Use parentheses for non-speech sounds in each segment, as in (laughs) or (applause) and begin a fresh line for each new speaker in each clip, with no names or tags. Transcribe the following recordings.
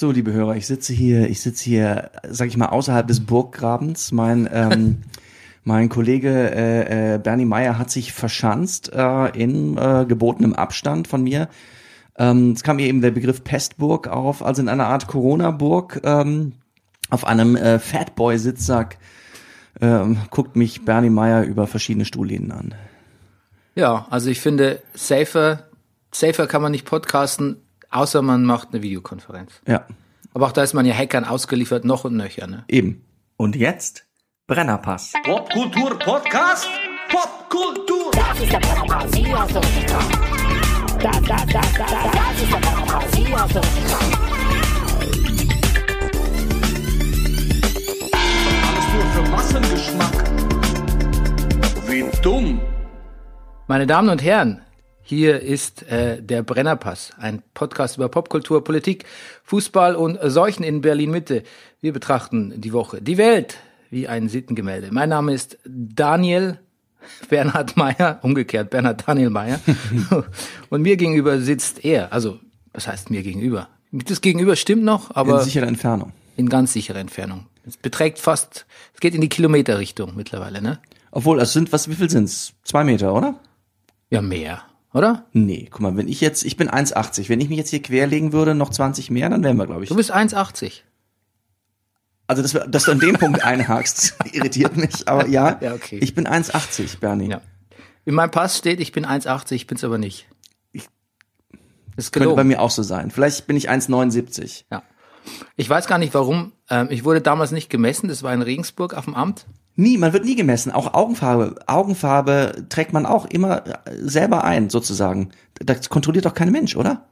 So, liebe Hörer, ich sitze hier, ich sitze hier, sag ich mal, außerhalb des Burggrabens. Mein, ähm, (laughs) mein Kollege äh, äh, Bernie Meyer hat sich verschanzt äh, in äh, gebotenem Abstand von mir. Ähm, es kam mir eben der Begriff Pestburg auf, also in einer Art Corona-Burg ähm, auf einem äh, Fatboy-Sitzsack ähm, guckt mich Bernie Meyer über verschiedene Stuhllehnen an.
Ja, also ich finde, safer, safer kann man nicht podcasten, außer man macht eine Videokonferenz.
Ja,
Aber auch da ist man ja Hackern ausgeliefert, noch und nöcher, ne?
eben.
Und jetzt Brennerpass.
Popkultur Podcast. Popkultur.
Das ist der Brennerpass, hier hast du richtig Kram. Das, das, das, das, das, das ist der Brennerpass, hier hast du.
Alles nur für Massengeschmack. Wie dumm.
Meine Damen und Herren, hier ist äh, der Brennerpass, ein Podcast über Popkultur, Politik, Fußball und Seuchen in Berlin Mitte. Wir betrachten die Woche, die Welt wie ein Sittengemälde. Mein Name ist Daniel Bernhard Meyer, umgekehrt Bernhard Daniel Meyer. (laughs) und mir gegenüber sitzt er, also was heißt mir gegenüber? Das Gegenüber stimmt noch, aber
in sicherer Entfernung.
in ganz sicherer Entfernung. Es beträgt fast, es geht in die Kilometerrichtung mittlerweile, ne?
Obwohl, es sind, was, wie viel sind's? Zwei Meter, oder?
Ja, mehr, oder?
Nee, guck mal, wenn ich jetzt, ich bin 1,80. Wenn ich mich jetzt hier querlegen würde, noch 20 mehr, dann wären wir, glaube ich.
Du bist 1,80.
Also, dass, dass du an dem Punkt einhakst, (laughs) irritiert mich. Aber ja, (laughs)
Ja, okay.
ich bin 1,80, Bernie.
Ja. In meinem Pass steht, ich bin 1,80, ich bin's aber nicht.
Ich-
Das
Könnte bei mir auch so sein. Vielleicht bin ich 1,79.
Ja. Ich weiß gar nicht warum. Ähm, ich wurde damals nicht gemessen. Das war in Regensburg auf dem Amt.
Nie, man wird nie gemessen. Auch Augenfarbe. Augenfarbe trägt man auch immer äh, selber ein, sozusagen. Das kontrolliert doch kein Mensch, oder?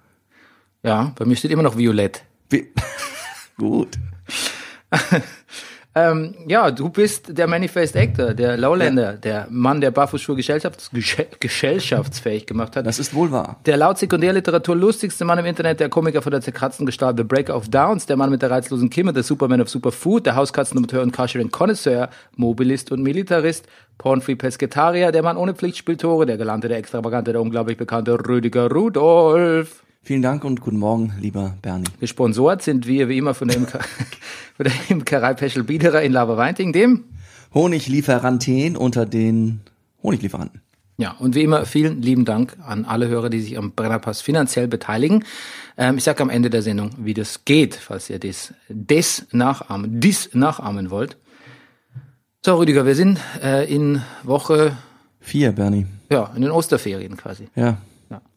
Ja, bei mir steht immer noch Violett.
Wie? (laughs) Gut. (laughs)
Ähm, ja, du bist der Manifest Actor, der Lowlander, der Mann, der Barfußschuhe gesellschafts gesellschaftsfähig gemacht hat.
Das ist wohl wahr.
Der laut Sekundärliteratur lustigste Mann im Internet, der Komiker von der zerkratzten Gestalt The Breaker of Downs, der Mann mit der reizlosen Kimme, der Superman of Superfood, der Hauskatzenamateur und Carsharing Connoisseur, Mobilist und Militarist, Pornfree Pesketarier, der Mann ohne Pflichtspieltore, der galante, der extravagante, der unglaublich bekannte Rüdiger Rudolf.
Vielen Dank und guten Morgen, lieber Bernie.
Gesponsort sind wir wie immer von der, Imker (laughs) von der Imkerei Peschel Biederer in Laberweinting, dem
Honiglieferanten unter den Honiglieferanten.
Ja, und wie immer vielen lieben Dank an alle Hörer, die sich am Brennerpass finanziell beteiligen. Ähm, ich sage am Ende der Sendung, wie das geht, falls ihr das, das nachahmen, dies nachahmen wollt. So, Rüdiger, wir sind äh, in Woche,
Vier, Bernie.
ja, in den Osterferien quasi.
Ja.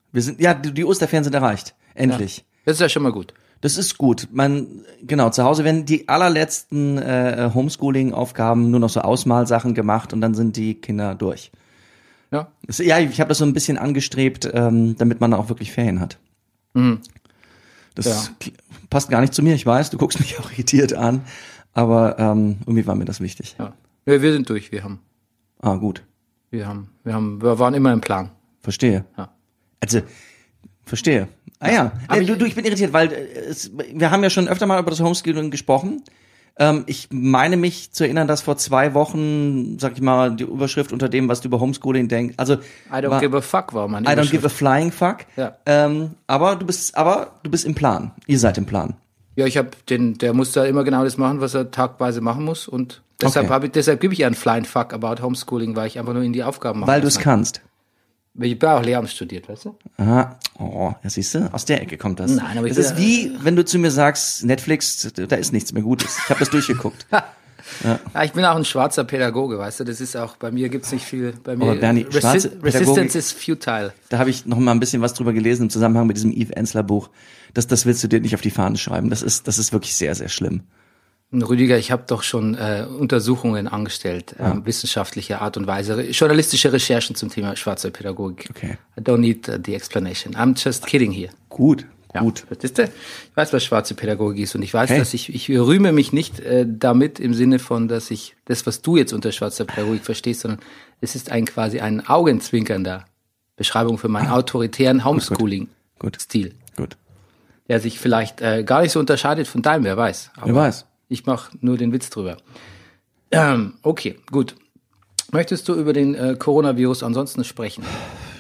Ja.
Wir sind, ja, die, Osterferien sind erreicht. Endlich.
Das ist ja schon mal gut.
Das ist gut. Man, genau, zu Hause werden die allerletzten äh, Homeschooling-Aufgaben nur noch so Ausmalsachen gemacht und dann sind die Kinder durch.
Ja,
Das, ja, ich habe das so ein bisschen angestrebt, ähm, damit man auch wirklich Ferien hat. Das
Ja.
passt gar nicht zu mir, ich weiß, du guckst mich auch (laughs) irritiert an, aber ähm, irgendwie war mir das wichtig.
ja. ja wir sind durch, wir haben,
Ah, gut,
wir haben, wir haben, wir waren immer im Plan.
verstehe.
Ja.
Also, verstehe. Ah ja,
Aber
du,
ich-
du, ich bin irritiert, weil äh, es, wir haben ja schon öfter mal über das Homeschooling gesprochen. Ähm, ich meine mich zu erinnern, dass vor zwei Wochen, sag ich mal, die Überschrift unter dem, was du über Homeschooling denkst, also
I don't
war,
give a fuck war mein
I don't give a flying fuck.
Ja.
Ähm, aber du bist, aber du bist im Plan. Ihr seid im Plan.
Ja, ich habe den, der muss da immer genau das machen, was er tagweise machen muss und deshalb
Okay.
habe ich, deshalb gebe ich einen flying fuck about Homeschooling, weil ich einfach nur in die Aufgaben mache.
Weil du es kannst.
Ich habe auch Lehramt studiert, weißt du?
Aha. Oh, ja, siehst du, aus der Ecke kommt das.
Nein, aber ich
das ist wie, wenn du zu mir sagst, Netflix, da ist nichts mehr Gutes. Ich habe das (laughs) durchgeguckt.
Ja, ich bin auch ein schwarzer Pädagoge, weißt du? Das ist auch, bei mir gibt's nicht viel, bei mir,
Aber Bernie, schwarze
Resistance is futile.
Da habe ich noch mal ein bisschen was drüber gelesen im Zusammenhang mit diesem Eve Ensler Buch. Das, das willst du dir nicht auf die Fahne schreiben. Das ist, das ist wirklich sehr, sehr schlimm.
Rüdiger, ich habe doch schon äh, Untersuchungen angestellt, ähm, wissenschaftlicher Art und Weise, journalistische Recherchen zum Thema schwarzer Pädagogik.
Okay.
I don't need uh, the explanation. I'm just kidding here.
Gut,
Ja,
gut.
Verstehst du? Ich weiß, was schwarze Pädagogik ist und ich weiß,
Okay.
dass ich, ich rühme mich nicht äh, damit im Sinne von, dass ich das, was du jetzt unter schwarzer Pädagogik verstehst, sondern es ist ein quasi ein augenzwinkernder Beschreibung für meinen autoritären Homeschooling-Stil,
Ah. Gut.
der sich vielleicht äh, gar nicht so unterscheidet von deinem, wer weiß.
Wer weiß.
Ich mache nur den Witz drüber. Ähm, okay, gut. Möchtest du über den äh, Coronavirus ansonsten sprechen?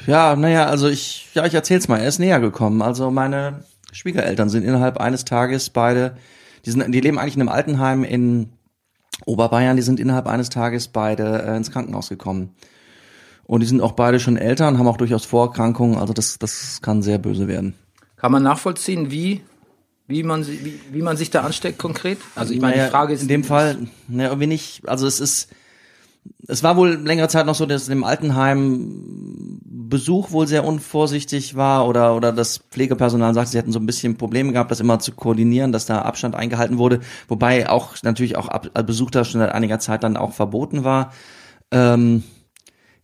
Ja, naja, also ich, ja, ich erzähl's mal. Er ist näher gekommen. Also meine Schwiegereltern sind innerhalb eines Tages beide, die sind, die leben eigentlich in einem Altenheim in Oberbayern, die sind innerhalb eines Tages beide äh, ins Krankenhaus gekommen. Und die sind auch beide schon Eltern, haben auch durchaus Vorerkrankungen, also das, das kann sehr böse werden.
Kann man nachvollziehen, wie, wie, man, wie, wie man sich da ansteckt konkret? Also ich meine,
Naja,
die Frage ist...
in dem Fall, ne, irgendwie nicht, also es ist, es war wohl längere Zeit noch so, dass im Altenheim Besuch wohl sehr unvorsichtig war oder, oder das Pflegepersonal sagte, sie hätten so ein bisschen Probleme gehabt, das immer zu koordinieren, dass da Abstand eingehalten wurde, wobei auch natürlich auch Ab Besuch da schon seit einiger Zeit dann auch verboten war. Ähm,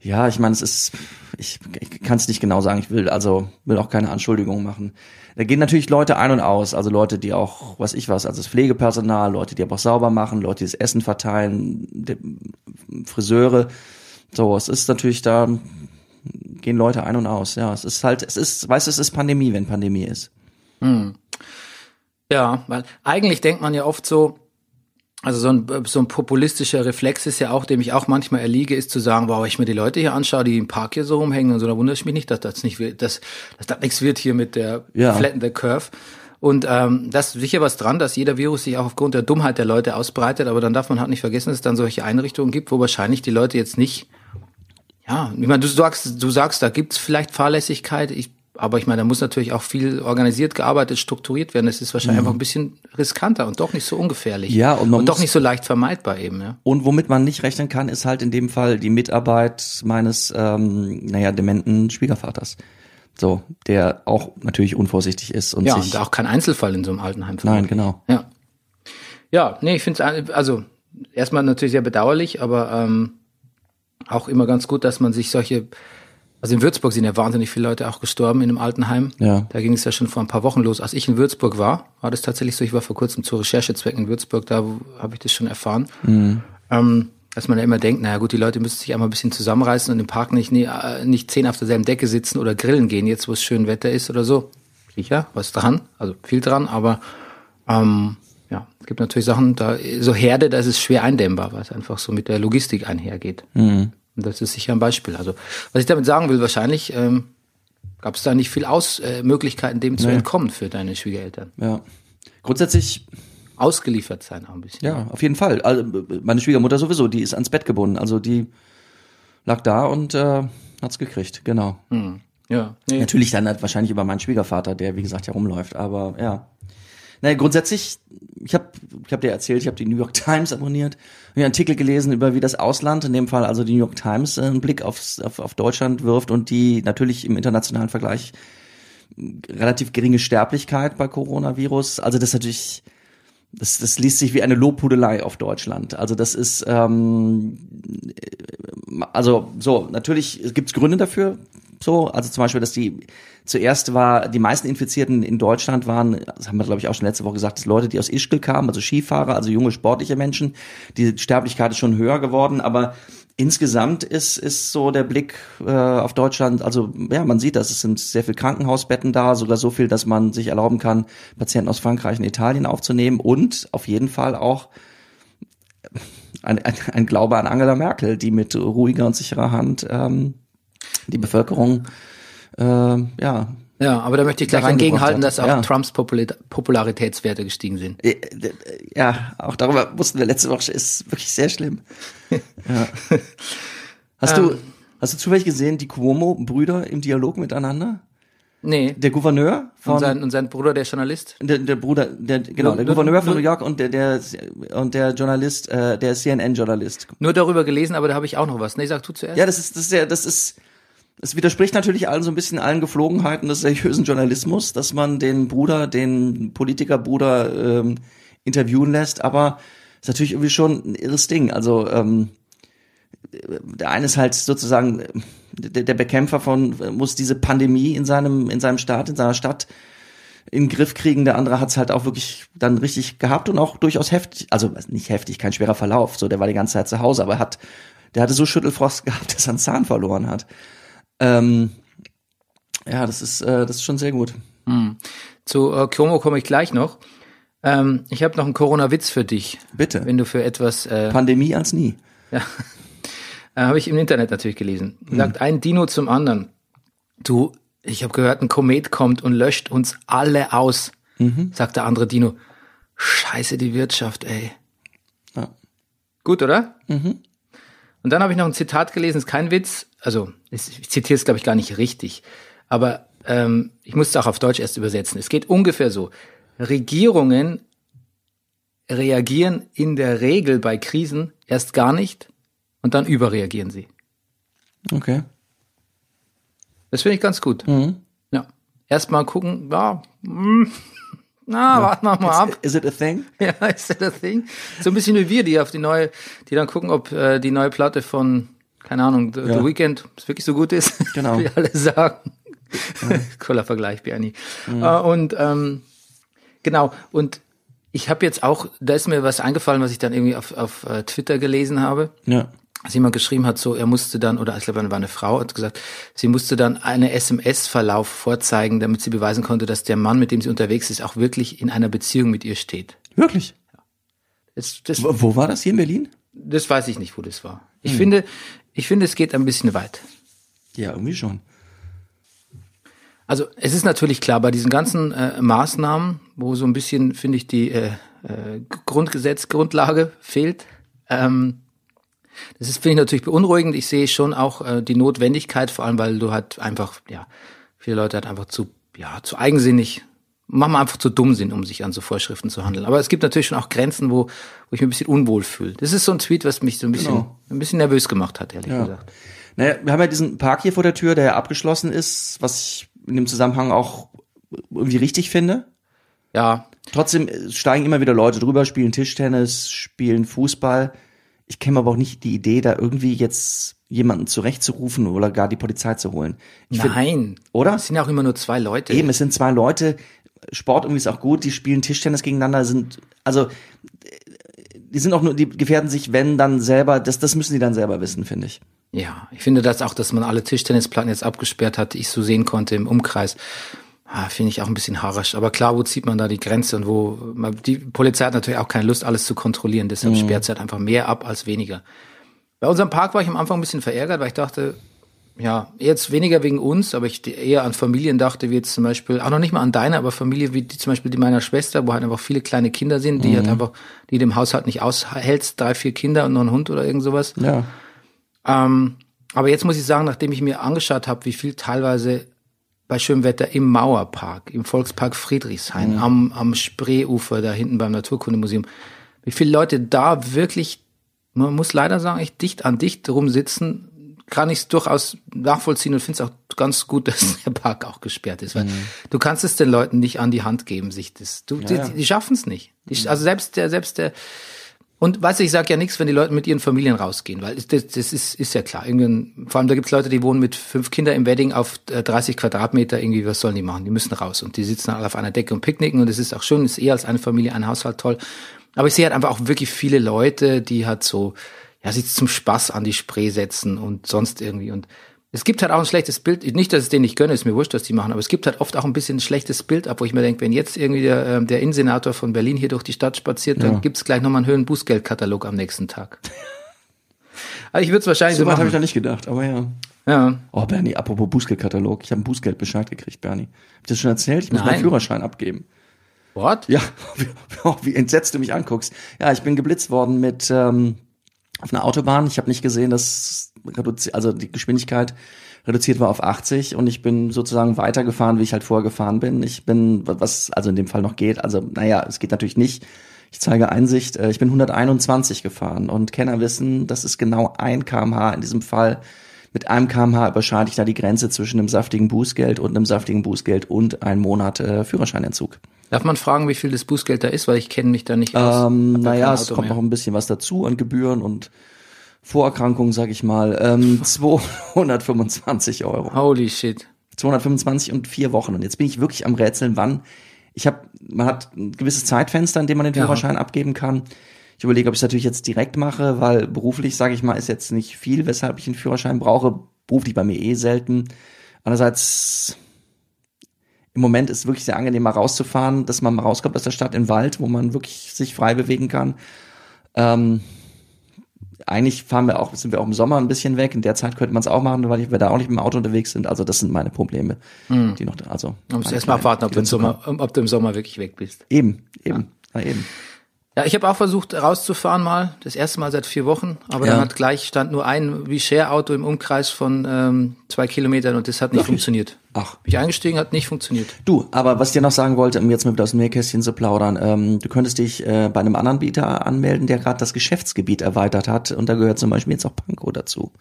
ja, ich meine, es ist, ich, ich kann es nicht genau sagen. Ich will also will auch keine Anschuldigungen machen. Da gehen natürlich Leute ein und aus, also Leute, die auch, was ich was, also das Pflegepersonal, Leute, die aber auch sauber machen, Leute, die das Essen verteilen, die Friseure. So, es ist natürlich da gehen Leute ein und aus. Ja, es ist halt, es ist, weißt du, es ist Pandemie, wenn Pandemie ist.
Ja, weil eigentlich denkt man ja oft so, also so ein, so ein populistischer Reflex ist ja auch, dem ich auch manchmal erliege, ist zu sagen, wow, wenn ich mir die Leute hier anschaue, die im Park hier so rumhängen und so, da wundere ich mich nicht, dass das nicht wird, dass, dass das nichts wird hier mit der
Ja.
Flatten the Curve. Und ähm, da ist sicher was dran, dass jeder Virus sich auch aufgrund der Dummheit der Leute ausbreitet, aber dann darf man halt nicht vergessen, dass es dann solche Einrichtungen gibt, wo wahrscheinlich die Leute jetzt nicht, ja, ich meine, du sagst, du sagst, da gibt's vielleicht Fahrlässigkeit, ich, aber ich meine, da muss natürlich auch viel organisiert gearbeitet, strukturiert werden. Das ist wahrscheinlich einfach ein bisschen riskanter und doch nicht so ungefährlich.
Mhm. Ja, und man
doch
muss-
nicht so leicht vermeidbar eben, ja.
Und womit man nicht rechnen kann, ist halt in dem Fall die Mitarbeit meines, ähm, naja, dementen Schwiegervaters. So, der auch natürlich unvorsichtig ist und
Ja,
sich.
und auch kein Einzelfall in so einem Altenheim.
Nein, genau.
Ja. Ja, nee, ich finde es also erstmal natürlich sehr bedauerlich, aber ähm, auch immer ganz gut, dass man sich solche, also in Würzburg sind ja wahnsinnig viele Leute auch gestorben in einem Altenheim.
Ja.
Da ging es ja schon vor ein paar Wochen los. Als ich in Würzburg war, war das tatsächlich so, ich war vor kurzem zu Recherchezwecken in Würzburg, da habe ich das schon erfahren. Ähm, dass man ja immer denkt, naja gut, die Leute müssen sich einmal ein bisschen zusammenreißen und im Park nicht, äh, nicht zehn auf derselben Decke sitzen oder grillen gehen, jetzt wo es schön Wetter ist oder so. Sicher, was dran, also viel dran, aber ähm, ja, es gibt natürlich Sachen, da so Herde, da ist es schwer eindämmbar, weil es einfach so mit der Logistik einhergeht. Und das ist sicher ein Beispiel. Also, was ich damit sagen will, wahrscheinlich ähm, gab es da nicht viel Aus äh, Möglichkeiten, dem zu
Nee.
entkommen für deine Schwiegereltern.
Ja. Grundsätzlich,
Ausgeliefert sein auch ein bisschen.
ja, auf jeden Fall. Also, meine Schwiegermutter sowieso, die ist ans Bett gebunden. Also die lag da und äh, hat's gekriegt, genau.
Hm. Ja, nee.
Natürlich dann halt wahrscheinlich über meinen Schwiegervater, der wie gesagt herumläuft, aber ja. Naja, grundsätzlich, ich habe ich hab dir erzählt, ich habe die New York (laughs) Times abonniert, habe einen Artikel gelesen über wie das Ausland, in dem Fall also die New York Times, äh, einen Blick aufs, auf, auf Deutschland wirft und die natürlich im internationalen Vergleich relativ geringe Sterblichkeit bei Coronavirus. Also das ist natürlich, das, das liest sich wie eine Lobhudelei auf Deutschland. Also das ist, ähm, also so, natürlich gibt's Gründe dafür. So, also zum Beispiel, dass die zuerst war, die meisten Infizierten in Deutschland waren, das haben wir glaube ich auch schon letzte Woche gesagt, dass Leute, die aus Ischgl kamen, also Skifahrer, also junge sportliche Menschen. Die Sterblichkeit ist schon höher geworden, aber insgesamt ist ist so der Blick äh, auf Deutschland, also ja, man sieht das, es sind sehr viel Krankenhausbetten da, sogar so viel, dass man sich erlauben kann, Patienten aus Frankreich und Italien aufzunehmen und auf jeden Fall auch ein, ein, ein Glaube an Angela Merkel, die mit ruhiger und sicherer Hand ähm, die Bevölkerung äh, ja
Ja, aber da möchte ich gleich entgegenhalten, dass auch
Ja.
Trumps Popula Popularitätswerte gestiegen sind.
äh, ja auch darüber wussten wir letzte Woche ist wirklich sehr schlimm. (laughs) ja. Hast du hast du zufällig gesehen die Cuomo Brüder im Dialog miteinander?
Nee.
Der Gouverneur
Und
von
sein, und sein Bruder, der Journalist?
der, der Bruder, der genau,
Nur-
der Gouverneur von
nur-
New York und der der und der Journalist, äh, der CNN-Journalist.
Nur darüber gelesen, aber da habe ich auch noch was. Nee, sag du zuerst.
Ja, das ist, das ist ja, das ist, es widerspricht natürlich allen so ein bisschen allen Geflogenheiten des seriösen Journalismus, dass man den Bruder, den Politikerbruder ähm, interviewen lässt, aber ist natürlich irgendwie schon ein irres Ding. Also ähm, der eine ist halt sozusagen der, der Bekämpfer von muss diese Pandemie in seinem in seinem Staat, in seiner Stadt in den Griff kriegen. Der andere hat es halt auch wirklich dann richtig gehabt und auch durchaus heftig, also nicht heftig, kein schwerer Verlauf. So, der war die ganze Zeit zu Hause, aber er hat, der hatte so Schüttelfrost gehabt, (laughs) dass er einen Zahn verloren hat. Ähm, ja, das ist, äh, das ist schon sehr gut.
Zu äh, Cuomo komme ich gleich noch. Ähm, ich habe noch einen Corona-Witz für dich,
Bitte.
wenn du für etwas äh,
Pandemie als nie. (laughs)
Äh, Habe ich im Internet natürlich gelesen. Sagt ein Dino zum anderen. Du, Ich habe gehört, ein Komet kommt und löscht uns alle aus, sagt der andere Dino. Scheiße, die Wirtschaft, ey.
Ja.
Gut, oder? Und dann habe ich noch ein Zitat gelesen, ist kein Witz. Also, ich zitiere es, glaube ich, gar nicht richtig. Aber ähm, ich musste auch auf Deutsch erst übersetzen. Es geht ungefähr so. Regierungen reagieren in der Regel bei Krisen erst gar nicht und dann überreagieren sie.
Okay.
Das finde ich ganz gut.
Mhm.
Ja. Erstmal gucken, ja, hm, (laughs) na, warten wir mal ab.
Is it a thing? (laughs)
Ja, ist that a thing? So ein bisschen wie wir, die auf die neue, die dann gucken, ob äh, die neue Platte von, keine Ahnung, The,
Ja.
The Weeknd wirklich so gut ist. (laughs)
Genau.
Wie alle sagen. Cooler (laughs) Vergleich, Bernie. Äh, und ähm, genau, und ich habe jetzt auch, da ist mir was eingefallen, was ich dann irgendwie auf, auf äh, Twitter gelesen habe
Ja.
dass jemand geschrieben hat, so er musste dann, oder ich glaube, es war eine Frau, hat gesagt, sie musste dann eine SMS-Verlauf vorzeigen, damit sie beweisen konnte, dass der Mann, mit dem sie unterwegs ist, auch wirklich in einer Beziehung mit ihr steht.
Wirklich?
Das, das,
Wo, wo war das hier in Berlin?
das weiß ich nicht, wo das war. Ich finde, ich finde, es geht ein bisschen weit.
Ja, irgendwie schon.
Also es ist natürlich klar, bei diesen ganzen äh, Maßnahmen, wo so ein bisschen, finde ich, die äh, äh, Grundgesetz, Grundlage fehlt, ähm, das ist, finde ich natürlich beunruhigend. Ich sehe schon auch äh, die Notwendigkeit, vor allem, weil du halt einfach, ja, viele Leute halt einfach zu, ja, zu eigensinnig, manchmal einfach zu dumm sind, um sich an so Vorschriften zu handeln. Aber es gibt natürlich schon auch Grenzen, wo, wo ich mich ein bisschen unwohl fühle. Das ist so ein Tweet, was mich so ein bisschen,
Genau.
ein bisschen nervös gemacht hat, ehrlich
Ja.
gesagt.
Naja, wir haben ja diesen Park hier vor der Tür, der ja abgeschlossen ist, was ich in dem Zusammenhang auch irgendwie richtig finde.
Ja,
Trotzdem steigen immer wieder Leute drüber, spielen Tischtennis, spielen Fußball. Ich kenne aber auch nicht die Idee, da irgendwie jetzt jemanden zurechtzurufen oder gar die Polizei zu holen. Ich find-
nein.
oder?
Es sind ja auch immer nur zwei Leute.
Eben, es sind zwei Leute. Sport irgendwie ist auch gut. Die spielen Tischtennis gegeneinander. Sind also die sind auch nur, die gefährden sich, wenn dann selber. Das, das müssen die dann selber wissen, finde ich.
Ja, ich finde das auch, dass man alle Tischtennisplatten jetzt abgesperrt hat, die ich so sehen konnte im Umkreis. Ah, finde ich auch ein bisschen haarisch. Aber klar, wo zieht man da die Grenze und wo, man, die Polizei hat natürlich auch keine Lust, alles zu kontrollieren. Deshalb sperrt sie halt einfach mehr ab als weniger. Bei unserem Park war ich am Anfang ein bisschen verärgert, weil ich dachte, ja, jetzt weniger wegen uns, aber ich eher an Familien dachte, wie jetzt zum Beispiel, auch noch nicht mal an deine, aber Familie wie die, zum Beispiel die meiner Schwester, wo halt einfach viele kleine Kinder sind, die halt einfach, die dem Haushalt nicht aushältst, drei, vier Kinder und noch ein Hund oder irgend sowas.
Ja.
Ähm, aber jetzt muss ich sagen, nachdem ich mir angeschaut habe, wie viel teilweise bei schönem Wetter im Mauerpark, im Volkspark Friedrichshain, am, am Spreeufer, da hinten beim Naturkundemuseum, wie viele Leute da wirklich, man muss leider sagen, echt dicht an dicht rumsitzen, kann ich es durchaus nachvollziehen und finde es auch ganz gut, dass der Park auch gesperrt ist, weil du kannst es den Leuten nicht an die Hand geben, sich das, du,
ja.
die, die schaffen es nicht. Die, also selbst der, selbst der, und weißt du, ich sage ja nichts, wenn die Leute mit ihren Familien rausgehen, weil das, das ist, ist ja klar. Irgendwann, vor allem da gibt's Leute, die wohnen mit fünf Kindern im Wedding auf äh, 30 Quadratmeter, irgendwie, was sollen die machen? Die müssen raus und die sitzen alle auf einer Decke und picknicken und es ist auch schön, ist eher als eine Familie, ein Haushalt toll. Aber ich sehe halt einfach auch wirklich viele Leute, die halt so, ja, sich zum Spaß an die Spree setzen und sonst irgendwie und es gibt halt auch ein schlechtes Bild, nicht, dass es denen nicht gönne, ist mir wurscht, was die machen, aber es gibt halt oft auch ein bisschen ein schlechtes Bild ab, wo ich mir denke, wenn jetzt irgendwie der, ähm, der Innensenator von Berlin hier durch die Stadt spaziert, dann gibt's gleich nochmal einen höheren Bußgeldkatalog am nächsten Tag. (laughs) also ich würde es wahrscheinlich so,
So weit habe ich
machen.
noch nicht gedacht, aber ja.
Ja.
Oh, Bernie, apropos Bußgeldkatalog. Ich habe einen Bußgeldbescheid gekriegt, Bernie. Hab ich das schon erzählt? Ich muss
Nein.
meinen Führerschein abgeben.
What?
Ja, (laughs) wie, wie entsetzt du mich anguckst. Ja, ich bin geblitzt worden mit ähm, auf einer Autobahn. Ich habe nicht gesehen, dass also die Geschwindigkeit reduziert war auf 80 und ich bin sozusagen weitergefahren, wie ich halt vorher gefahren bin. Ich bin, was also in dem Fall noch geht, also naja, es geht natürlich nicht. Ich zeige Einsicht, äh, ich bin 121 gefahren und Kenner wissen, das ist genau ein kmh in diesem Fall. Mit einem kmh überschreite ich da die Grenze zwischen einem saftigen Bußgeld und einem saftigen Bußgeld und einem Monat äh, Führerscheinentzug.
Darf man fragen, wie viel das Bußgeld da ist, weil ich kenne mich da nicht aus.
Ähm,
ja
naja, es kommt
mehr.
noch ein bisschen was dazu an Gebühren und Vorerkrankungen, sag ich mal. Ähm, (laughs) 225 Euro.
Holy shit.
225 und vier Wochen. Und jetzt bin ich wirklich am Rätseln, wann. Ich habe, man hat ein gewisses Zeitfenster, in dem man den
Ja.
Führerschein abgeben kann. Ich überlege, ob ich es natürlich jetzt direkt mache, weil beruflich, sage ich mal, ist jetzt nicht viel, weshalb ich einen Führerschein brauche. Beruflich bei mir eh selten. Andererseits, im Moment ist es wirklich sehr angenehm, mal rauszufahren, dass man mal rauskommt aus der Stadt in den Wald, wo man wirklich sich frei bewegen kann. Ähm, eigentlich fahren wir auch, sind wir auch im Sommer ein bisschen weg. In der Zeit könnte man es auch machen, weil wir da auch nicht mit dem Auto unterwegs sind. Also das sind meine Probleme, die noch, da- also.
Man Hm. muss
meine
erst mal abwarten, ob du, im Sommer, ob du im Sommer wirklich weg bist.
Eben, eben, ja. eben.
Ja, ich habe auch versucht rauszufahren mal, das erste Mal seit vier Wochen, aber
Ja.
dann hat gleich stand nur ein V-Share-Auto im Umkreis von ähm, zwei Kilometern und das hat nicht funktioniert.
Ach.
Bin ich eingestiegen, hat nicht funktioniert.
Du, aber was ich dir noch sagen wollte, um jetzt mal wieder aus dem Nähkästchen zu plaudern, ähm, du könntest dich äh, bei einem anderen Bieter anmelden, der gerade das Geschäftsgebiet erweitert hat und da gehört zum Beispiel jetzt auch Pankow dazu.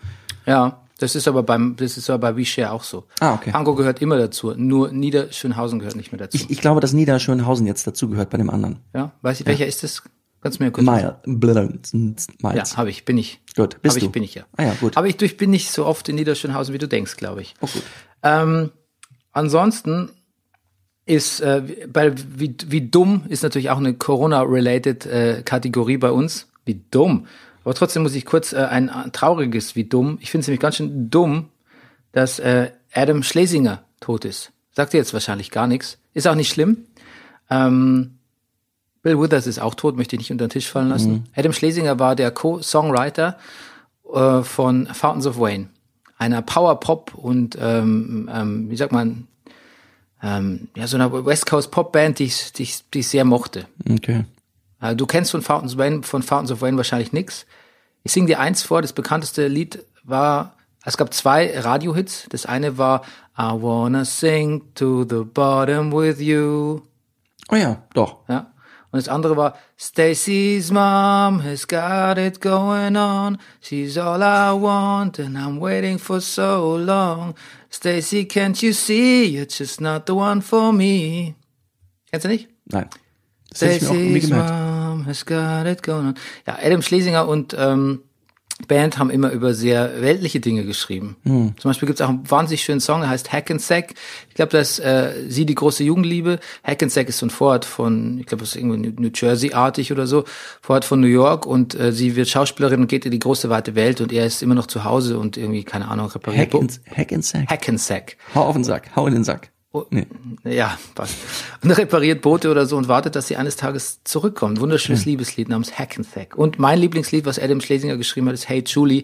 Ja, das ist aber beim, das ist aber bei V-Share auch so.
Ah, okay.
Pankow gehört immer dazu, nur Niederschönhausen gehört nicht mehr dazu.
Ich, ich glaube, dass Niederschönhausen jetzt dazu gehört bei dem anderen.
ja, weiß ich, welcher ist das? Kannst du mir kurz
Mile, Miles.
Ja, habe ich, bin ich.
Gut, bist
Hab ich,
du?
bin ich ja.
Ah ja, gut.
Aber ich, ich bin nicht so oft in Niederschönhausen, wie du denkst, glaube ich.
Oh, gut.
Ähm, ansonsten ist, äh, bei, wie, wie dumm ist natürlich auch eine Corona-related äh, Kategorie bei uns. Wie dumm. Aber trotzdem muss ich kurz äh, ein trauriges wie dumm. Ich finde es nämlich ganz schön dumm, dass äh, Adam Schlesinger tot ist. Sagt dir jetzt wahrscheinlich gar nichts. Ist auch nicht schlimm. Ähm, Bill Withers ist auch tot, möchte ich nicht unter den Tisch fallen lassen. Adam Schlesinger war der Co-Songwriter äh, von Fountains of Wayne, einer Power-Pop und ähm, ähm, wie sagt man, ähm, ja, so einer West Coast Pop-Band, die ich, die, ich, die ich sehr mochte.
Okay.
Äh, du kennst von Fountains, of Wayne, von Fountains of Wayne wahrscheinlich nix. Ich singe dir eins vor, das bekannteste Lied war, es gab zwei Radio-Hits. Das eine war I wanna sing to the bottom with you.
Oh ja, doch.
Ja. Und das andere war Stacy's mom has got it going on. She's all I want and I'm waiting for so long. Stacy, can't you see you're just not the one for me? Kennst du nicht?
Nein. Das hätte ich mir auch
Stacy's
gemerkt.
Has got it going on. Ja, Adam Schlesinger und ähm, Band haben immer über sehr weltliche Dinge geschrieben.
Hm.
Zum Beispiel gibt es auch einen wahnsinnig schönen Song, der heißt Hack and Sack. Ich glaube, das ist äh, sie die große Jugendliebe. Hack and Sack ist so ein Vorort von, ich glaube, das ist irgendwie New Jersey-artig oder so, Vorort von New York und äh, sie wird Schauspielerin und geht in die große weite Welt und er ist immer noch zu Hause und irgendwie, keine Ahnung, repariert.
Hack and, Hack and Sack.
Hack and Sack.
Hau auf den Sack, hau in den Sack.
Oh,
Nee.
Ja, passt. Und repariert Boote oder so und wartet, dass sie eines Tages zurückkommt. Wunderschönes Liebeslied namens Hack and Sack. Und mein Lieblingslied, was Adam Schlesinger geschrieben hat, ist Hey Julie,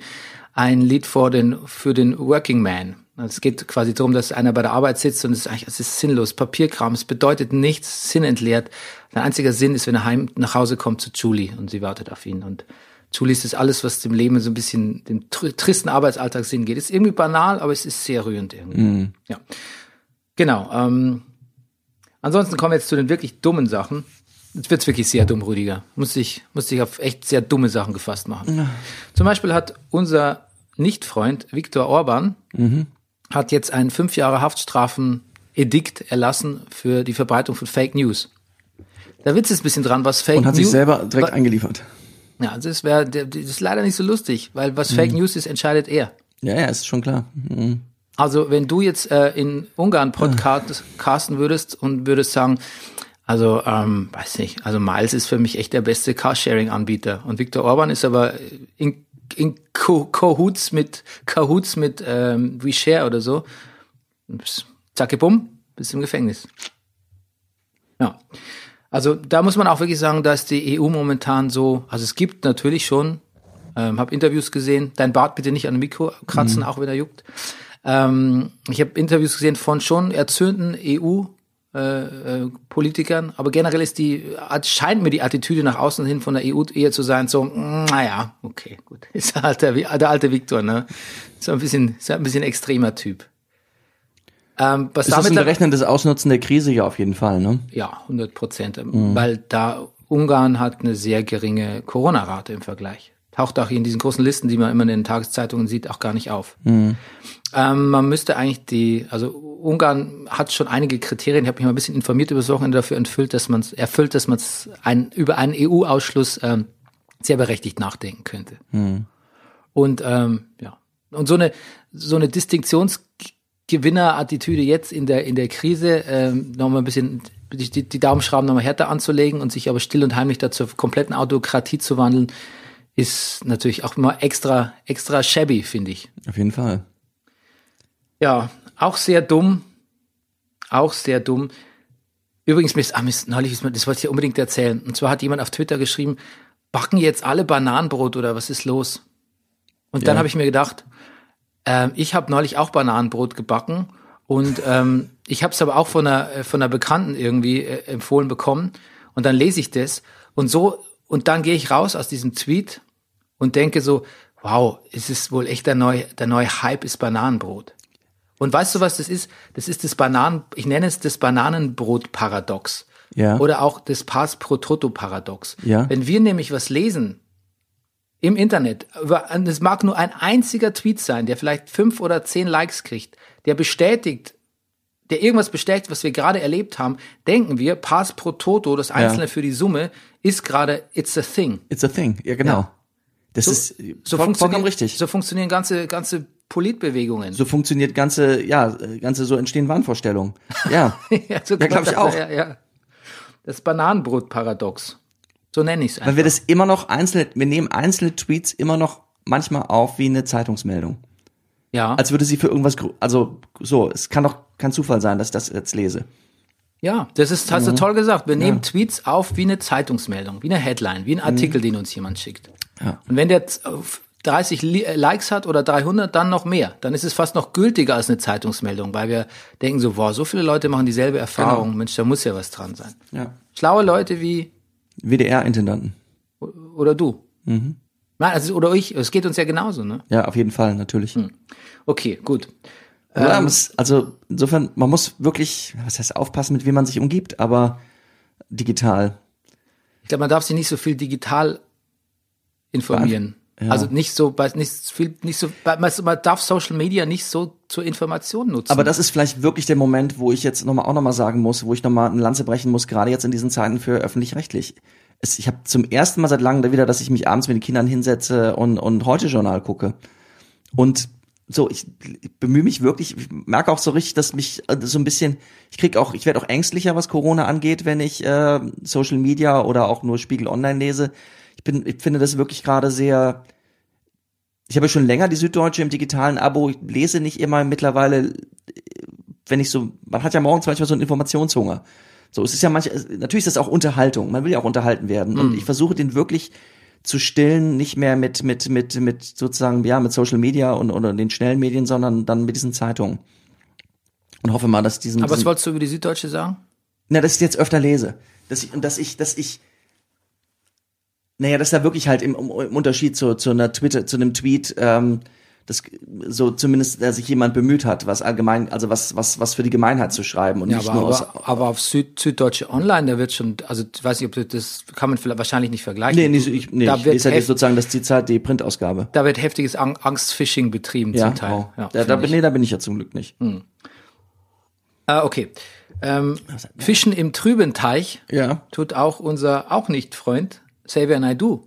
ein Lied vor den, für den Working Man. Also Es geht quasi darum, dass einer bei der Arbeit sitzt und es ist eigentlich, es ist sinnlos. Papierkram, es bedeutet nichts, sinnentleert. Sein einziger Sinn ist, wenn er heim nach Hause kommt zu Julie und sie wartet auf ihn. Und Julie ist das alles, was dem Leben so ein bisschen, dem tr- tristen Arbeitsalltag Sinn geht. Ist irgendwie banal, aber es ist sehr rührend irgendwie. Ja. Genau. Ähm, ansonsten kommen wir jetzt zu den wirklich dummen Sachen. Jetzt wird's wirklich sehr dumm, Rüdiger. Muss ich, muss ich auf echt sehr dumme Sachen gefasst machen. Zum Beispiel hat unser Nicht-Freund Viktor Orban hat jetzt ein fünf Jahre Haftstrafen-Edikt erlassen für die Verbreitung von Fake News. Der Witz ist ein bisschen dran, was Fake
Und hat sich
News
selber direkt eingeliefert.
Ja, das wäre, das ist leider nicht so lustig, weil was Fake News ist, entscheidet er.
Ja, ja, ist schon klar. Mhm.
Also wenn du jetzt äh, in Ungarn Podcast casten würdest und würdest sagen, also ähm, weiß nicht, also Miles ist für mich echt der beste Carsharing-Anbieter und Viktor Orban ist aber in, in Cahoots mit Cahoots mit ähm, WeShare oder so. Zacke bumm, bist im Gefängnis. Ja. Also da muss man auch wirklich sagen, dass die EU momentan so, also es gibt natürlich schon, ähm, habe Interviews gesehen, dein Bart bitte nicht an dem Mikro kratzen, auch wenn er juckt. Ähm, ich habe Interviews gesehen von schon erzürnten EU-Politikern, aber generell ist die, scheint mir die Attitüde nach außen hin von der EU eher zu sein, so, mm, naja, okay, gut. (laughs) Ist halt der, der alte Viktor, ne? Ist ein bisschen, ist ein bisschen extremer Typ. Ähm, was
Ist das
damit
ein
dann-
berechnendes Ausnutzen der Krise ja auf jeden Fall, ne?
ja, 100 Prozent. Weil da Ungarn hat eine sehr geringe Corona-Rate im Vergleich. Taucht auch in diesen großen Listen, die man immer in den Tageszeitungen sieht, auch gar nicht auf. Ähm, man müsste eigentlich die, also Ungarn hat schon einige Kriterien, ich habe mich mal ein bisschen informiert über das Wochenende dafür erfüllt, dass man es erfüllt, dass man es ein, über einen EU-Ausschluss ähm, sehr berechtigt nachdenken könnte. Und ähm, ja, und so eine so eine Distinktionsgewinnerattitüde jetzt in der in der Krise ähm, noch mal ein bisschen die, die, Daumenschrauben noch mal härter anzulegen und sich aber still und heimlich dazu kompletten Autokratie zu wandeln, ist natürlich auch immer extra extra shabby, finde ich.
Auf jeden Fall.
Ja, auch sehr dumm. Auch sehr dumm. Übrigens, mir ist, ah, mir ist, neulich ist mir, das wollte ich dir unbedingt erzählen. Und zwar hat jemand auf Twitter geschrieben, backen jetzt alle Bananenbrot oder was ist los? Und dann
Ja.
habe ich mir gedacht, ähm, ich habe neulich auch Bananenbrot gebacken und ähm, ich habe es aber auch von einer, äh, von einer Bekannten irgendwie äh, empfohlen bekommen und dann lese ich das und so und dann gehe ich raus aus diesem Tweet und denke so, wow, es ist wohl echt der neue, der neue Hype ist Bananenbrot. Und weißt du, was das ist? Das ist das Bananen, ich nenne es das Bananenbrot-Paradox.
Ja.
Oder auch das Pass pro Toto-Paradox.
Ja.
Wenn wir nämlich was lesen im Internet, es mag nur ein einziger Tweet sein, der vielleicht fünf oder zehn Likes kriegt, der bestätigt, der irgendwas bestätigt, was wir gerade erlebt haben, denken wir, Pass pro Toto, das Einzelne für die Summe, ist gerade, it's a thing.
It's a thing. Ja, genau.
Ja.
Das
So,
ist
so
voll, vollkommen
funktionieren,
richtig.
So funktionieren ganze, ganze Politbewegungen.
So funktioniert ganze, ja, ganze so entstehen Wahnvorstellungen. Ja. (laughs)
ja, so
Ja, glaub ich
das-
auch.
Ja, ja. Das Bananenbrot-Paradox. So nenne ich es
Weil wir das immer noch einzelne, wir nehmen einzelne Tweets immer noch manchmal auf wie eine Zeitungsmeldung.
Ja.
Als würde sie für irgendwas, also so, es kann doch kein Zufall sein, dass ich das jetzt lese.
Ja, das ist, hast
Mhm.
du toll gesagt. Wir nehmen Tweets auf wie eine Zeitungsmeldung, wie eine Headline, wie ein Artikel, den uns jemand schickt.
Mhm. Ja.
Und wenn der 30 Li äh, Likes hat oder 300, dann noch mehr. Dann ist es fast noch gültiger als eine Zeitungsmeldung, weil wir denken so, wow, so viele Leute machen dieselbe Erfahrung.
Genau.
Mensch, da muss ja was dran sein.
Ja.
Schlaue Leute wie,
WDR-Intendanten.
oder du.
Mhm.
Nein, also, oder ich. Es geht uns ja genauso, ne?
Ja, auf jeden Fall, natürlich.
Okay, gut.
Ja,
Ähm,
also insofern, man muss wirklich, was heißt aufpassen, mit wem man sich umgibt, aber digital.
Ich glaube, man darf sich nicht so viel digital informieren.
Ja.
Also nicht so, nicht viel, nicht so, man darf Social Media nicht so zur Information nutzen.
Aber das ist vielleicht wirklich der Moment, wo ich jetzt noch mal, auch nochmal sagen muss, wo ich nochmal eine Lanze brechen muss, gerade jetzt in diesen Zeiten für öffentlich-rechtlich. Ich habe zum ersten Mal seit langem wieder, dass ich mich abends mit den Kindern hinsetze und, und Heute-Journal gucke. Und so, ich, ich bemühe mich wirklich, ich merke auch so richtig, dass mich äh, so ein bisschen, ich krieg auch, ich werde auch ängstlicher, was Corona angeht, wenn ich äh, Social Media oder auch nur Spiegel Online lese. Ich bin, ich finde das wirklich gerade sehr, ich habe schon länger die Süddeutsche im digitalen Abo. Ich lese nicht immer mittlerweile, wenn ich so, man hat ja morgens manchmal so einen Informationshunger. So, es ist ja manchmal, natürlich ist das auch Unterhaltung. Man will ja auch unterhalten werden. Und ich versuche den wirklich zu stillen, nicht mehr mit, mit, mit, mit sozusagen, ja, mit Social Media und, oder den schnellen Medien, sondern dann mit diesen Zeitungen. Und hoffe mal, dass diesen,
Aber was wolltest du über die Süddeutsche sagen?
na, dass ich jetzt öfter lese. Dass ich, und dass ich, dass ich, naja, dass da wirklich halt im, im Unterschied zu, zu einer Twitter, zu einem Tweet, ähm, das so zumindest, dass sich jemand bemüht hat, was allgemein, also was, was, was für die Gemeinheit zu schreiben und
Ja,
nicht
aber,
nur aus.
aber, aber auf Süd, Süddeutsche Online, da wird schon, also ich weiß nicht, ob du das kann man vielleicht wahrscheinlich nicht vergleichen.
Nee, nee, ich, nee,
da
ich
wird
lese halt jetzt sozusagen das die Zeit, die Printausgabe.
da wird heftiges Ang Angstfishing betrieben
Ja,
zum Teil.
wow.
Ja,
da, da, bin,
ich.
nee, da bin ich ja zum Glück nicht.
Ah, okay. Ähm, Fischen im trüben Teich
Ja.
tut auch unser auch nicht Freund Xavier Naidoo.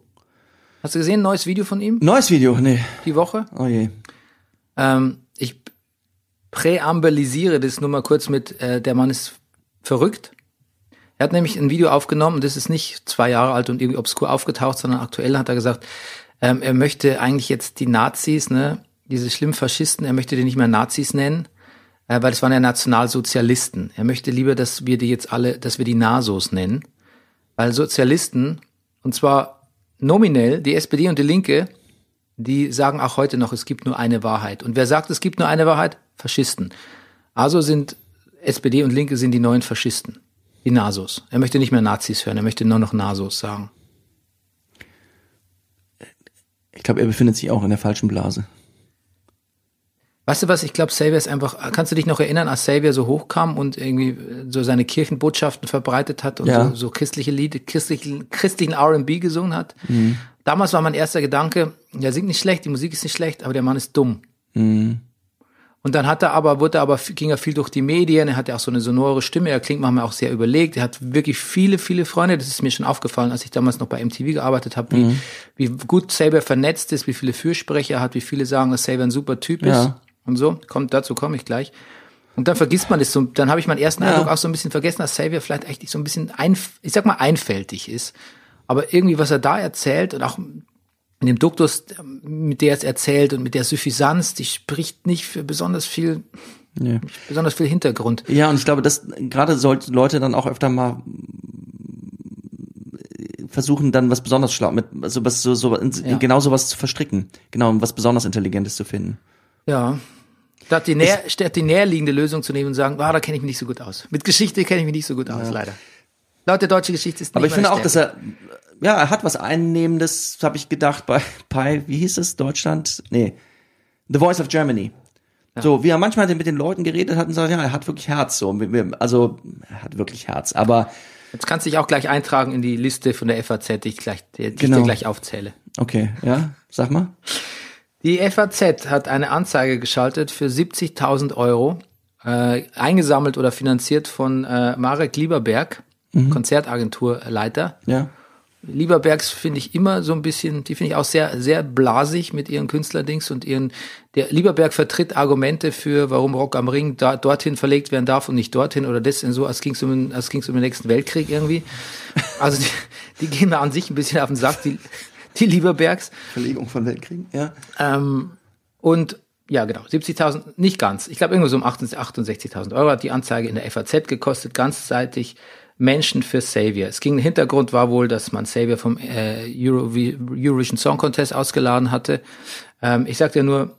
Hast du gesehen, neues Video von ihm
Neues Video, nee.
die Woche?
Oh je.
Ähm, ich präambelisiere das nur mal kurz mit, äh, der Mann ist verrückt. Er hat nämlich ein Video aufgenommen, das ist nicht zwei Jahre alt und irgendwie obskur aufgetaucht, sondern aktuell hat er gesagt, ähm, er möchte eigentlich jetzt die Nazis, ne, diese schlimmen Faschisten, er möchte die nicht mehr Nazis nennen, äh, weil das waren ja Nationalsozialisten. Er möchte lieber, dass wir die jetzt alle, dass wir die Nasos nennen, weil Sozialisten, und zwar nominell, die SPD und die Linke, die sagen auch heute noch, es gibt nur eine Wahrheit. Und wer sagt, es gibt nur eine Wahrheit? Faschisten. Also sind SPD und Linke sind die neuen Faschisten. Die Nasos. Er möchte nicht mehr Nazis hören, er möchte nur noch Nasos sagen.
Ich glaube, er befindet sich auch in der falschen Blase.
Weißt du was, ich glaube, Xavier ist einfach, kannst du dich noch erinnern, als Xavier so hochkam und irgendwie äh, so seine Kirchenbotschaften verbreitet hat und
Ja.
so, so christliche Lieder, christlichen, christlichen R&B gesungen hat? Damals war mein erster Gedanke, der singt nicht schlecht, die Musik ist nicht schlecht, aber der Mann ist dumm. Und dann hat er aber, wurde er aber, ging er viel durch die Medien, er hatte auch so eine sonore Stimme, er klingt manchmal auch sehr überlegt, er hat wirklich viele, viele Freunde, das ist mir schon aufgefallen, als ich damals noch bei MTV gearbeitet habe, wie, wie gut Saber vernetzt ist, wie viele Fürsprecher er hat, wie viele sagen, dass Saber ein super Typ ist
Ja.
Und so, kommt, dazu komme ich gleich. Und dann vergisst man das so, dann habe ich meinen ersten
Ja.
Eindruck auch so ein bisschen vergessen, dass Xavier vielleicht eigentlich so ein bisschen, ein, ich sag mal, einfältig ist. Aber irgendwie, was er da erzählt und auch in dem Duktus, mit der er es erzählt und mit der Suffisanz, die spricht nicht für besonders viel,
Nee.
besonders viel Hintergrund.
Ja, und ich glaube, dass gerade sollten Leute dann auch öfter mal versuchen dann was besonders schlau mit so was so, so in,
Ja.
genau sowas zu verstricken. Genau, um was besonders Intelligentes zu finden.
Ja. Statt die, näher, statt die näherliegende Lösung zu nehmen und sagen, ah, da kenne ich mich nicht so gut aus. Mit Geschichte kenne ich mich nicht so gut aus, leider. Laut der deutschen Geschichte ist nicht
Aber ich finde auch, dass er, ja, er hat was Einnehmendes, habe ich gedacht, bei, bei, wie hieß es, Deutschland? Nee, The Voice of Germany. So, wie er manchmal mit den Leuten geredet hat und sagt, ja, er hat wirklich Herz, so, also, er hat wirklich Herz, aber,
Jetzt kannst du dich auch gleich eintragen in die Liste von der FAZ, die ich, gleich, die ich
Genau.
dir gleich aufzähle.
okay, ja, sag mal.
Die FAZ hat eine Anzeige geschaltet für 70.000 Euro, äh, eingesammelt oder finanziert von äh, Marek Lieberberg, Konzertagenturleiter.
Ja,
Lieberbergs finde ich immer so ein bisschen, die finde ich auch sehr, sehr blasig mit ihren Künstlerdings und ihren, der Lieberberg vertritt Argumente für, warum Rock am Ring da, dorthin verlegt werden darf und nicht dorthin oder das und so, als ging es um, den- als ging's um den nächsten Weltkrieg irgendwie. Also die, die gehen mir an sich ein bisschen auf den Sack, die, (laughs) die Lieberbergs.
Verlegung von Weltkriegen, ja.
Ähm, und ja, genau, 70.000, nicht ganz. Ich glaube, irgendwo so um 68 68.000 Euro hat die Anzeige in der FAZ gekostet, ganzzeitig Menschen für Savior. Es ging, der Hintergrund war wohl, dass man Savior vom äh, Euro, Eurovision Song Contest ausgeladen hatte. Ähm, ich sagte ja nur,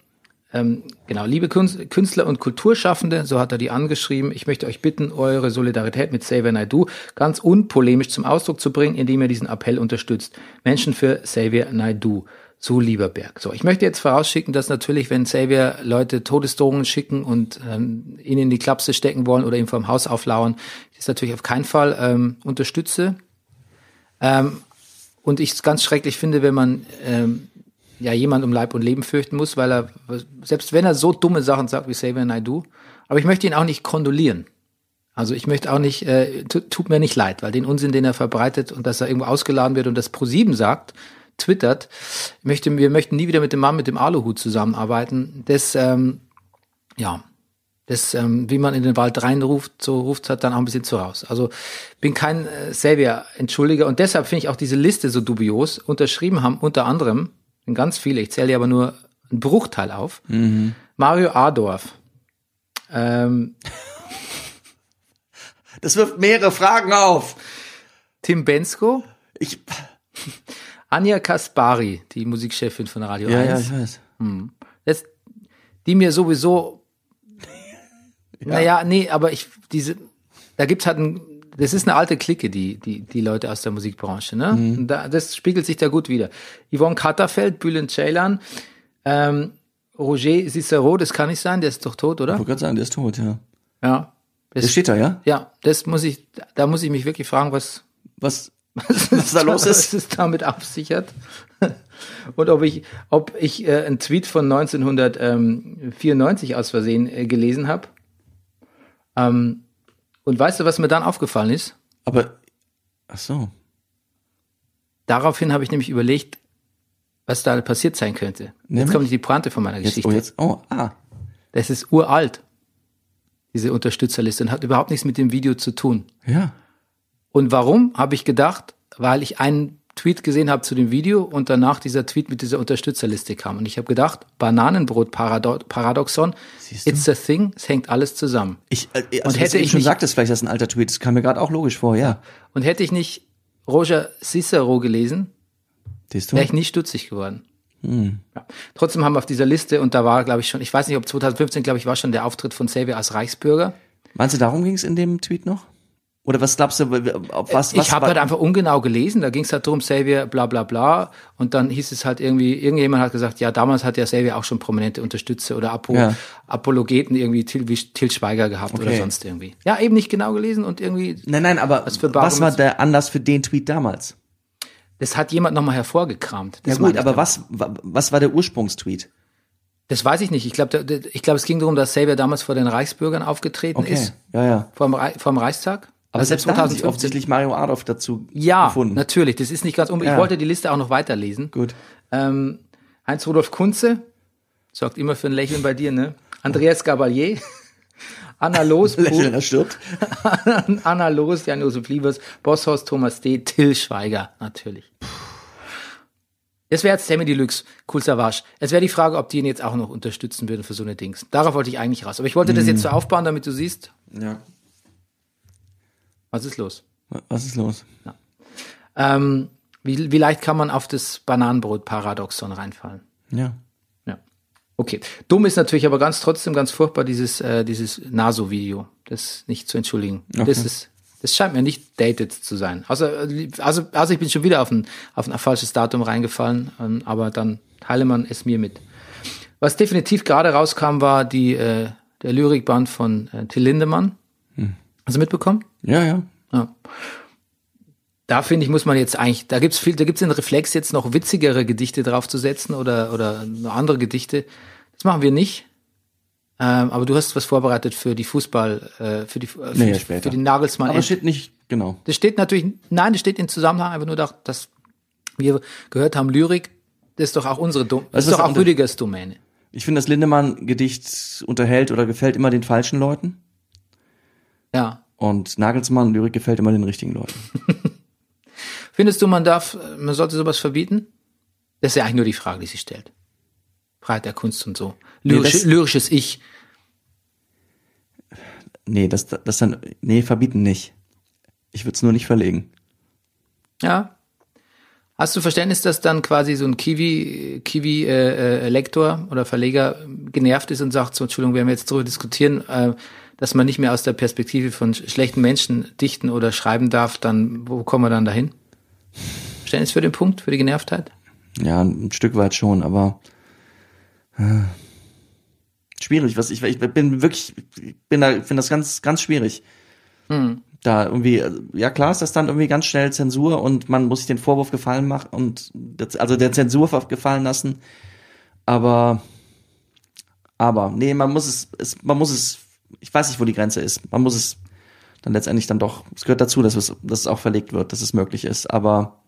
ähm, genau, liebe Künst- Künstler und Kulturschaffende, so hat er die angeschrieben, ich möchte euch bitten, eure Solidarität mit Xavier Naidoo ganz unpolemisch zum Ausdruck zu bringen, indem ihr diesen Appell unterstützt. Menschen für Xavier Naidoo zu Lieberberg. So, ich möchte jetzt vorausschicken, dass natürlich, wenn Xavier Leute Todesdrohungen schicken und ähm, ihn in die Klapse stecken wollen oder ihm vom Haus auflauern, ich das natürlich auf keinen Fall ähm, unterstütze. Ähm, und ich es ganz schrecklich finde, wenn man ähm, ja jemand um Leib und Leben fürchten muss, weil er, selbst wenn er so dumme Sachen sagt wie Xavier Naidoo, aber ich möchte ihn auch nicht kondolieren. Also ich möchte auch nicht, äh, tu- tut mir nicht leid, weil den Unsinn, den er verbreitet und dass er irgendwo ausgeladen wird und das ProSieben sagt, twittert, möchte, wir möchten nie wieder mit dem Mann mit dem Aluhut zusammenarbeiten. Das, ähm, ja, das, ähm, wie man in den Wald reinruft, so ruft hat dann auch ein bisschen zu raus. Also bin kein äh, Xavier-Entschuldiger und deshalb finde ich auch diese Liste so dubios. Unterschrieben haben unter anderem, sind ganz viele, ich zähle dir aber nur einen Bruchteil auf, Mario Adorf, ähm,
Das wirft mehrere Fragen auf.
Tim Bensko,
Ich,
Anja Kaspari, die Musikchefin von Radio
ja, ja,
1,
ich weiß.
das, die mir sowieso, (laughs) naja, nee, aber ich, diese, da gibt's halt ein, das ist eine alte Clique, die, die, die Leute aus der Musikbranche, ne? Und Da, das spiegelt sich da gut wieder. Yvonne Katterfeld, Bülent Ceylan, ähm, Roger Cicero, das kann nicht sein, der ist doch tot, oder?
Ich wollte gerade sagen, der ist tot, ja.
Ja.
Der
Das,
steht da, ja?
ja, das muss ich, da muss ich mich wirklich fragen, was,
Was, (laughs)
was,
was da los
was
ist?
es damit auf sich hat. (laughs) Und ob ich, ob ich äh, einen Tweet von 1994 aus Versehen äh, gelesen habe. Ähm, und weißt du, was mir dann aufgefallen ist?
Aber, ach so.
Daraufhin habe ich nämlich überlegt, was da passiert sein könnte. Jetzt
Nämlich?
kommt die Pointe von meiner
Jetzt,
Geschichte.
oh, jetzt, oh, ah.
Das ist uralt, diese Unterstützerliste, und hat überhaupt nichts mit dem Video zu tun.
Ja.
Und warum, habe ich gedacht, weil ich einen Tweet gesehen habe zu dem Video und danach dieser Tweet mit dieser Unterstützerliste kam. Und ich habe gedacht, Bananenbrot-Paradoxon, it's a thing, es hängt alles zusammen.
Ich, äh, also
Und hätte ich
schon
nicht-
sagtest, vielleicht ist das ein alter Tweet, das kam mir gerade auch logisch vor, ja.
Und hätte ich nicht Roger Cicero gelesen, wäre ich nie stutzig geworden.
Hm.
Ja. Trotzdem haben wir auf dieser Liste, und da war, glaube ich, schon, ich weiß nicht, ob 2015, glaube ich, war schon der Auftritt von Xavier als Reichsbürger.
Meinst du, darum ging es in dem Tweet noch? Oder was glaubst du, auf was, was
ich habe halt einfach ungenau gelesen, da ging es halt drum, Xavier, bla bla bla. Und dann hieß es halt irgendwie, irgendjemand hat gesagt, ja, damals hat ja Xavier auch schon prominente Unterstützer oder Apo,
Ja.
Apologeten irgendwie Til, wie Til Schweiger gehabt oder
Okay.
sonst irgendwie. Ja, eben nicht genau gelesen und irgendwie,
Nein, nein, aber
Was
was war der Anlass für den Tweet damals?
das hat jemand nochmal hervorgekramt.
Ja
Das meine
gut, aber was, wa- was war der Ursprungstweet?
Das weiß ich nicht. Ich glaube, ich glaube, es ging darum, dass Xavier damals vor den Reichsbürgern aufgetreten
Okay,
ist,
ja, ja.
vor dem, vor dem Reichstag.
Aber
Also
selbst da hat sich offensichtlich Mario Adolf dazu
Ja,
gefunden.
natürlich. Das ist nicht ganz unbedingt.
Ja.
Ich wollte die Liste auch noch weiterlesen.
Gut.
Ähm, Heinz-Rudolf Kunze, sorgt immer für ein Lächeln bei dir, ne? Andreas Gabalier, (laughs) Anna Loos, (laughs)
Lächeln, er stirbt. (laughs)
Anna Loos, Jan-Josef Liebers, Bosshaus, Thomas D., Till Schweiger, natürlich. Das wäre jetzt Sammy Deluxe, cool Savage. Es wäre die Frage, ob die ihn jetzt auch noch unterstützen würden für so eine Dings. Darauf wollte ich eigentlich raus. Aber ich wollte das jetzt so aufbauen, damit du siehst,
Ja.
Was ist los.
Was ist los?
Ähm, Wie, wie leicht kann man auf das Bananenbrot-Paradoxon reinfallen?
Ja.
Ja. Okay. Dumm ist natürlich aber ganz trotzdem ganz furchtbar dieses, äh, dieses Naso-Video. Das nicht zu entschuldigen. Das ist, das scheint mir nicht dated zu sein. Also, also, also ich bin schon wieder auf ein, auf ein falsches Datum reingefallen, ähm, aber dann teile man es mir mit. Was definitiv gerade rauskam, war die, äh, der Lyrikband von äh, Till Lindemann. Hast du mitbekommen?
Ja, ja.
Ja. Da finde ich, muss man jetzt eigentlich, da gibt's viel, da gibt's den Reflex, jetzt noch witzigere Gedichte draufzusetzen oder, oder noch andere Gedichte. Das machen wir nicht. Ähm, aber du hast was vorbereitet für die Fußball, äh, für die, äh, für,
Nee, später.
für die Nagelsmann.
Aber es steht nicht, genau.
das steht natürlich, nein, das steht in Zusammenhang einfach nur, da- dass wir gehört haben, Lyrik, das ist doch auch unsere, Dom das ist doch auch
das?
Rüdigers Domäne.
Ich finde, das Lindemann-Gedicht unterhält oder gefällt immer den falschen Leuten.
Ja.
Und Nagelsmann-Lyrik gefällt immer den richtigen Leuten. (laughs)
Findest du, man darf, man sollte sowas verbieten? Das ist ja eigentlich nur die Frage, die sich stellt. Freiheit der Kunst und so.
Nee,
Lyrisch,
das-
lyrisches Ich.
Nee, das, das dann, nee, verbieten nicht. Ich würde es nur nicht verlegen.
Ja. Hast du Verständnis, dass dann quasi so ein Kiwi, Kiwi äh, äh, Lektor oder Verleger genervt ist und sagt, so Entschuldigung, wir jetzt darüber diskutieren, äh, dass man nicht mehr aus der Perspektive von sch- schlechten Menschen dichten oder schreiben darf, dann wo kommen wir dann dahin? Verständnis für den Punkt, für die Genervtheit?
Ja, ein Stück weit schon, aber äh, schwierig. Was ich, ich bin wirklich, ich bin da, finde das ganz, ganz schwierig. Da irgendwie, ja klar ist das dann irgendwie ganz schnell Zensur und man muss sich den Vorwurf gefallen machen und das, also der Zensur gefallen lassen. Aber, aber nee, man muss es, es, man muss es, ich weiß nicht, wo die Grenze ist. Man muss es dann letztendlich dann doch, es gehört dazu, dass es, dass es auch verlegt wird, dass es möglich ist. Aber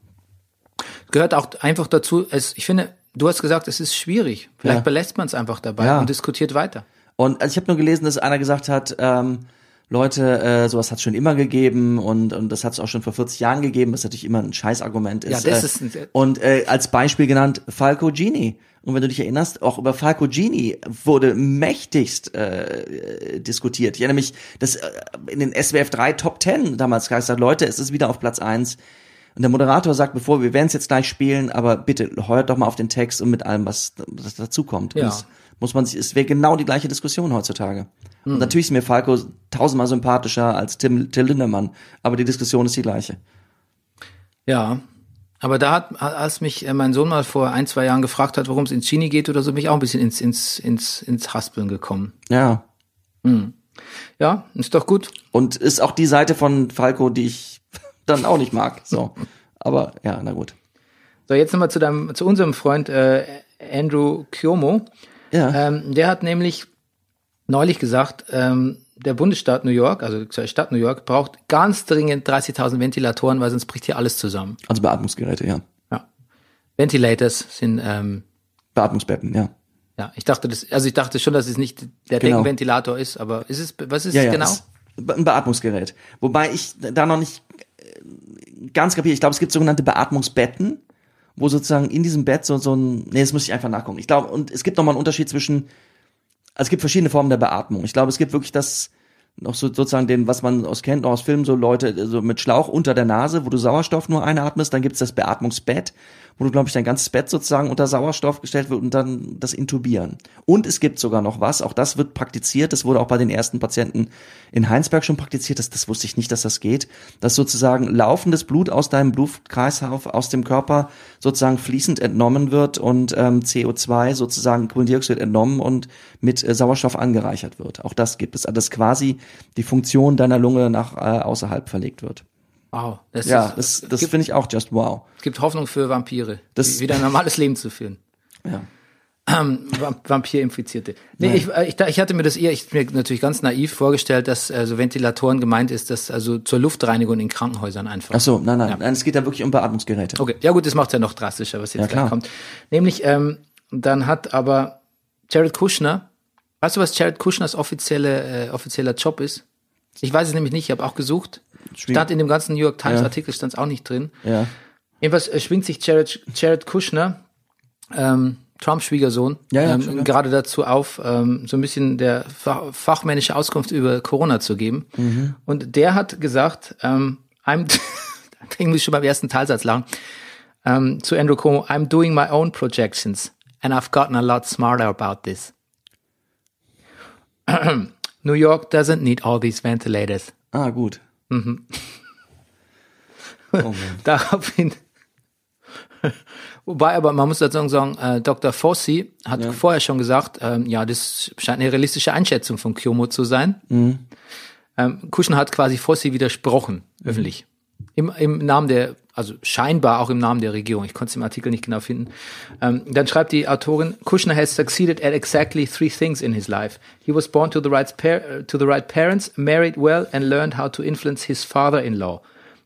Gehört auch einfach dazu, es, ich finde, du hast gesagt, es ist schwierig. Vielleicht
Ja.
belässt man es einfach dabei
Ja.
und diskutiert weiter.
Und also ich habe nur gelesen, dass einer gesagt hat, ähm, Leute, äh, sowas hat es schon immer gegeben und, und das hat es auch schon vor 40 Jahren gegeben, was natürlich immer ein Scheißargument ist.
Ja, das
äh,
ist ein-
und äh, als Beispiel genannt Falco Gini. Und wenn du dich erinnerst, auch über Falco Gini wurde mächtigst äh, diskutiert. Ich erinnere mich, dass äh, in den SWF 3 Top 10 damals gesagt, Leute, es ist wieder auf Platz 1. Und der Moderator sagt, bevor wir werden es jetzt gleich spielen, aber bitte heuert doch mal auf den Text und mit allem, was, was dazukommt.
Ja.
Muss man sich, es wäre genau die gleiche Diskussion heutzutage.
Hm.
Und natürlich ist mir Falco tausendmal sympathischer als Tim, Till Lindemann, aber die Diskussion ist die gleiche.
Ja. Aber da hat, als mich äh, mein Sohn mal vor ein, zwei Jahren gefragt hat, worum es ins Chini geht oder so, bin ich auch ein bisschen ins, ins, ins, ins Haspeln gekommen.
Ja.
Ja, ist doch gut.
Und ist auch die Seite von Falco, die ich (laughs) dann auch nicht mag. So. Aber ja, na gut.
So, jetzt nochmal zu deinem, zu unserem Freund äh, Andrew Cuomo.
Ja.
Ähm, der hat nämlich neulich gesagt, ähm, der Bundesstaat New York, also die Stadt New York, braucht ganz dringend 30.000 Ventilatoren, weil sonst bricht hier alles zusammen.
Also Beatmungsgeräte, ja.
Ja. Ventilators sind, ähm,
Beatmungsbetten, ja.
ja, ich dachte das, also ich dachte schon, dass es nicht der
Genau.
Deckenventilator ist, aber ist es, was ist
Ja,
es
ja.
genau?
Ist ein Beatmungsgerät. Wobei ich da noch nicht äh, ganz kapiere. Ich glaube, es gibt sogenannte Beatmungsbetten, wo sozusagen in diesem Bett so, so ein, nee, das muss ich einfach nachgucken. Ich glaube, und es gibt nochmal einen Unterschied zwischen, also es gibt verschiedene Formen der Beatmung. Ich glaube, es gibt wirklich das, noch so sozusagen den, was man aus kennt, noch aus Filmen, so Leute so mit Schlauch unter der Nase, wo du Sauerstoff nur einatmest, dann gibt's das Beatmungsbett, wo du, glaube ich, dein ganzes Bett sozusagen unter Sauerstoff gestellt wird und dann das Intubieren. Und es gibt sogar noch was, auch das wird praktiziert, das wurde auch bei den ersten Patienten in Heinsberg schon praktiziert, das, das wusste ich nicht, dass das geht, dass sozusagen laufendes Blut aus deinem Blutkreislauf, aus dem Körper sozusagen fließend entnommen wird und ähm, CO2 sozusagen Kohlendioxid entnommen und mit äh, Sauerstoff angereichert wird. Auch das gibt es, also dass quasi die Funktion deiner Lunge nach äh, außerhalb verlegt wird.
Wow. Das
Ja,
ist,
das, das finde ich auch just wow.
es gibt Hoffnung für Vampire,
Das-
wie- wieder ein normales Leben zu führen. (laughs)
Ja.
Ähm, Vamp- Vampir-Infizierte. Nee, ich, äh, ich, ich hatte mir das eher, ich mir natürlich ganz naiv vorgestellt, dass also Ventilatoren gemeint ist, dass also zur Luftreinigung in Krankenhäusern einfach.
Ach so, nein, nein,
Ja.
nein, es geht da wirklich um Beatmungsgeräte.
Okay, ja gut, das macht ja noch drastischer, was jetzt
Ja,
gleich kommt. Nämlich, ähm, dann hat aber Jared Kushner, weißt du, was Jared Kushners offizielle, äh, offizieller Job ist? Ich weiß es nämlich nicht, ich habe auch gesucht. Stand in dem ganzen New York Times
Ja.
Artikel stand es auch nicht drin.
Ja.
Jedenfalls äh, schwingt sich Jared, Jared Kushner, ähm, Trumps Schwiegersohn,
Ja, ja,
ähm, gerade dazu auf, ähm, so ein bisschen der fach, fachmännische Auskunft über Corona zu geben.
Mhm.
Und der hat gesagt, ähm, I'm, (laughs) da muss ich schon beim ersten Teilsatz lachen, ähm, zu Andrew Cuomo, I'm doing my own projections and I've gotten a lot smarter about this. (clears throat) New York doesn't need all these ventilators.
Ah, gut. Mhm. oh. (laughs)
Daraufhin. Wobei, aber man muss dazu sagen, äh, Dr. Fossi hat
Ja.
vorher schon gesagt, ähm, ja, das scheint eine realistische Einschätzung von Cuomo zu sein.
Mhm.
Ähm, Kuschen hat quasi Fossi widersprochen, öffentlich. Im, Im Namen der, also scheinbar auch im Namen der Regierung. Ich konnte es im Artikel nicht genau finden. Ähm, dann schreibt die Autorin, Kushner has succeeded at exactly three things in his life. He was born to the right, uh, to the right parents, married well, and learned how to influence his father-in-law.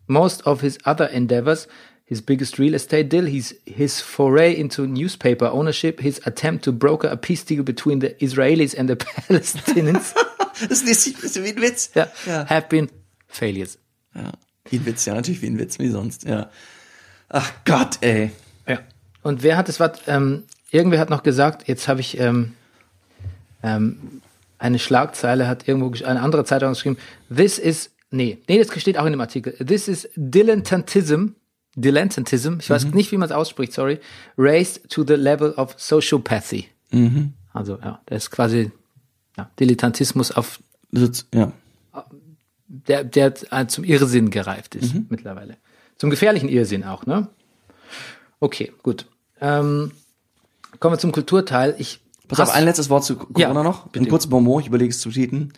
Most of his other endeavors, his biggest real estate deal, his, his foray into newspaper ownership, his attempt to broker a peace deal between the Israelis and the (laughs) Palestinians, (laughs)
Das ist, wie ein Witz.
yeah,
Ja.
have been failures.
ja. Wie ein Witz, ja, natürlich wie ein Witz, wie sonst, ja. Ach Gott, ey.
Ja. Und wer hat es was? Ähm, irgendwer hat noch gesagt, jetzt habe ich ähm, ähm, eine Schlagzeile, hat irgendwo eine andere Zeitung geschrieben, this is, nee, nee, das steht auch in dem Artikel, this is dilettantism, dilettantism, ich weiß nicht, wie man es ausspricht, sorry, raised to the level of sociopathy. Also, ja, das ist quasi ja, Dilettantismus auf
Ja.
Der, der äh, zum Irrsinn gereift ist mittlerweile. Zum gefährlichen Irrsinn auch, ne? Okay, gut. Ähm, kommen wir zum Kulturteil. Ich
Pass auf, ein letztes Wort zu Corona
Ja,
noch.
bitte.
Ein kurzes Bonbon, ich überlege es zu tweeten.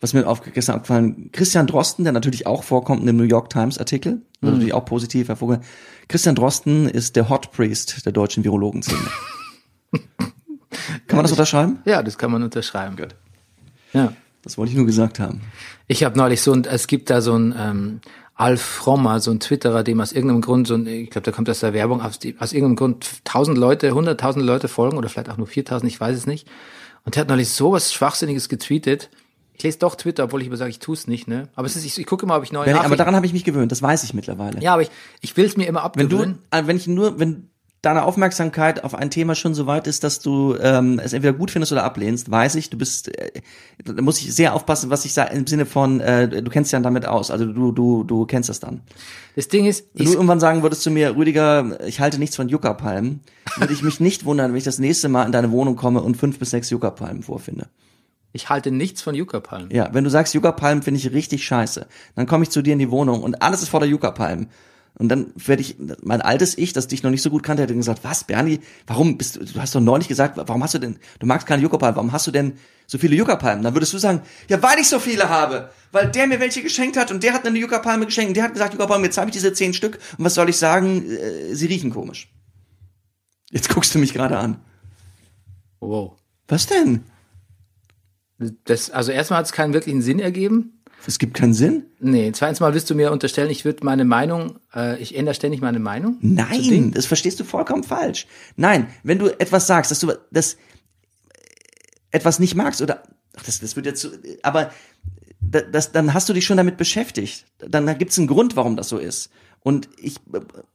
Was mir auf, gestern aufgefallen, Christian Drosten, der natürlich auch vorkommt in dem New York Times Artikel,
Mhm.
natürlich auch positiv hervorgehoben. Christian Drosten ist der Hot Priest der deutschen Virologenszene. (laughs) Kann man das unterschreiben?
Ja, das kann man unterschreiben. Gut. Ja.
Das wollte ich nur gesagt haben.
Ich habe neulich so ein, es gibt da so ein ähm, Alf Frommer, so ein Twitterer, dem aus irgendeinem Grund so ein, ich glaube, da kommt aus der Werbung, aus, aus irgendeinem Grund tausend Leute, hunderttausend Leute folgen oder vielleicht auch nur viertausend, ich weiß es nicht. Und der hat neulich sowas Schwachsinniges getweetet. Ich lese doch Twitter, obwohl ich immer sage, ich tue es nicht, ne? Aber es ist, ich, ich gucke immer, ob ich neue
Wenn, aber daran habe ich mich gewöhnt, das weiß ich mittlerweile.
Ja, aber ich, ich will es mir immer
Wenn du,
abgewöhnen.
äh, wenn ich nur, wenn deine Aufmerksamkeit auf ein Thema schon so weit ist, dass du ähm, es entweder gut findest oder ablehnst, weiß ich, du bist, äh, da muss ich sehr aufpassen, was ich sage im Sinne von, äh, du kennst dich dann damit aus, also du, du, du kennst das dann.
Das Ding ist,
Wenn du irgendwann sagen würdest zu mir, Rüdiger, ich halte nichts von Juckerpalmen, würde ich mich nicht wundern, wenn ich das nächste Mal in deine Wohnung komme und fünf bis sechs Juckerpalmen vorfinde.
ich halte nichts von Yucca-Palmen.
Ja, wenn du sagst, Juckerpalmen finde ich richtig scheiße, dann komme ich zu dir in die Wohnung und alles ist voller Juckerpalmen. Und dann werde ich, mein altes Ich, das dich noch nicht so gut kannte, hätte gesagt, was, Bernie, warum bist du, du hast doch neulich gesagt, warum hast du denn, du magst keine Juckerpalmen, warum hast du denn so viele Juckerpalmen? Dann würdest du sagen, ja, weil ich so viele habe, weil der mir welche geschenkt hat und der hat mir eine Juckerpalme geschenkt und der hat gesagt, Juckerpalmen, jetzt habe ich diese zehn Stück und was soll ich sagen, äh, sie riechen komisch. Jetzt guckst du mich gerade an.
Wow.
Was denn?
Das, also erstmal hat es keinen wirklichen Sinn ergeben.
Es gibt keinen Sinn?
Nee, zweitens mal willst du mir unterstellen, ich würde meine Meinung, äh, ich ändere ständig meine Meinung.
Nein, das verstehst du vollkommen falsch. Nein, wenn du etwas sagst, dass du das etwas nicht magst oder ach, das, das wird jetzt so, aber da- das, dann hast du dich schon damit beschäftigt. Dann gibt es einen Grund, warum das so ist. Und ich,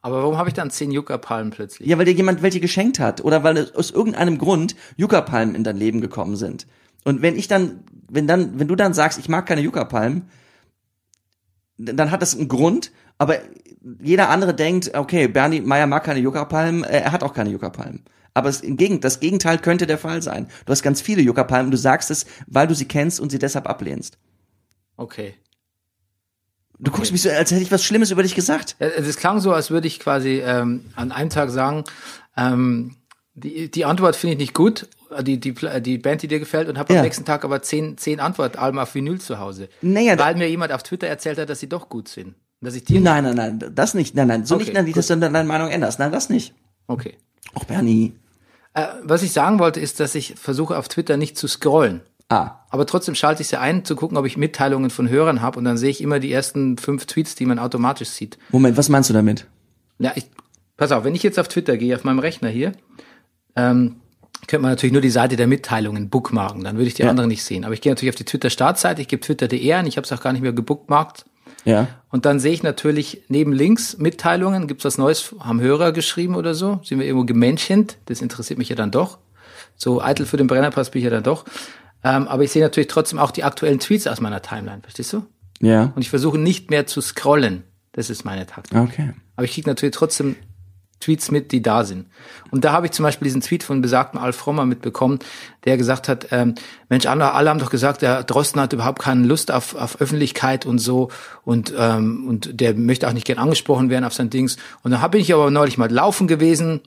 Aber warum habe ich dann zehn Yucca-Palmen plötzlich?
ja, weil dir jemand welche geschenkt hat oder weil aus irgendeinem Grund Yucca-Palmen in dein Leben gekommen sind. Und wenn ich dann, wenn dann, wenn du dann sagst, ich mag keine Yucca-Palmen, dann hat das einen Grund, aber jeder andere denkt, okay, Bernie Meyer mag keine Yucca-Palmen, äh, er hat auch keine Yucca-Palmen. Aber es, Gegen, das Gegenteil könnte der Fall sein. Du hast ganz viele Yucca-Palmen, du sagst es, weil du sie kennst und sie deshalb ablehnst.
Okay.
Du guckst mich so, als hätte ich was Schlimmes über dich gesagt.
Äh, Das klang so, als würde ich quasi ähm, an einem Tag sagen, ähm, die, die Antwort finde ich nicht gut, äh, die, die, die Band, die dir gefällt, und habe
Ja.
am nächsten Tag aber zehn, zehn Antwortalben auf Vinyl zu Hause.
Naja,
weil mir jemand auf Twitter erzählt hat, dass sie doch gut sind. Dass ich dir
Nein, nein, nein, das nicht. Nein, nein, so
Okay,
nicht, nein, dass du deine Meinung änderst. Nein, das nicht.
Okay.
Auch Bernie.
Äh, was ich sagen wollte, ist, dass ich versuche auf Twitter nicht zu scrollen.
Ah,
Aber trotzdem schalte ich sie ein, zu gucken, ob ich Mitteilungen von Hörern habe und dann sehe ich immer die ersten fünf Tweets, die man automatisch sieht.
Moment, was meinst du damit?
Ja, ich, pass auf, wenn ich jetzt auf Twitter gehe, auf meinem Rechner hier, ähm, könnte man natürlich nur die Seite der Mitteilungen bookmarken, dann würde ich die
Ja.
anderen nicht sehen. Aber ich gehe natürlich auf die Twitter-Startseite, ich gebe twitter.de ein, ich habe es auch gar nicht mehr gebookmarkt.
Ja.
Und dann sehe ich natürlich neben links Mitteilungen, gibt's was Neues, haben Hörer geschrieben oder so, sind wir irgendwo gemenschent, das interessiert mich ja dann doch. So eitel für den Brennerpass bin ich ja dann doch. Ähm, aber ich sehe natürlich trotzdem auch die aktuellen Tweets aus meiner Timeline, verstehst du?
Ja.
Und ich versuche nicht mehr zu scrollen. Das ist meine Taktik.
Okay.
Aber ich kriege natürlich trotzdem Tweets mit, die da sind. Und da habe ich zum Beispiel diesen Tweet von besagten Alf Rommer mitbekommen, der gesagt hat, ähm, Mensch, alle, alle haben doch gesagt, der Drosten hat überhaupt keine Lust auf, auf Öffentlichkeit und so und, ähm, und der möchte auch nicht gern angesprochen werden auf sein Dings. Und da habe ich aber neulich mal laufen gewesen.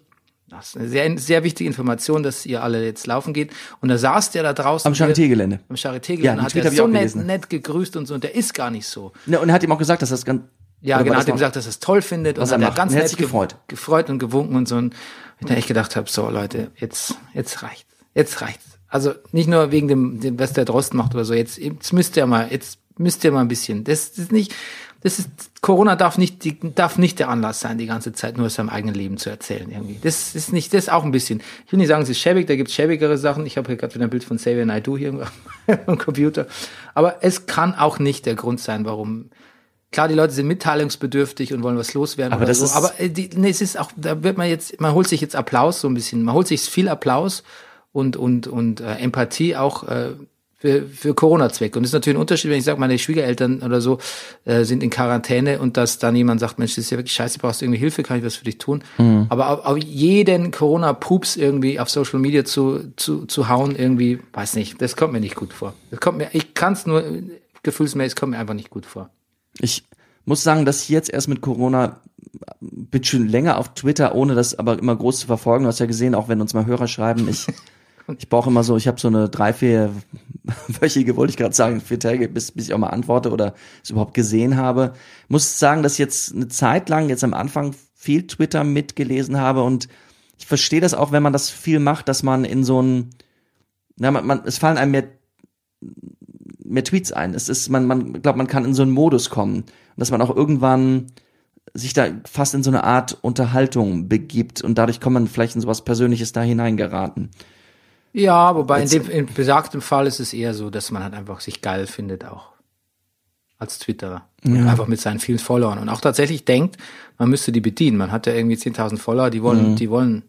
Das ist eine sehr, sehr wichtige Information, dass ihr alle jetzt laufen geht. Und da saß der da draußen.
Am Charité-Gelände.
Am Charité-Gelände.
Ja,
hat er so nett, nett gegrüßt und so. Und der ist gar nicht so.
Ja, und er hat ihm auch gesagt, dass das ganz.
Ja,
oder
genau, hat ihm gesagt, dass er es toll findet
Was
und
er
hat ganz nett
gefreut.
gefreut und gewunken und so. Und ich dann echt gedacht habe, so Leute, jetzt, jetzt reicht's. Jetzt reicht's. Also nicht nur wegen dem, dem was der Drosten macht oder so, jetzt, jetzt müsst ihr mal, jetzt müsst ihr mal ein bisschen. Das ist nicht, das ist, Corona darf nicht, die, darf nicht der Anlass sein, die ganze Zeit nur aus seinem eigenen Leben zu erzählen irgendwie. Das ist nicht, das ist auch ein bisschen. Ich will nicht sagen, es ist schäbig, da gibt's schäbigere Sachen. Ich habe hier gerade wieder ein Bild von Xavier Naidoo hier (laughs) am Computer. Aber es kann auch nicht der Grund sein, warum Klar, die Leute sind mitteilungsbedürftig und wollen was loswerden
Aber
oder
das
so.
ist-
Aber äh, die, nee, es ist auch, da wird man jetzt, man holt sich jetzt Applaus so ein bisschen, man holt sich viel Applaus und und und äh, Empathie auch äh, für, für Corona-Zwecke. Und das ist natürlich ein Unterschied, wenn ich sage, meine Schwiegereltern oder so äh, sind in Quarantäne und dass dann jemand sagt, Mensch, das ist ja wirklich scheiße, brauchst du irgendwie Hilfe, kann ich was für dich tun. Aber auf, auf jeden Corona-Pups irgendwie auf Social Media zu, zu, zu hauen, irgendwie, weiß nicht, das kommt mir nicht gut vor. Das kommt mir, ich kann es nur, gefühlsmäßig kommt mir einfach nicht gut vor.
Ich muss sagen, dass ich jetzt erst mit Corona bin schon länger auf Twitter, ohne das aber immer groß zu verfolgen. Du hast ja gesehen, auch wenn uns mal Hörer schreiben, ich (laughs) ich brauche immer so, ich habe so eine drei, vier (laughs) wöchige, wollte ich gerade sagen, vier Tage, bis, bis ich auch mal antworte oder es überhaupt gesehen habe. Muss sagen, dass ich jetzt eine Zeit lang, jetzt am Anfang, viel Twitter mitgelesen habe und ich verstehe das auch, wenn man das viel macht, dass man in so ein, na, man, man, es fallen einem mehr mehr Tweets ein. Es ist, man, man glaubt, man kann in so einen Modus kommen. Und dass man auch irgendwann sich da fast in so eine Art Unterhaltung begibt und dadurch kann man vielleicht in sowas Persönliches da hineingeraten.
Ja, wobei in
Jetzt-
dem in besagtem Fall ist es eher so, dass man halt einfach sich geil findet auch als Twitterer. Und einfach mit seinen vielen Followern und auch tatsächlich denkt, man müsste die bedienen. Man hat ja irgendwie 10.000 Follower, die wollen, die wollen,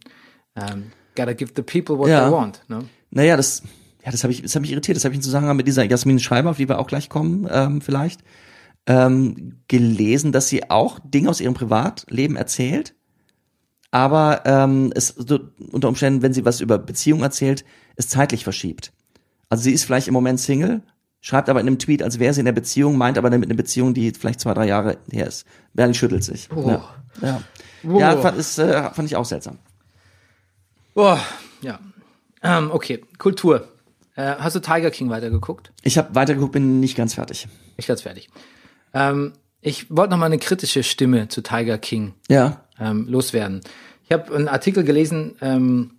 ähm, gotta give the people what
Ja.
they want. Ne?
Naja, das, ja, das habe ich, das hat mich irritiert. Das habe ich in Zusammenhang mit dieser Jasmin Schreiber, auf die wir auch gleich kommen, ähm, vielleicht, ähm, gelesen, dass sie auch Dinge aus ihrem Privatleben erzählt, aber ähm, es so, unter Umständen, wenn sie was über Beziehungen erzählt, es zeitlich verschiebt. Also sie ist vielleicht im Moment Single, schreibt aber in einem Tweet, als wäre sie in der Beziehung, meint aber damit eine Beziehung, die vielleicht zwei, drei Jahre her ist. Bernie schüttelt sich. Ja, ja. ja fand, ist, äh, fand ich auch seltsam.
Boah, ja. Ähm, okay, Kultur. Äh, hast du Tiger King weitergeguckt?
Ich habe weitergeguckt, bin nicht ganz fertig.
Ich werde fertig. Ähm, ich wollte noch mal eine kritische Stimme zu Tiger King
Ja.
ähm, loswerden. Ich habe einen Artikel gelesen, ähm,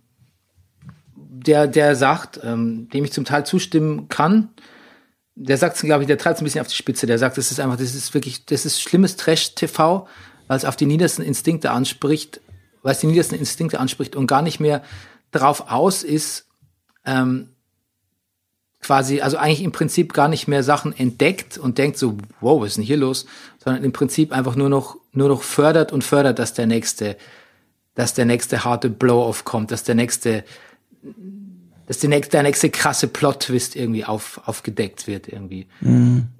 der, der sagt, ähm, dem ich zum Teil zustimmen kann. Der sagt, glaube ich, der treibt es ein bisschen auf die Spitze. Der sagt, das ist einfach, das ist wirklich, das ist schlimmes Trash-TV, weil es auf die niedersten Instinkte anspricht, weil es die niedersten Instinkte anspricht und gar nicht mehr darauf aus ist, ähm, quasi, also eigentlich im Prinzip gar nicht mehr Sachen entdeckt und denkt so, wow, was ist denn hier los? Sondern im Prinzip einfach nur noch, nur noch fördert und fördert, dass der nächste, dass der nächste harte Blow-off kommt, dass der nächste, dass die nächste, der nächste krasse Plot-Twist irgendwie auf, aufgedeckt wird irgendwie.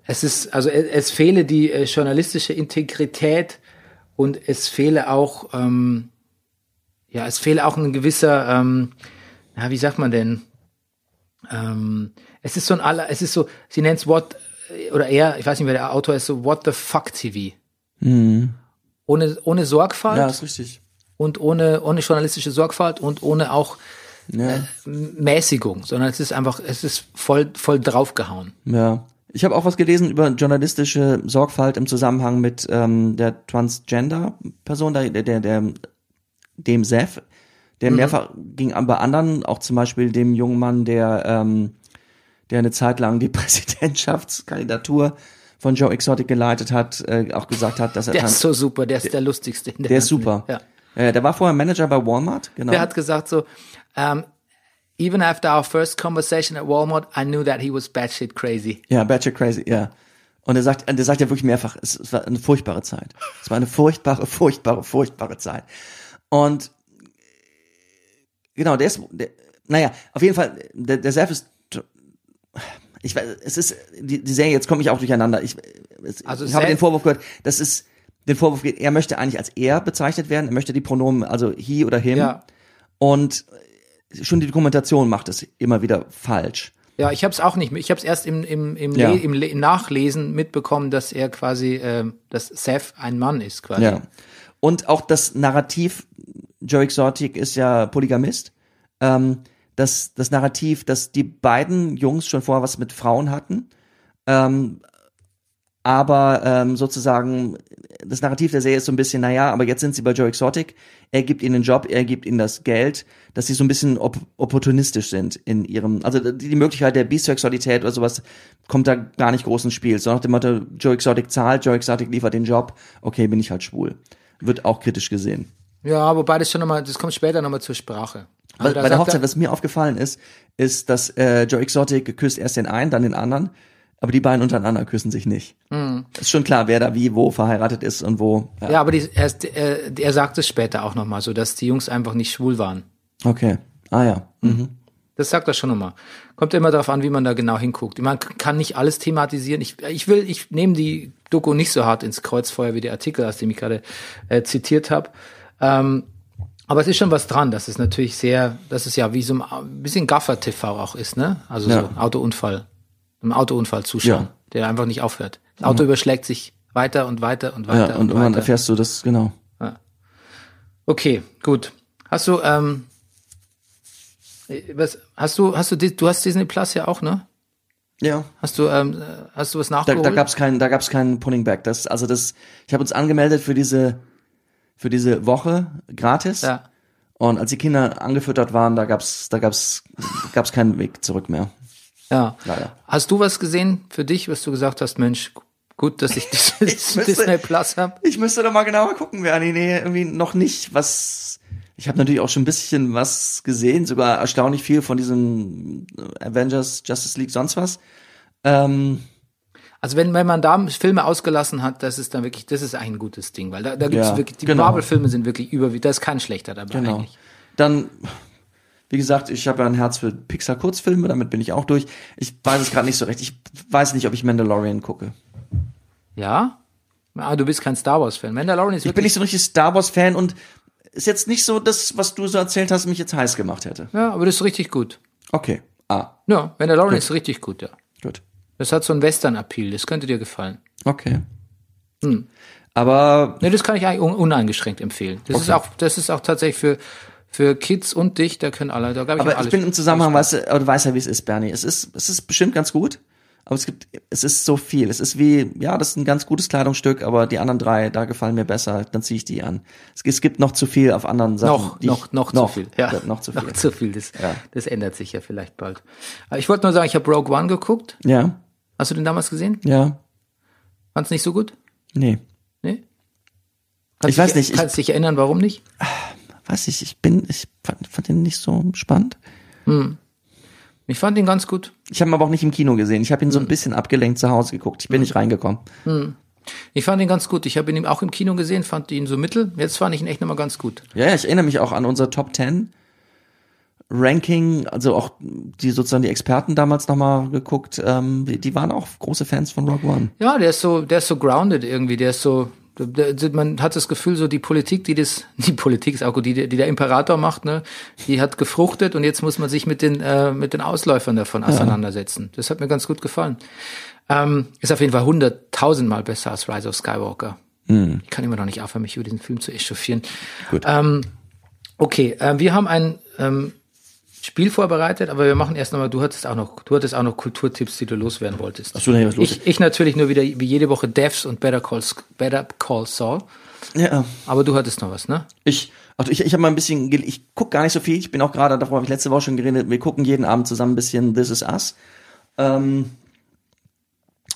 Es ist, also es, es fehle die äh, journalistische Integrität und es fehle auch, ähm, ja, es fehle auch ein gewisser, ähm, ja, wie sagt man denn? Ähm, es ist so ein aller, es ist so, sie nennt es What, oder er, ich weiß nicht, wer der Autor ist, so What the fuck TV. Ohne, ohne Sorgfalt
Ja, ist richtig.
und ohne, ohne journalistische Sorgfalt und ohne auch
Ja.
Mäßigung, sondern es ist einfach, es ist voll, voll draufgehauen.
Ja. Ich habe auch was gelesen über journalistische Sorgfalt im Zusammenhang mit ähm, der Transgender-Person, der, der, der, der dem Seth, der mehrfach ging bei anderen, auch zum Beispiel dem jungen Mann, der, ähm, der eine Zeit lang die (laughs) Präsidentschaftskandidatur von Joe Exotic geleitet hat, äh, auch gesagt hat, dass er
Der ist so super, der ist der lustigste. In der,
der ist super.
Ja.
Äh, der war vorher Manager bei Walmart, genau.
Der hat gesagt so, um, even after our first conversation at Walmart, I knew that he was batshit crazy.
Ja, Batshit Crazy, ja. Und er sagt, der sagt ja wirklich mehrfach, es, es war eine furchtbare Zeit. Es war eine furchtbare, (laughs) furchtbare, furchtbare Zeit. Und genau, der ist, der, naja, auf jeden Fall, der, der Seth ist, ich weiß, es ist, die, die Serie, jetzt komme ich auch durcheinander. Ich, es,
Also
ich habe den Vorwurf gehört, das ist, den Vorwurf geht, er möchte eigentlich als er bezeichnet werden, er möchte die Pronomen, also he oder him.
Ja.
Und schon die Dokumentation macht es immer wieder falsch.
Ja, ich habe es auch nicht. Ich habe es erst im, im, im,
Ja.
Im, Le im Nachlesen mitbekommen, dass er quasi, ähm, dass Seth ein Mann ist quasi.
Ja. Und auch das Narrativ, Joe Exotic ist ja Polygamist, ähm, das, das Narrativ, dass die beiden Jungs schon vorher was mit Frauen hatten, ähm, aber ähm, sozusagen das Narrativ der Serie ist so ein bisschen, naja, aber jetzt sind sie bei Joe Exotic, er gibt ihnen den Job, er gibt ihnen das Geld, dass sie so ein bisschen op opportunistisch sind in ihrem, also die, Möglichkeit der Bisexualität oder sowas kommt da gar nicht groß ins Spiel. So nach dem Motto, Joe Exotic zahlt, Joe Exotic liefert den Job, okay, bin ich halt schwul. Wird auch kritisch gesehen.
Ja, wobei das schon nochmal, das kommt später nochmal zur Sprache.
Bei, bei der Hochzeit, was mir aufgefallen ist, ist, dass äh, Joe Exotic küsst erst den einen, dann den anderen, aber die beiden untereinander küssen sich nicht.
Hm.
Ist schon klar, wer da wie wo verheiratet ist und wo. Ja.
Ja, aber die, er, ist- er, er sagt es später auch nochmal so, dass die Jungs einfach nicht schwul waren.
Okay. Ah ja. Mhm.
Das sagt er schon nochmal. Kommt immer darauf an, wie man da genau hinguckt. Man kann nicht alles thematisieren. Ich, ich will, ich nehme die Doku nicht so hart ins Kreuzfeuer wie der Artikel, aus dem ich gerade äh, zitiert habe. Ähm, aber es ist schon was dran, dass es natürlich sehr, dass es ja wie so ein ein bisschen Gaffer-TV auch ist, ne? Also
Ja.
so Autounfall, einem Autounfall zuschauen,
Ja.
der einfach nicht aufhört. Das Auto überschlägt sich weiter und weiter und weiter
Ja, und irgendwann
weiter.
erfährst du das, genau.
Okay, gut. Hast du, ähm, äh, was, hast du, hast du, du hast Disney Plus ja auch, ne?
Ja.
Hast du, ähm, hast du was
Da,
nachgeholt?
da gab's keinen, da gab's keinen Pulling Back. Das, also das, ich habe uns angemeldet für diese, für diese Woche gratis.
ja.
Und als die Kinder angefüttert waren, da gab's, da gab's, gab's keinen Weg zurück mehr.
Ja.
Leider.
Hast du was gesehen für dich, was du gesagt hast, Mensch, gut, dass ich (laughs) dieses
müsste-
Disney Plus hab?
Ich müsste doch mal genauer gucken, Bernie. Nee, irgendwie noch nicht. Was. Ich habe natürlich auch schon ein bisschen was gesehen, sogar erstaunlich viel von diesem Avengers, Justice League, sonst was. Ähm,
Also wenn, wenn man da Filme ausgelassen hat, das ist dann wirklich, das ist ein gutes Ding, weil da, da gibt's
Ja,
wirklich, die
genau.
Marvel-Filme sind wirklich überwiegend, da ist kein schlechter dabei
genau.
eigentlich.
Dann, wie gesagt, ich habe ja ein Herz für Pixar-Kurzfilme, damit bin ich auch durch. Ich weiß es gerade nicht so recht. Ich weiß nicht, ob ich Mandalorian gucke.
Ja? Ah, du bist kein Star Wars-Fan. Mandalorian ist
Ich bin nicht so ein richtig Star Wars-Fan und ist jetzt nicht so das, was du so erzählt hast, mich jetzt heiß gemacht hätte.
ja, aber das ist richtig gut.
Okay. Ah,
Ja, Mandalorian ist richtig gut, ja. Das hat so einen Western-Appeal, das könnte dir gefallen.
Okay.
Hm.
Aber
Ne, das kann ich eigentlich un uneingeschränkt empfehlen. Das ist auch, das ist auch tatsächlich für, für Kids und dich, da können alle, da glaube ich
Aber ich bin im Zusammenhang, weißt du, aber du weißt ja, wie es ist, Bernie. Es ist, es ist bestimmt ganz gut, aber es gibt, es ist so viel. Es ist wie, ja, das ist ein ganz gutes Kleidungsstück, aber die anderen drei, da gefallen mir besser, dann ziehe ich die an. Es, es gibt noch zu viel auf anderen Sachen.
noch, noch,
ich,
noch, zu viel. Ja,
noch zu (laughs) viel.
Noch zu viel. Das,
Ja.
das ändert sich ja vielleicht bald. Ich wollte nur sagen, ich habe Rogue One geguckt.
Ja,
Hast du den damals gesehen?
ja,
Fand's nicht so gut?
nee.
Nee?
Ich
dich-
weiß nicht, ich-
Kannst dich erinnern, warum nicht?
Weiß ich, ich bin, ich fand, fand den nicht so spannend.
Ich fand ihn ganz gut.
Ich habe ihn aber auch nicht im Kino gesehen. Ich habe ihn so
Hm.
ein bisschen abgelenkt zu Hause geguckt. Ich bin nicht reingekommen.
Ich fand ihn ganz gut. Ich habe ihn auch im Kino gesehen, fand ihn so mittel. Jetzt fand ich ihn echt nochmal ganz gut.
Ja, ja, ich erinnere mich auch an unser Top 10 Ranking, also auch die sozusagen die Experten damals nochmal geguckt, ähm, die, die waren auch große Fans von Rogue One.
Ja, der ist so, der ist so grounded irgendwie. Der ist so, der, der, man hat das Gefühl, so die Politik, die das, (laughs) die Politik ist auch gut, die, die der Imperator macht, ne, die hat gefruchtet und jetzt muss man sich mit den, äh, mit den Ausläufern davon auseinandersetzen. Das hat mir ganz gut gefallen. Ähm, ist auf jeden Fall hunderttausendmal besser als Rise of Skywalker. Ich kann immer noch nicht aufhören, mich über diesen Film zu echauffieren.
Gut.
Ähm, okay, äh, wir haben ein ähm, Spiel vorbereitet, aber wir machen erst nochmal, du hattest auch noch, du hattest auch noch Kulturtipps, die du loswerden wolltest.
Ach so, da was los.
Ich, ich natürlich nur wieder wie jede Woche Devs und Better Call, Better Call Saul.
Ja,
Aber du hattest noch was, ne?
ich, also ich, ich habe mal ein bisschen, ich guck gar nicht so viel. Ich bin auch gerade, davor habe ich letzte Woche schon geredet, wir gucken jeden Abend zusammen ein bisschen This Is Us. Ähm,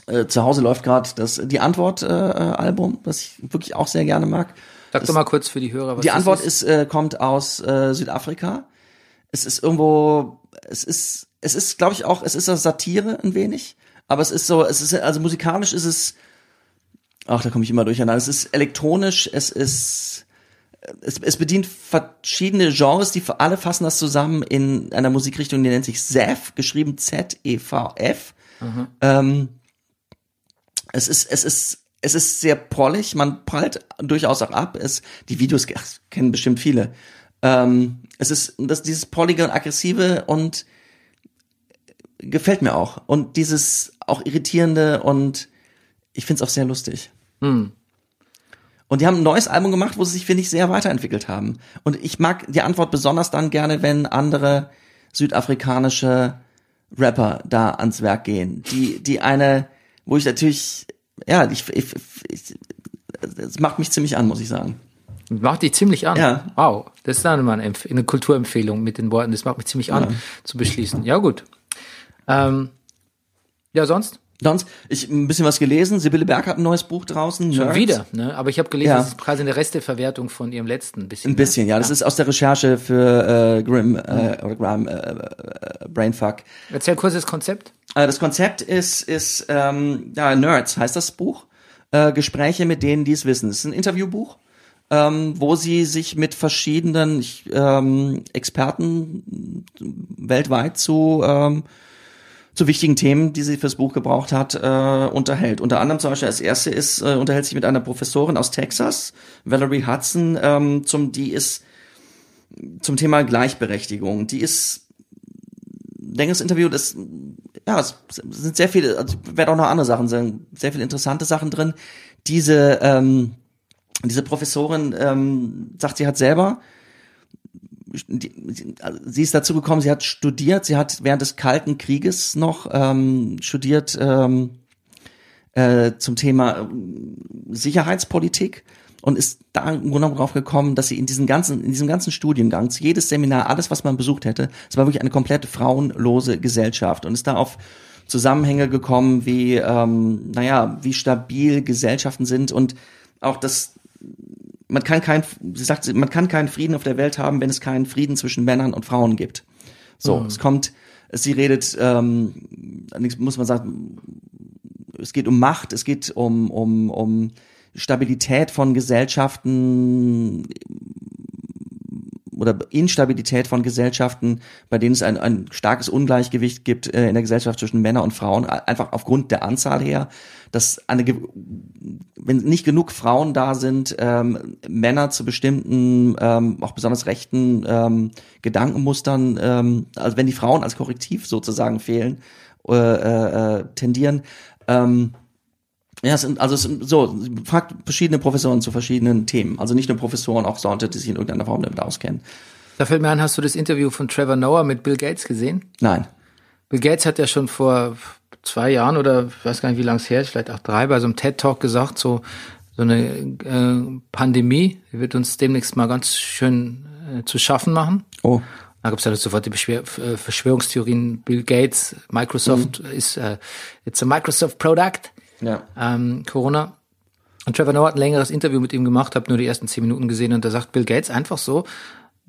äh, zu Hause läuft gerade das die Antwort äh, äh, Album, was ich wirklich auch sehr gerne mag.
Sag doch mal kurz für die Hörer, was
Die
das
Antwort ist, äh, kommt aus äh, Südafrika. Es ist irgendwo, es ist, es ist, glaube ich, auch, es ist eine Satire ein wenig, aber es ist so, es ist, also musikalisch ist es, ach, da komme ich immer durcheinander. Es ist elektronisch, es ist, es, es bedient verschiedene Genres, die für alle fassen das zusammen in einer Musikrichtung, die nennt sich ZEF, geschrieben Z-E-V-F. Ähm, es ist, es ist es ist sehr prollig, man prallt durchaus auch ab. Es, die Videos ach, kennen bestimmt viele. Ähm, es ist das, dieses und aggressive und gefällt mir auch. Und dieses auch irritierende und ich find's auch sehr lustig.
Hm.
Und die haben ein neues Album gemacht, wo sie sich, finde ich, sehr weiterentwickelt haben. Und ich mag die Antwort besonders dann gerne, wenn andere südafrikanische Rapper da ans Werk gehen. Die, die eine, wo ich natürlich, ja, ich, ich, ich das macht mich ziemlich an, muss ich sagen.
Macht dich ziemlich an.
Ja.
Wow. Das ist dann mal eine, Empf- eine Kulturempfehlung mit den Worten. Das macht mich ziemlich an,
Ja.
zu beschließen. Ja, gut. Ähm, ja, sonst?
Sonst, ich ein bisschen was gelesen. Sibylle Berg hat ein neues Buch draußen.
Schon
Nerds.
wieder, ne? Aber ich habe gelesen,
Ja.
das ist quasi eine Resteverwertung von ihrem letzten bisschen.
Ein bisschen, ja. Das ist aus der Recherche für äh, Grimm äh, oder Graham äh, äh, Brainfuck.
Ne? Erzähl kurz das Konzept.
Äh, das Konzept ist, ist ähm, ja, Nerds heißt das Buch. Äh, Gespräche mit denen, die es wissen. Es ist ein Interviewbuch, ähm, wo sie sich mit verschiedenen ähm, Experten weltweit zu ähm, zu wichtigen Themen, die sie fürs Buch gebraucht hat, äh, unterhält. Unter anderem zum Beispiel als erste ist, äh, unterhält sich mit einer Professorin aus Texas, Valerie Hudson, ähm, zum, die ist zum Thema Gleichberechtigung. Die ist, das Interview, das, ja, es sind sehr viele, also werden auch noch andere Sachen sein, sehr viele interessante Sachen drin. Diese, ähm, diese Professorin ähm, sagt, sie hat selber die, sie- also sie ist dazu gekommen, sie hat studiert, sie hat während des Kalten Krieges noch ähm, studiert ähm, äh, zum Thema ähm, Sicherheitspolitik und ist da im Grunde drauf gekommen, dass sie in diesem ganzen, in diesem ganzen Studiengang, jedes Seminar, alles, was man besucht hätte, es war wirklich eine komplett frauenlose Gesellschaft und ist da auf Zusammenhänge gekommen, wie, ähm, naja, wie stabil Gesellschaften sind und auch das man kann kein, sie sagt, man kann keinen Frieden auf der Welt haben, wenn es keinen Frieden zwischen Männern und Frauen gibt. So, es kommt, sie redet, ähm, muss man sagen, es geht um Macht, es geht um, um, um Stabilität von Gesellschaften oder Instabilität von Gesellschaften, bei denen es ein, ein starkes Ungleichgewicht gibt äh, in der Gesellschaft zwischen Männern und Frauen, einfach aufgrund der Anzahl her, dass eine, wenn nicht genug Frauen da sind, ähm, Männer zu bestimmten, ähm, auch besonders rechten ähm, Gedankenmustern, ähm, also wenn die Frauen als Korrektiv sozusagen fehlen, äh, äh, äh, tendieren, ähm, ja, es sind, also es sind so, fragt verschiedene Professoren zu verschiedenen Themen. Also nicht nur Professoren, auch Leute, die sich in irgendeiner Form damit auskennen.
Da fällt mir ein, hast du das Interview von Trevor Noah mit Bill Gates gesehen?
Nein.
Bill Gates hat ja schon vor zwei Jahren oder ich weiß gar nicht, wie lange es her ist, vielleicht auch drei, bei so einem TED-Talk gesagt, so, so eine äh, Pandemie wird uns demnächst mal ganz schön äh, zu schaffen machen.
Oh.
Da gab es dann sofort die Beschwer äh, Verschwörungstheorien, Bill Gates, Microsoft ist, äh, it's a Microsoft Product,
Ja.
ähm, Corona. Und Trevor Noah hat ein längeres Interview mit ihm gemacht, habe nur die ersten zehn Minuten gesehen und da sagt Bill Gates einfach so,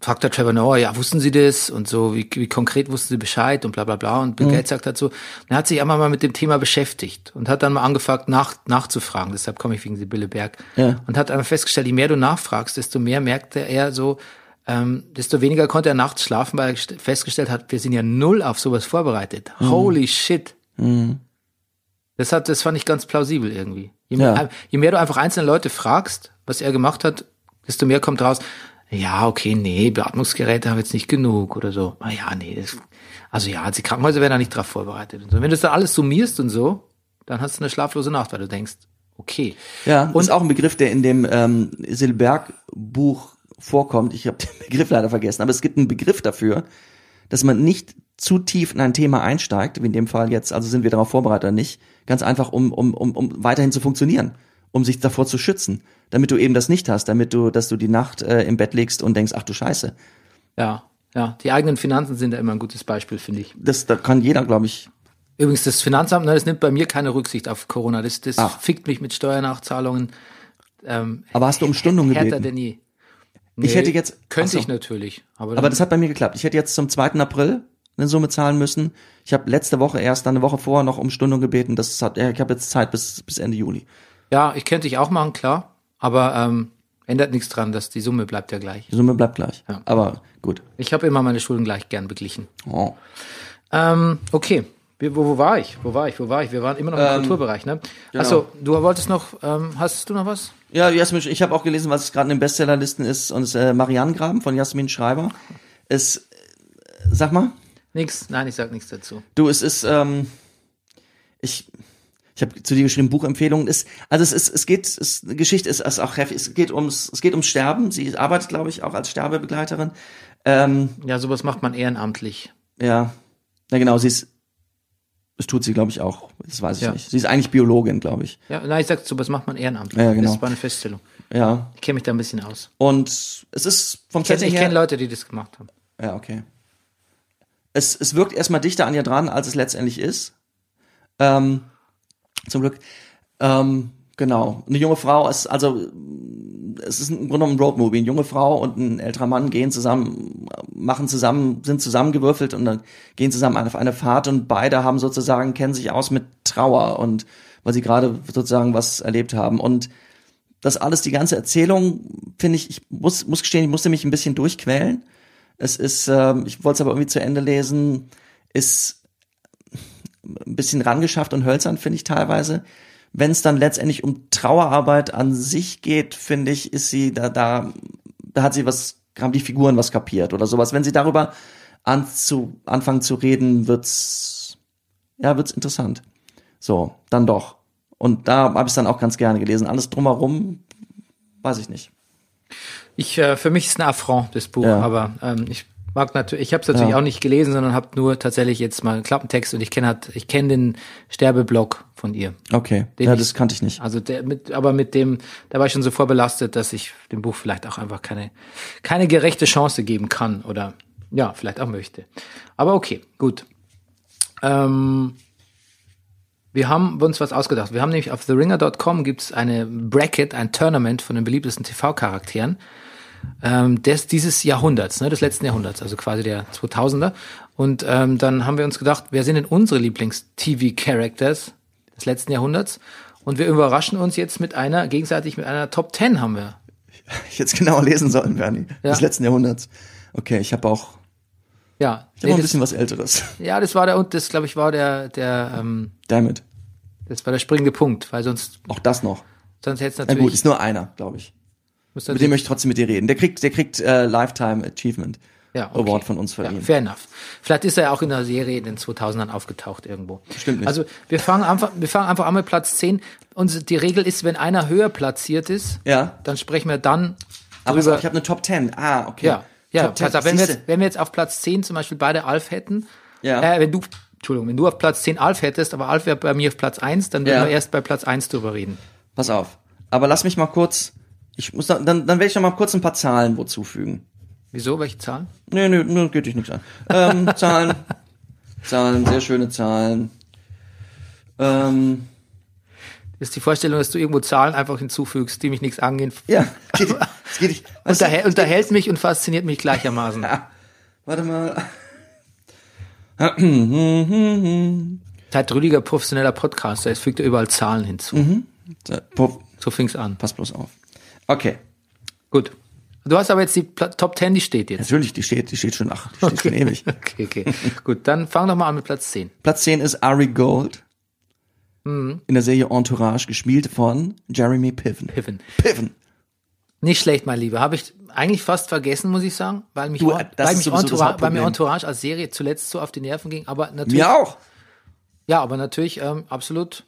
fragt der Trevor Noah, ja, wussten Sie das? Und so, wie, wie konkret wussten Sie Bescheid und bla bla bla. Und Bill Gates sagt halt so, er hat sich einmal mal mit dem Thema beschäftigt und hat dann mal angefangen nach, nachzufragen. Deshalb komme ich wegen Sibylle Berg.
Ja.
Und hat einfach festgestellt, je mehr du nachfragst, desto mehr merkte er so, ähm, desto weniger konnte er nachts schlafen, weil er gest- festgestellt hat, wir sind ja null auf sowas vorbereitet. Holy shit. Das hat, das fand ich ganz plausibel irgendwie. Je mehr,
Ja.
je mehr du einfach einzelne Leute fragst, was er gemacht hat, desto mehr kommt raus. Ja, okay, nee, Beatmungsgeräte haben jetzt nicht genug oder so. Ah ja, nee, das, also ja, die Krankenhäuser werden da nicht drauf vorbereitet. Und so. Wenn du das dann alles summierst und so, dann hast du eine schlaflose Nacht, weil du denkst, okay.
Ja,
Und-
ist auch ein Begriff, der in dem ähm, Silberg Buch vorkommt. Ich habe den Begriff leider vergessen, aber es gibt einen Begriff dafür, dass man nicht zu tief in ein Thema einsteigt, wie in dem Fall jetzt, also sind wir darauf vorbereitet oder nicht, ganz einfach, um, um, um, um weiterhin zu funktionieren, um sich davor zu schützen, damit du eben das nicht hast, damit du, dass du die Nacht äh, im Bett legst und denkst, ach du Scheiße.
Ja, ja, die eigenen Finanzen sind da immer ein gutes Beispiel, finde ich.
Das, da kann jeder, glaube ich,
Übrigens, das Finanzamt, ne, das nimmt bei mir keine Rücksicht auf Corona. Das, das
Ach.
fickt mich mit Steuernachzahlungen. Ähm,
aber hast du um Stundung
härter
gebeten?
denn je.
Ich hätte jetzt-
Könnte
ach so.
ich natürlich. Aber,
Aber das hat bei mir geklappt. Ich hätte jetzt zum 2. April eine Summe zahlen müssen. Ich habe letzte Woche erst dann eine Woche vorher noch um Stundung gebeten. Das hat, ich habe jetzt Zeit bis, bis Ende Juli.
ja, ich könnte ich auch machen, klar. Aber ähm, ändert nichts dran, dass die Summe bleibt ja gleich.
Die Summe bleibt gleich.
Ja.
Aber gut.
Ich habe immer meine Schulden gleich gern beglichen.
Oh.
Ähm, okay, wo, wo war ich? Wo war ich? Wo war ich? Wir waren immer noch im
Ähm,
Kulturbereich, ne?
genau.
Achso, du wolltest noch, ähm, hast du noch was?
Ja, Jasmin, ich habe auch gelesen, was gerade in den Bestsellerlisten ist, und es ist äh, Marianengraben von Jasmin Schreiber. Es, äh, sag mal,
Nix, nein, ich sag nichts dazu.
du, es ist, ähm, ich, ich habe zu dir geschrieben, Buchempfehlungen ist, also es ist, es geht, es, Geschichte ist, ist auch heftig, es geht ums, es geht ums Sterben. Sie arbeitet, glaube ich, auch als Sterbebegleiterin. Ähm,
Ja, sowas macht man ehrenamtlich.
ja, ja genau, sie ist, das tut sie, glaube ich, auch. Das weiß ich
Ja.
nicht. Sie ist eigentlich Biologin, glaube ich.
Ja, nein, ich sag, sowas macht man ehrenamtlich.
Ja, genau.
Das war eine Feststellung.
Ja.
Ich kenne mich da ein bisschen aus.
Und es ist vom
Ich kenne
Setting
ich
her.
kenn Leute, die das gemacht haben.
Ja, okay. Es, es wirkt erstmal dichter an ihr dran, als es letztendlich ist. Ähm, zum Glück. Ähm, genau. Eine junge Frau ist, also, es ist im Grunde genommen ein Roadmovie. Eine junge Frau und ein älterer Mann gehen zusammen, machen zusammen, sind zusammengewürfelt und dann gehen zusammen auf eine Fahrt und beide haben sozusagen, kennen sich aus mit Trauer und, weil sie gerade sozusagen was erlebt haben und das alles, die ganze Erzählung, finde ich, ich muss, muss gestehen, ich musste mich ein bisschen durchquälen. Es ist, ähm, ich wollte es aber irgendwie zu Ende lesen, ist ein bisschen rangeschafft und hölzern, finde ich teilweise. Wenn es dann letztendlich um Trauerarbeit an sich geht, finde ich, ist sie da, da, da hat sie was, haben die Figuren was kapiert oder sowas. Wenn sie darüber an zu, anfangen zu reden, wird's, ja, wird's interessant. So, dann doch. Und da habe ich dann auch ganz gerne gelesen. Alles drumherum, weiß ich nicht.
Ich, äh, für mich ist ein Affront, das Buch,
Ja.
aber ähm, ich mag natürlich, ich habe es natürlich
Ja.
auch nicht gelesen, sondern habe nur tatsächlich jetzt mal einen Klappentext und ich kenne halt, ich kenne den Sterbeblock von ihr.
Okay, ja,
ich-
das kannte ich nicht.
Also der mit, aber mit dem, da war ich schon so vorbelastet, dass ich dem Buch vielleicht auch einfach keine, keine gerechte Chance geben kann oder ja, vielleicht auch möchte. Aber okay, gut. Ähm, wir haben uns was ausgedacht. Wir haben nämlich auf TheRinger.com gibt's eine Bracket, ein Tournament von den beliebtesten TV-Charakteren ähm, des dieses Jahrhunderts, ne, des letzten Jahrhunderts, also quasi der 2000er. Und ähm, dann haben wir uns gedacht, wer sind denn unsere Lieblings-TV-Characters des letzten Jahrhunderts? Und wir überraschen uns jetzt mit einer, gegenseitig mit einer Top 10 haben wir. (laughs)
Ich hätte es genauer lesen sollen, Bernie.
Ja.
Des letzten Jahrhunderts. Okay, ich habe auch
Ja,
ich hab
nee,
auch ein
das,
bisschen was Älteres.
ja, das war der, und das glaube ich war der, der, ähm,
Damit.
das war der springende Punkt, weil sonst,
Auch das noch.
sonst hätte es
Na
natürlich,
gut, ist nur einer, glaube ich. Mit dem möchte ich trotzdem mit dir reden. Der kriegt, der kriegt äh, Lifetime Achievement
Ja, okay.
Award von uns
Ja,
verliehen.
fair enough. Vielleicht ist er ja auch in der Serie in den 2000ern aufgetaucht irgendwo.
Stimmt nicht.
Also wir fangen einfach, wir fangen einfach an mit Platz 10. Und die Regel ist, wenn einer höher platziert ist,
Ja.
dann sprechen wir dann
Aber
drüber.
ich habe eine Top 10. Ah, okay.
ja, ja.
Top 10.
Pass auf, wenn wir, jetzt, wenn wir jetzt auf Platz 10 zum Beispiel beide Alf hätten,
Ja.
äh, wenn du, Entschuldigung, wenn du auf Platz 10 Alf hättest, aber Alf wäre bei mir auf Platz 1, dann würden
Ja.
wir erst bei Platz 1 drüber reden.
Pass auf. Aber lass mich mal kurz. Ich muss noch, dann, dann werde ich noch mal kurz ein paar Zahlen wo zufügen.
Wieso? Welche Zahlen?
Nee, nee, nee geht dich nichts an. Ähm, (laughs) Zahlen. Zahlen, sehr schöne Zahlen. Ähm,
Das ist die Vorstellung, dass du irgendwo Zahlen einfach hinzufügst, die mich nichts angehen.
ja, (laughs) geht, es geht nicht. (laughs)
Unterhält, unterhält mich und fasziniert mich gleichermaßen.
warte mal. (clears throat)
Seid Rüdiger professioneller Podcaster, es fügt er überall Zahlen hinzu.
Mhm. So
fing's an.
pass bloß auf. Okay.
Gut. Du hast aber jetzt die Pla Top 10, die steht jetzt.
Natürlich, die steht, die steht schon, ach, die steht schon ewig. (laughs)
Okay, okay. Gut, dann fang doch mal an mit Platz 10.
Platz 10 ist Ari Gold.
Mhm.
In der Serie Entourage, gespielt von Jeremy Piven.
Piven.
Piven.
Nicht schlecht, mein Lieber. Habe ich eigentlich fast vergessen, muss ich sagen, weil mich,
Du,
weil mich Entourage, weil mir Entourage als Serie zuletzt so auf die Nerven ging. Aber natürlich,
Mir auch.
ja, aber natürlich ähm, absolut.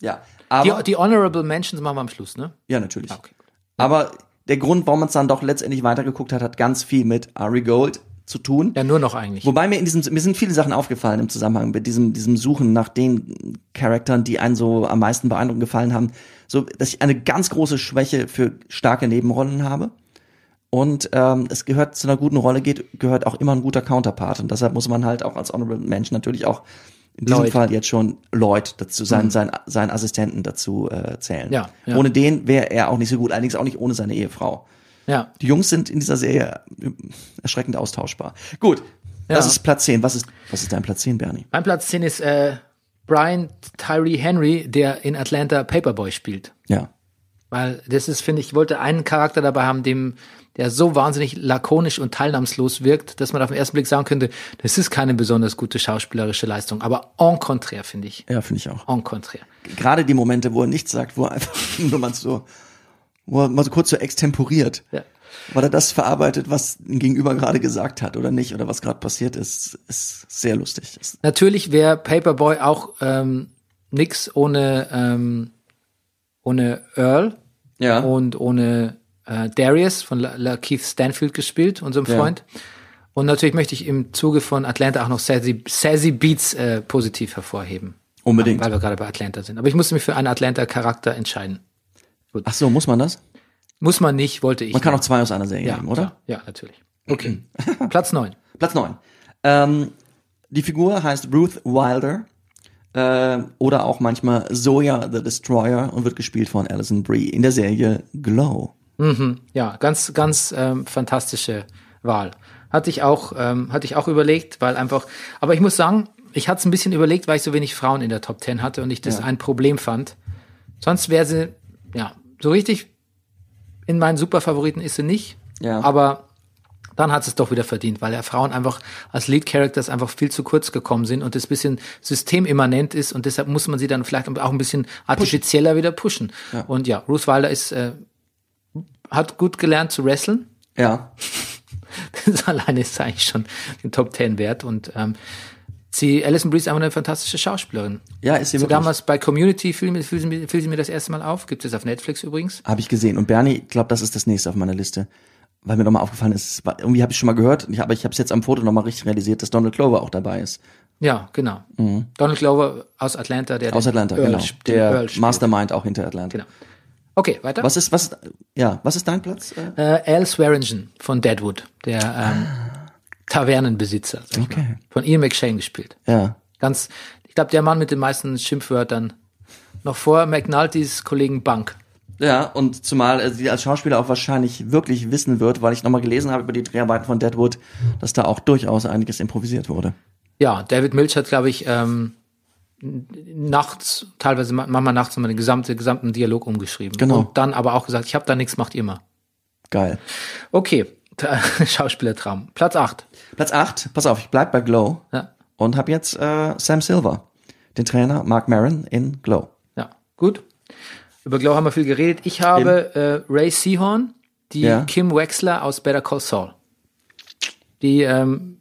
Ja.
Die,
Aber,
die Honorable Mentions machen wir am Schluss, ne?
ja, natürlich.
Okay.
Aber der Grund, warum man es dann doch letztendlich weitergeguckt hat, hat ganz viel mit Ari Gold zu tun.
Ja, nur noch eigentlich.
Wobei mir in diesem, mir sind viele Sachen aufgefallen im Zusammenhang mit diesem, diesem Suchen nach den Charakteren, die einen so am meisten beeindruckend gefallen haben. So, dass ich eine ganz große Schwäche für starke Nebenrollen habe. Und ähm, es gehört zu einer guten Rolle geht, gehört auch immer ein guter Counterpart. Und deshalb muss man halt auch als Honorable Mensch natürlich auch in diesem
Lloyd.
Fall jetzt schon Lloyd dazu, seinen, seinen, seinen Assistenten dazu äh, zählen.
Ja, ja.
Ohne den wäre er auch nicht so gut, allerdings auch nicht ohne seine Ehefrau.
Ja.
Die Jungs sind in dieser Serie erschreckend austauschbar. Gut, das
Ja.
ist Platz 10. Was ist, was ist dein Platz 10, Bernie?
Mein Platz 10 ist äh, Brian Tyree Henry, der in Atlanta Paperboy spielt.
Ja.
Weil das ist, finde ich, ich wollte einen Charakter dabei haben, dem, der so wahnsinnig lakonisch und teilnahmslos wirkt, dass man auf den ersten Blick sagen könnte, das ist keine besonders gute schauspielerische Leistung. Aber en contraire, finde ich.
Ja, finde ich auch.
En contraire.
Gerade die Momente, wo er nichts sagt, wo er einfach (laughs) nur mal so, wo er mal so kurz so extemporiert.
Ja.
Weil er das verarbeitet, was ein Gegenüber gerade gesagt hat oder nicht, oder was gerade passiert ist, ist sehr lustig.
Natürlich wäre Paperboy auch ähm, nix ohne, ähm, ohne Earl
ja.
und ohne äh, Darius von La La Keith Stanfield gespielt, unserem
Ja.
Freund. Und natürlich möchte ich im Zuge von Atlanta auch noch Sassy, Sassy Beats äh, positiv hervorheben.
Unbedingt.
Weil wir gerade bei Atlanta sind. Aber ich musste mich für einen Atlanta-Charakter entscheiden.
Ach so, muss man das?
Muss man nicht, wollte ich.
Man kann
nicht.
auch zwei aus einer Serie
ja,
nehmen, oder?
Klar. Ja, natürlich. Okay. (clears throat) Platz neun.
Platz neun. Ähm, die Figur heißt Ruth Wilder äh, oder auch manchmal Zoya the Destroyer und wird gespielt von Alison Brie in der Serie Glow.
Ja, ganz, ganz ähm, fantastische Wahl. Hatte ich auch, ähm, hatte ich auch überlegt, weil einfach, aber ich muss sagen, ich hatte es ein bisschen überlegt, weil ich so wenig Frauen in der Top Ten hatte und ich das
Ja.
ein Problem fand. Sonst wäre sie, ja, so richtig in meinen Superfavoriten ist sie nicht.
Ja.
Aber dann hat es doch wieder verdient, weil ja Frauen einfach als Lead Characters einfach viel zu kurz gekommen sind und das bisschen systemimmanent ist und deshalb muss man sie dann vielleicht auch ein bisschen artifizieller wieder pushen. Und ja, Ruth Wilder ist, äh, hat gut gelernt zu wresteln.
Ja. (laughs)
Das alleine ist eigentlich schon den Top Ten wert und ähm, sie, Alison Brie ist einfach eine fantastische Schauspielerin.
Ja, ist sie
So
wirklich.
damals bei Community fiel, fiel, sie mir- fiel sie mir das erste Mal auf. Gibt es auf Netflix übrigens.
Habe ich gesehen. Und Bernie, ich glaube, das ist das nächste auf meiner Liste. Weil mir nochmal aufgefallen ist, irgendwie habe ich schon mal gehört, ich, aber ich habe es jetzt am Foto nochmal richtig realisiert, dass Donald Glover auch dabei ist.
Ja, genau. Donald Glover aus Atlanta, der
Mhm. Aus Atlanta,
Earl
genau. Der. Mastermind auch hinter Atlanta.
Genau. Okay, weiter.
Was ist, was, ja, was ist dein Platz? Äh,
Al Swearingen von Deadwood, der ähm, Tavernenbesitzer,
Okay.
Von Ian McShane gespielt.
Ja.
Ganz, ich glaube, der Mann mit den meisten Schimpfwörtern. Noch vor McNultys Kollegen Bank.
Ja, und zumal sie als Schauspieler auch wahrscheinlich wirklich wissen wird, weil ich nochmal gelesen habe über die Dreharbeiten von Deadwood, dass da auch durchaus einiges improvisiert wurde.
Ja, David Milch hat, glaube ich, ähm, nachts, teilweise ma- manchmal nachts nochmal den gesamte, gesamten Dialog umgeschrieben.
Genau.
Und dann aber auch gesagt, ich habe da nichts, macht ihr mal.
Geil.
Okay, (laughs) Schauspielertraum. Platz 8.
Platz 8, pass auf, ich bleib bei Glow
Ja,
und habe jetzt äh, Sam Silver, den Trainer Mark Maron in Glow.
ja, gut. Über Glow haben wir viel geredet. Ich habe äh, Ray Seahorn, die
Ja.
Kim Wexler aus Better Call Saul. Die, ähm,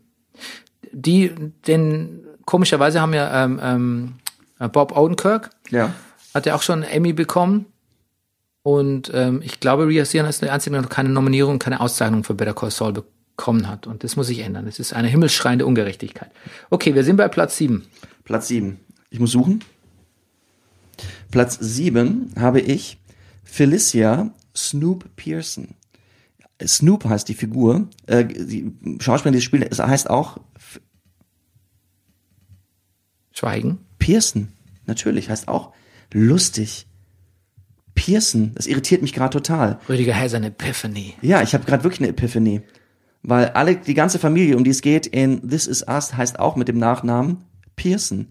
die, den, komischerweise haben ja ähm, ähm, Bob Odenkirk,
Ja.
hat ja auch schon einen Emmy bekommen. Und ähm, ich glaube, Rhea Seahorn ist der Einzige, der noch keine Nominierung, keine Auszeichnung für Better Call Saul bekommen hat. Und das muss sich ändern. Das ist eine himmelschreiende Ungerechtigkeit. Okay, wir sind bei Platz 7.
Platz 7. Ich muss suchen. Platz 7 habe ich Felicia Snoop Pearson. Snoop heißt die Figur. Äh, die Schauspielerin, die spielt, es heißt auch
Schweigen.
Pearson. Natürlich, heißt auch lustig. Pearson, das irritiert mich gerade total.
Rüdiger has an Epiphany.
Ja, ich habe gerade wirklich eine Epiphanie. Weil alle, die ganze Familie, um die es geht, in This Is Us heißt auch mit dem Nachnamen Pearson.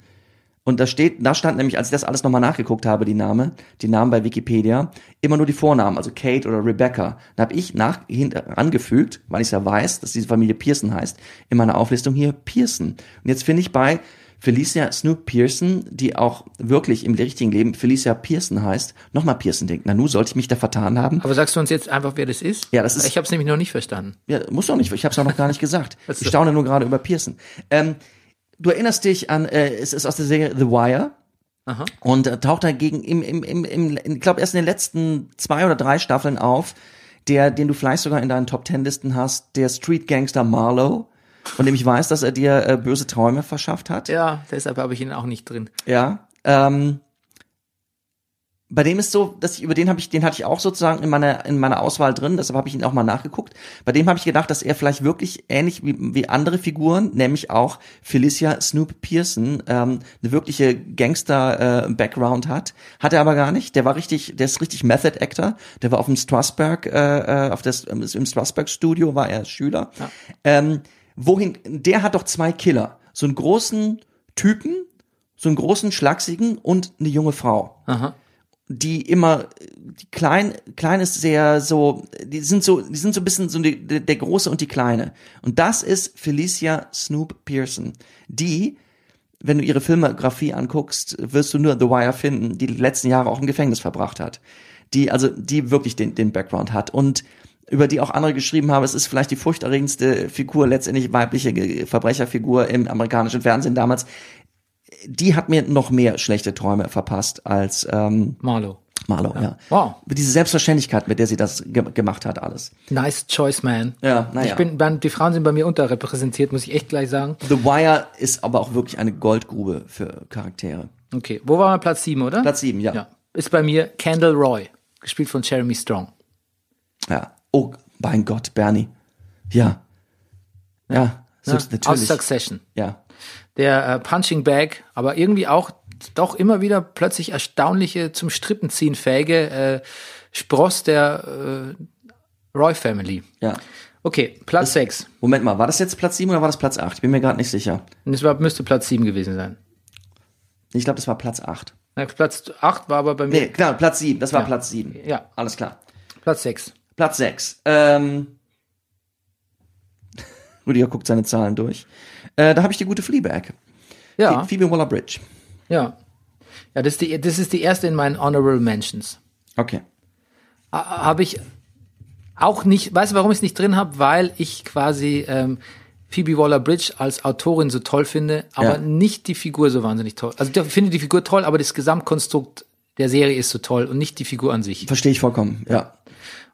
Und da steht, da stand nämlich, als ich das alles nochmal nachgeguckt habe, die Name, die Namen bei Wikipedia, immer nur die Vornamen, also Kate oder Rebecca. Da habe ich nach hin, angefügt, weil ich ja weiß, dass diese Familie Pearson heißt, in meiner Auflistung hier Pearson. Und jetzt finde ich bei Felicia Snoop Pearson, die auch wirklich im richtigen Leben Felicia Pearson heißt, nochmal Pearson denken. Na, nu sollte ich mich da vertan haben.
Aber sagst du uns jetzt einfach, wer das ist?
Ja, das ist-
Ich habe es nämlich noch nicht verstanden.
Ja, muss doch nicht, ich habe es noch gar nicht gesagt. (laughs) Ich staune nur gerade über Pearson. Ähm, du erinnerst dich an, äh, es ist aus der Serie The Wire.
Aha.
Und äh, taucht dagegen im, im, im, im ich glaube erst in den letzten zwei oder drei Staffeln auf, der, den du vielleicht sogar in deinen Top Ten Listen hast, der Street Gangster Marlowe, von dem ich weiß, dass er dir äh, böse Träume verschafft hat.
Ja, deshalb habe ich ihn auch nicht drin.
Ja. Ähm, bei dem ist so, dass ich über den habe ich, den hatte ich auch sozusagen in meiner in meiner Auswahl drin, deshalb habe ich ihn auch mal nachgeguckt. Bei dem habe ich gedacht, dass er vielleicht wirklich ähnlich wie, wie andere Figuren, nämlich auch Felicia Snoop Pearson, ähm, eine wirkliche Gangster-Background hat. Hat er aber gar nicht. Der war richtig, der ist richtig Method Actor. Der war auf dem Strasberg, äh, äh, auf das im Strasberg Studio war er Schüler. Ähm, wohin? Der hat doch zwei Killer, so einen großen Typen, so einen großen schlachsigen und eine junge Frau.
Aha.
die immer die klein klein ist sehr so die sind so die sind so ein bisschen so die, der, der große und die kleine und das ist Felicia Snoop Pearson die wenn du ihre Filmografie anguckst wirst du nur The Wire finden die die letzten Jahre auch im Gefängnis verbracht hat die also die wirklich den den Background hat und über die auch andere geschrieben haben, es ist vielleicht die furchterregendste Figur, letztendlich weibliche Verbrecherfigur im amerikanischen Fernsehen damals. Die hat mir noch mehr schlechte Träume verpasst als ähm,
Marlow.
Marlow, ja.
Wow.
Diese Selbstverständlichkeit, mit der sie das ge gemacht hat, alles.
Nice choice, man.
Ja, naja.
Ich bin, die Frauen sind bei mir unterrepräsentiert, muss ich echt gleich sagen.
The Wire ist aber auch wirklich eine Goldgrube für Charaktere.
Okay, wo war man Platz 7, oder?
Platz sieben, ja.
Ja. Ist bei mir Kendall Roy, gespielt von Jeremy Strong.
Ja. Oh, mein Gott, Bernie. Ja. Ja, so,
Ja, aus
natürlich.
Succession.
Ja.
Der äh, Punching Bag, aber irgendwie auch doch immer wieder plötzlich erstaunliche, zum Strippenziehen fähige äh, Spross der äh, Roy Family.
Ja.
Okay, Platz 6.
Moment mal, war das jetzt Platz sieben oder war das Platz acht? Ich bin mir gerade nicht sicher.
Es war, müsste Platz 7 gewesen sein.
Ich glaube, das war Platz acht.
Na, Platz 8 war aber bei mir.
Nee, klar, Platz sieben. Das war
Ja.
Platz sieben.
Ja.
Alles klar.
Platz 6.
Platz 6. Ähm, Rüdiger guckt seine Zahlen durch. Äh, da habe ich die gute Fleabag.
Ja,
Phoebe Waller-Bridge.
ja. Ja, das ist, die, das ist die erste in meinen Honorable Mentions.
Okay.
habe ich auch nicht, weißt du, warum ich es nicht drin habe? Weil ich quasi ähm, Phoebe Waller-Bridge als Autorin so toll finde, aber
Ja.
nicht die Figur so wahnsinnig toll. Also ich finde die Figur toll, aber das Gesamtkonstrukt der Serie ist so toll und nicht die Figur an sich.
Verstehe ich vollkommen. Ja.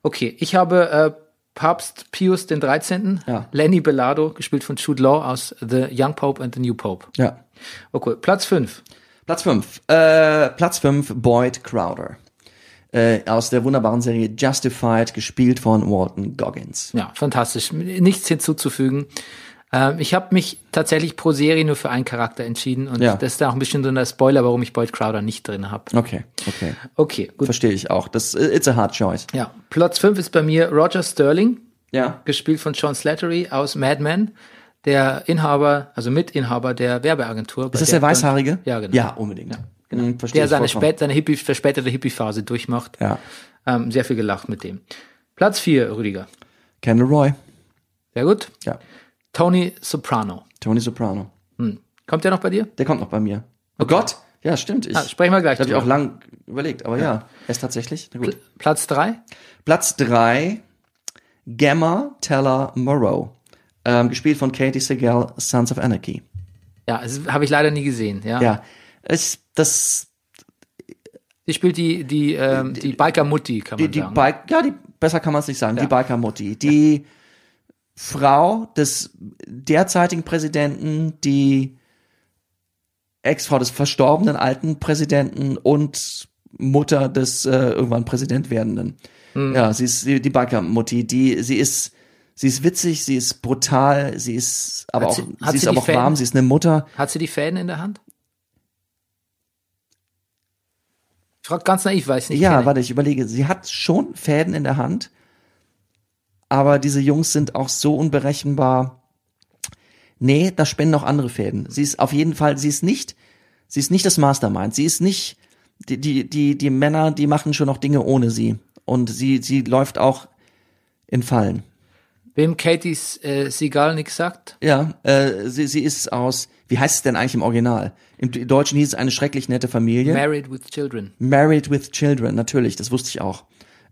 Okay, ich habe äh, Papst Pius den 13.,
Ja.
Lenny Bellardo, gespielt von Jude Law aus The Young Pope and the New Pope.
Ja.
Okay, Platz 5.
Platz 5. Äh, Platz 5, Boyd Crowder. Äh, aus der wunderbaren Serie Justified, gespielt von Walton Goggins.
Ja, fantastisch. Nichts hinzuzufügen. Ähm, ich habe mich tatsächlich pro Serie nur für einen Charakter entschieden und
Ja.
das ist da auch ein bisschen so ein Spoiler, warum ich Boyd Crowder nicht drin habe.
Okay, okay.
Okay, gut.
Verstehe ich auch. Das, it's a hard choice.
Ja, Platz 5 ist bei mir Roger Sterling,
Ja.
gespielt von John Slattery aus Mad Men, der Inhaber, also Mitinhaber der Werbeagentur.
Ist das der Weißhaarige?
Ja, genau.
Ja, unbedingt. Genau. Verstehe
Der seine, spät, seine Hippie, verspätete Hippie-Phase durchmacht.
Ja.
Ähm, sehr viel gelacht mit dem. Platz 4, Rüdiger.
Kendall Roy.
Sehr gut.
Ja.
Tony Soprano.
Tony Soprano.
Kommt der noch bei dir?
Der kommt noch bei mir. Oh Gott. Ja, stimmt. Ich,
Ah, sprechen wir gleich
habe ich auch lang überlegt, aber ja, er ist tatsächlich. Na gut.
Platz 3?
Platz drei Gamma Teller Moreau. Ähm, gespielt von Katie Segal, Sons of Anarchy.
Ja, das habe ich leider nie gesehen. Ja.
Ja. Es, das,
Die spielt die, die, ähm, die Biker-Mutti, kann
die,
man
die
sagen.
Bike, ja, die, besser kann man es nicht sagen,
Ja.
die Biker-Mutti. Die Frau des derzeitigen Präsidenten, die Ex-Frau des verstorbenen alten Präsidenten und Mutter des äh, irgendwann Präsident werdenden.
Hm.
Ja, sie ist die, Biker-Mutti, die, sie ist, sie ist witzig, sie ist brutal, sie ist aber
Hat
auch,
sie-
sie, ist
sie
aber auch warm, sie ist eine Mutter.
Hat sie die Fäden in der Hand? Ich frage ganz naiv, weiß nicht.
Ja, warte, ich überlege, sie hat schon Fäden in der Hand, aber diese Jungs sind auch so unberechenbar. Nee, da spenden auch andere Fäden. Sie ist auf jeden Fall, sie ist nicht, sie ist nicht das Mastermind. Sie ist nicht, die, die, die, die Männer, die machen schon noch Dinge ohne sie. Und sie, sie läuft auch in Fallen.
Wem Katie's äh, Seagal nichts sagt?
Ja, äh, sie, sie ist aus, wie heißt es denn eigentlich im Original? Im Deutschen hieß es eine schrecklich nette Familie.
Married with Children.
Married with Children, natürlich, das wusste ich auch.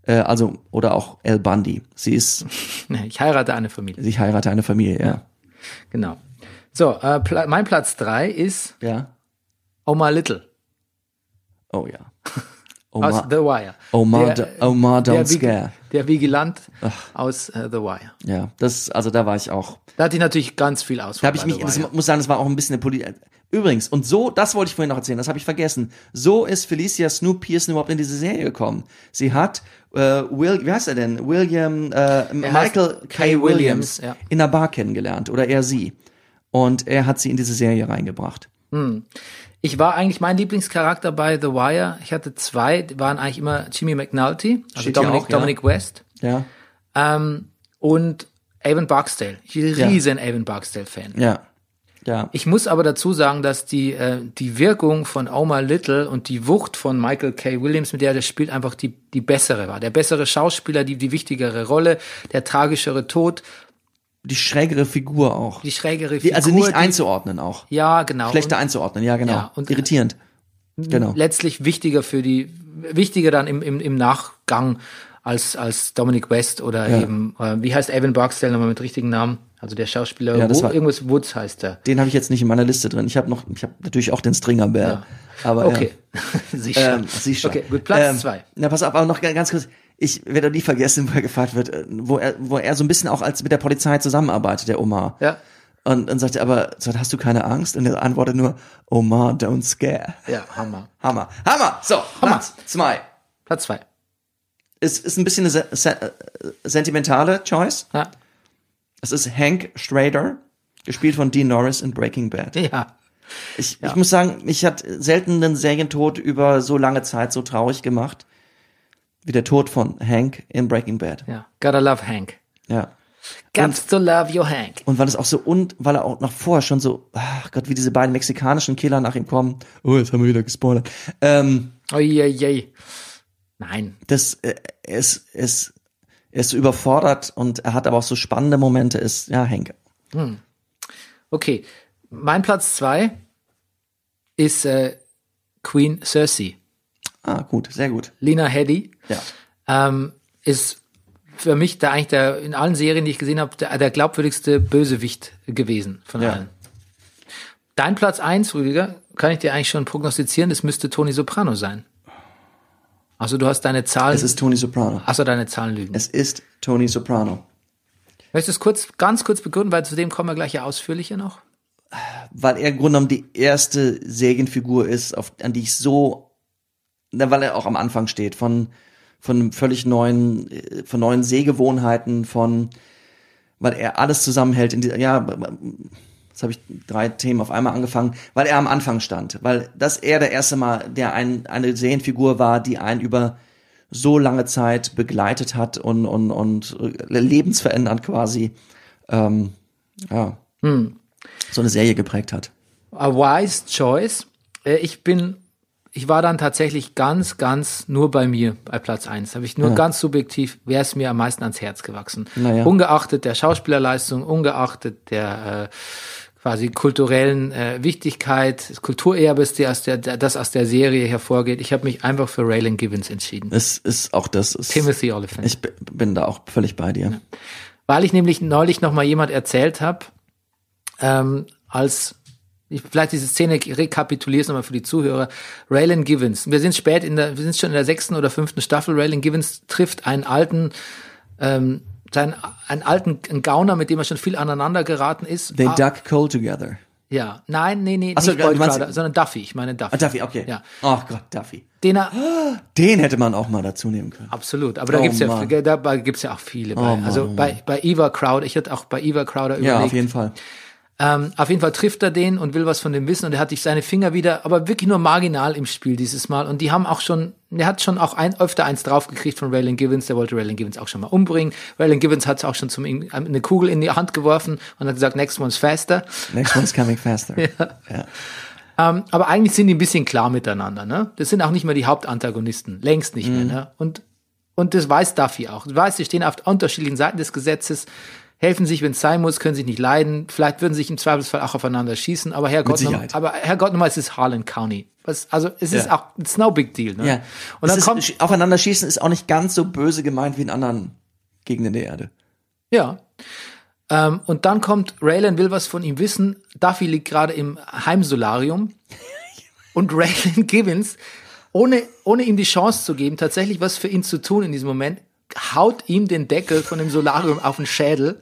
Äh, also, oder auch El Bundy. Sie ist, (laughs)
Ich heirate eine Familie.
ich heirate eine Familie, ja.
Genau. So, äh, Pla mein Platz drei ist
Ja.
Omar Little
Oh ja. (laughs)
aus
Omar,
The Wire.
Omar,
Der-
Omar
der
Don't
Vig-
Scare.
Der Vigilant aus äh, The Wire.
Ja, das, also da war ich auch.
Da hatte ich natürlich ganz viel aus.
Da habe ich mich, das muss sagen, das war auch ein bisschen eine Politik. Übrigens, und so, das wollte ich vorhin noch erzählen, das habe ich vergessen. So ist Felicia Snoop Pearson überhaupt in diese Serie gekommen. Sie hat äh, Will, wie heißt er denn? William, äh, Michael K. Williams
Williams, ja.
in einer Bar kennengelernt oder er sie. Und er hat sie in diese Serie reingebracht.
Ich war eigentlich mein Lieblingscharakter bei The Wire. Ich hatte zwei, die waren eigentlich immer Jimmy McNulty, also
Steht
Dominic,
auch, ja.
Dominic West,
Ja,
ähm, und Avon Barksdale. Ich bin ein riesen Avon Barksdale-Fan.
ja. Ja.
Ich muss aber dazu sagen, dass die, äh, die Wirkung von Omar Little und die Wucht von Michael K. Williams, mit der er spielt, einfach die, die bessere war. Der bessere Schauspieler, die, die wichtigere Rolle, der tragischere Tod,
Die schrägere Figur auch.
die schrägere
Die,
Figur.
also nicht
die,
einzuordnen auch.
Ja, genau.
Schlechter einzuordnen, ja, genau.
Ja, und-
Irritierend. Genau.
letztlich wichtiger für die, wichtiger dann im, im, im Nachgang als, als Dominic West oder
Ja.
eben, äh, wie heißt Evan Barksdale nochmal mit richtigen Namen? Also der Schauspieler,
Ja, das
Wo,
war-
irgendwas Woods heißt er.
Den habe ich jetzt nicht in meiner Liste drin. Ich habe noch, ich habe natürlich auch den Stringer Bell.
Ja.
Aber
Okay. (laughs) Sicher.
Ähm, schon.
Okay, gut, Platz
Ähm,
zwei.
Na, pass auf, aber noch ganz kurz. Ich werde nie vergessen, wo er gefragt wird, äh, wo er, wo er so ein bisschen auch als mit der Polizei zusammenarbeitet, der Omar.
Ja.
Und dann sagt er aber, hast du keine Angst? Und er antwortet nur, Omar, don't scare.
Ja, Hammer.
Hammer. Hammer. So,
Hammer.
Platz zwei.
Platz zwei.
Ist, ist ein bisschen eine se se äh, sentimentale Choice.
Ja.
Es ist Hank Schrader, gespielt von Dean Norris in Breaking Bad.
Ja.
Ich, ich muss sagen, mich hat selten einen Serientod über so lange Zeit so traurig gemacht, wie der Tod von Hank in Breaking Bad.
Ja. Gotta love Hank.
Ja.
Got to love your Hank.
Und weil es auch so und weil er auch noch vorher schon so, ach Gott, wie diese beiden mexikanischen Killer nach ihm kommen. Oh, jetzt haben wir wieder gespoilert. Ähm,
Oieiei. Nein.
das äh, er ist so überfordert und er hat aber auch so spannende Momente, ist, ja, Hank.
Okay. Mein Platz zwei ist äh, Queen Cersei.
Ah, gut, sehr gut.
Lena Headey.
Ja.
ähm, ist für mich da eigentlich der, in allen Serien, die ich gesehen habe, der, der glaubwürdigste Bösewicht gewesen von
Ja.
allen. Dein Platz eins, Rüdiger, kann ich dir eigentlich schon prognostizieren, das müsste Tony Soprano sein. Also du hast deine Zahlen,
Es ist Tony Soprano.
achso, deine Zahlen lügen.
Es ist Tony Soprano.
Möchtest du es kurz, ganz kurz begründen, weil zu dem kommen wir gleich ja ausführlicher noch?
weil er im Grunde genommen die erste Serienfigur ist, auf, an die ich so, weil er auch am Anfang steht, von, von völlig neuen, äh, von neuen Sehgewohnheiten, von, weil er alles zusammenhält in dieser, ja, jetzt habe ich drei Themen auf einmal angefangen, weil er am Anfang stand, weil das er der erste Mal, der ein, eine Serienfigur war, die einen über so lange Zeit begleitet hat und, und, und äh, lebensverändernd quasi, ähm, ja, so eine Serie geprägt hat.
A wise choice. Äh, Ich bin, ich war dann tatsächlich ganz, ganz nur bei mir bei Platz eins. Habe ich nur ganz subjektiv, wäre es mir am meisten ans Herz gewachsen.
Naja.
Ungeachtet der Schauspielerleistung, ungeachtet der äh, quasi kulturellen äh, Wichtigkeit, Kulturerbes, der aus der, das aus der Serie hervorgeht. Ich habe mich einfach für Raylan Givens entschieden.
Es ist auch das. Ist,
Timothy Oliphant.
Ich bin da auch völlig bei dir.
Weil ich nämlich neulich noch mal jemand erzählt habe, ähm, als ich vielleicht diese Szene rekapituliere es nochmal für die Zuhörer. Raylan Givens. Wir sind spät in der, wir sind schon in der sechsten oder fünften Staffel. Raylan Givens trifft einen alten, ähm, seinen, einen alten einen Gauner, mit dem er schon viel aneinander geraten ist.
They
Ah,
duck coal together.
ja, nein, nee, nee,
Ach so,
nicht
meinst-
Crowder, sondern Duffy. Ich meine Duffy.
Ah, Duffy, okay.
Ja.
Ach Gott, Duffy.
Den er,
Den hätte man auch mal dazu nehmen können.
absolut. Aber da
Oh,
gibt's ja,
Mann.
dabei gibt's ja auch viele. Bei.
Mann,
also
oh, Mann.
bei, bei Eva Crowder, ich hatte auch bei Eva Crowder überlegt.
Ja, auf jeden Fall.
Ähm, auf jeden Fall trifft er den und will was von dem wissen und er hat sich seine Finger wieder, aber wirklich nur marginal im Spiel dieses Mal. Und die haben auch schon, er hat schon auch ein, öfter eins draufgekriegt von Raylan Givens, der wollte Raylan Givens auch schon mal umbringen. Raylan Givens hat auch schon zum, ihm eine Kugel in die Hand geworfen und hat gesagt, next one's faster.
Next one's coming faster. (laughs) ja.
Ähm, aber eigentlich sind die ein bisschen klar miteinander, ne? Das sind auch nicht mehr die Hauptantagonisten, längst nicht mehr, ne? Und, und das weiß Duffy auch. Du weißt, sie stehen auf unterschiedlichen Seiten des Gesetzes, helfen sich, wenn es sein muss, können sich nicht leiden, vielleicht würden sich im Zweifelsfall auch aufeinander schießen, aber Herrgott, noch,
Sicherheit.
aber Herrgott nochmal, es ist Harlan County. Was, also es ist
Ja.
auch, it's no big deal, ne?
ja.
Und dann
es
kommt,
ist, aufeinander schießen ist auch nicht ganz so böse gemeint wie in anderen Gegenden der Erde.
Ja. Ähm, und dann kommt, Raylan will was von ihm wissen. Duffy liegt gerade im Heimsolarium. (laughs) Und Raylan Givens, ohne, ohne ihm die Chance zu geben, tatsächlich was für ihn zu tun in diesem Moment, haut ihm den Deckel von dem Solarium auf den Schädel.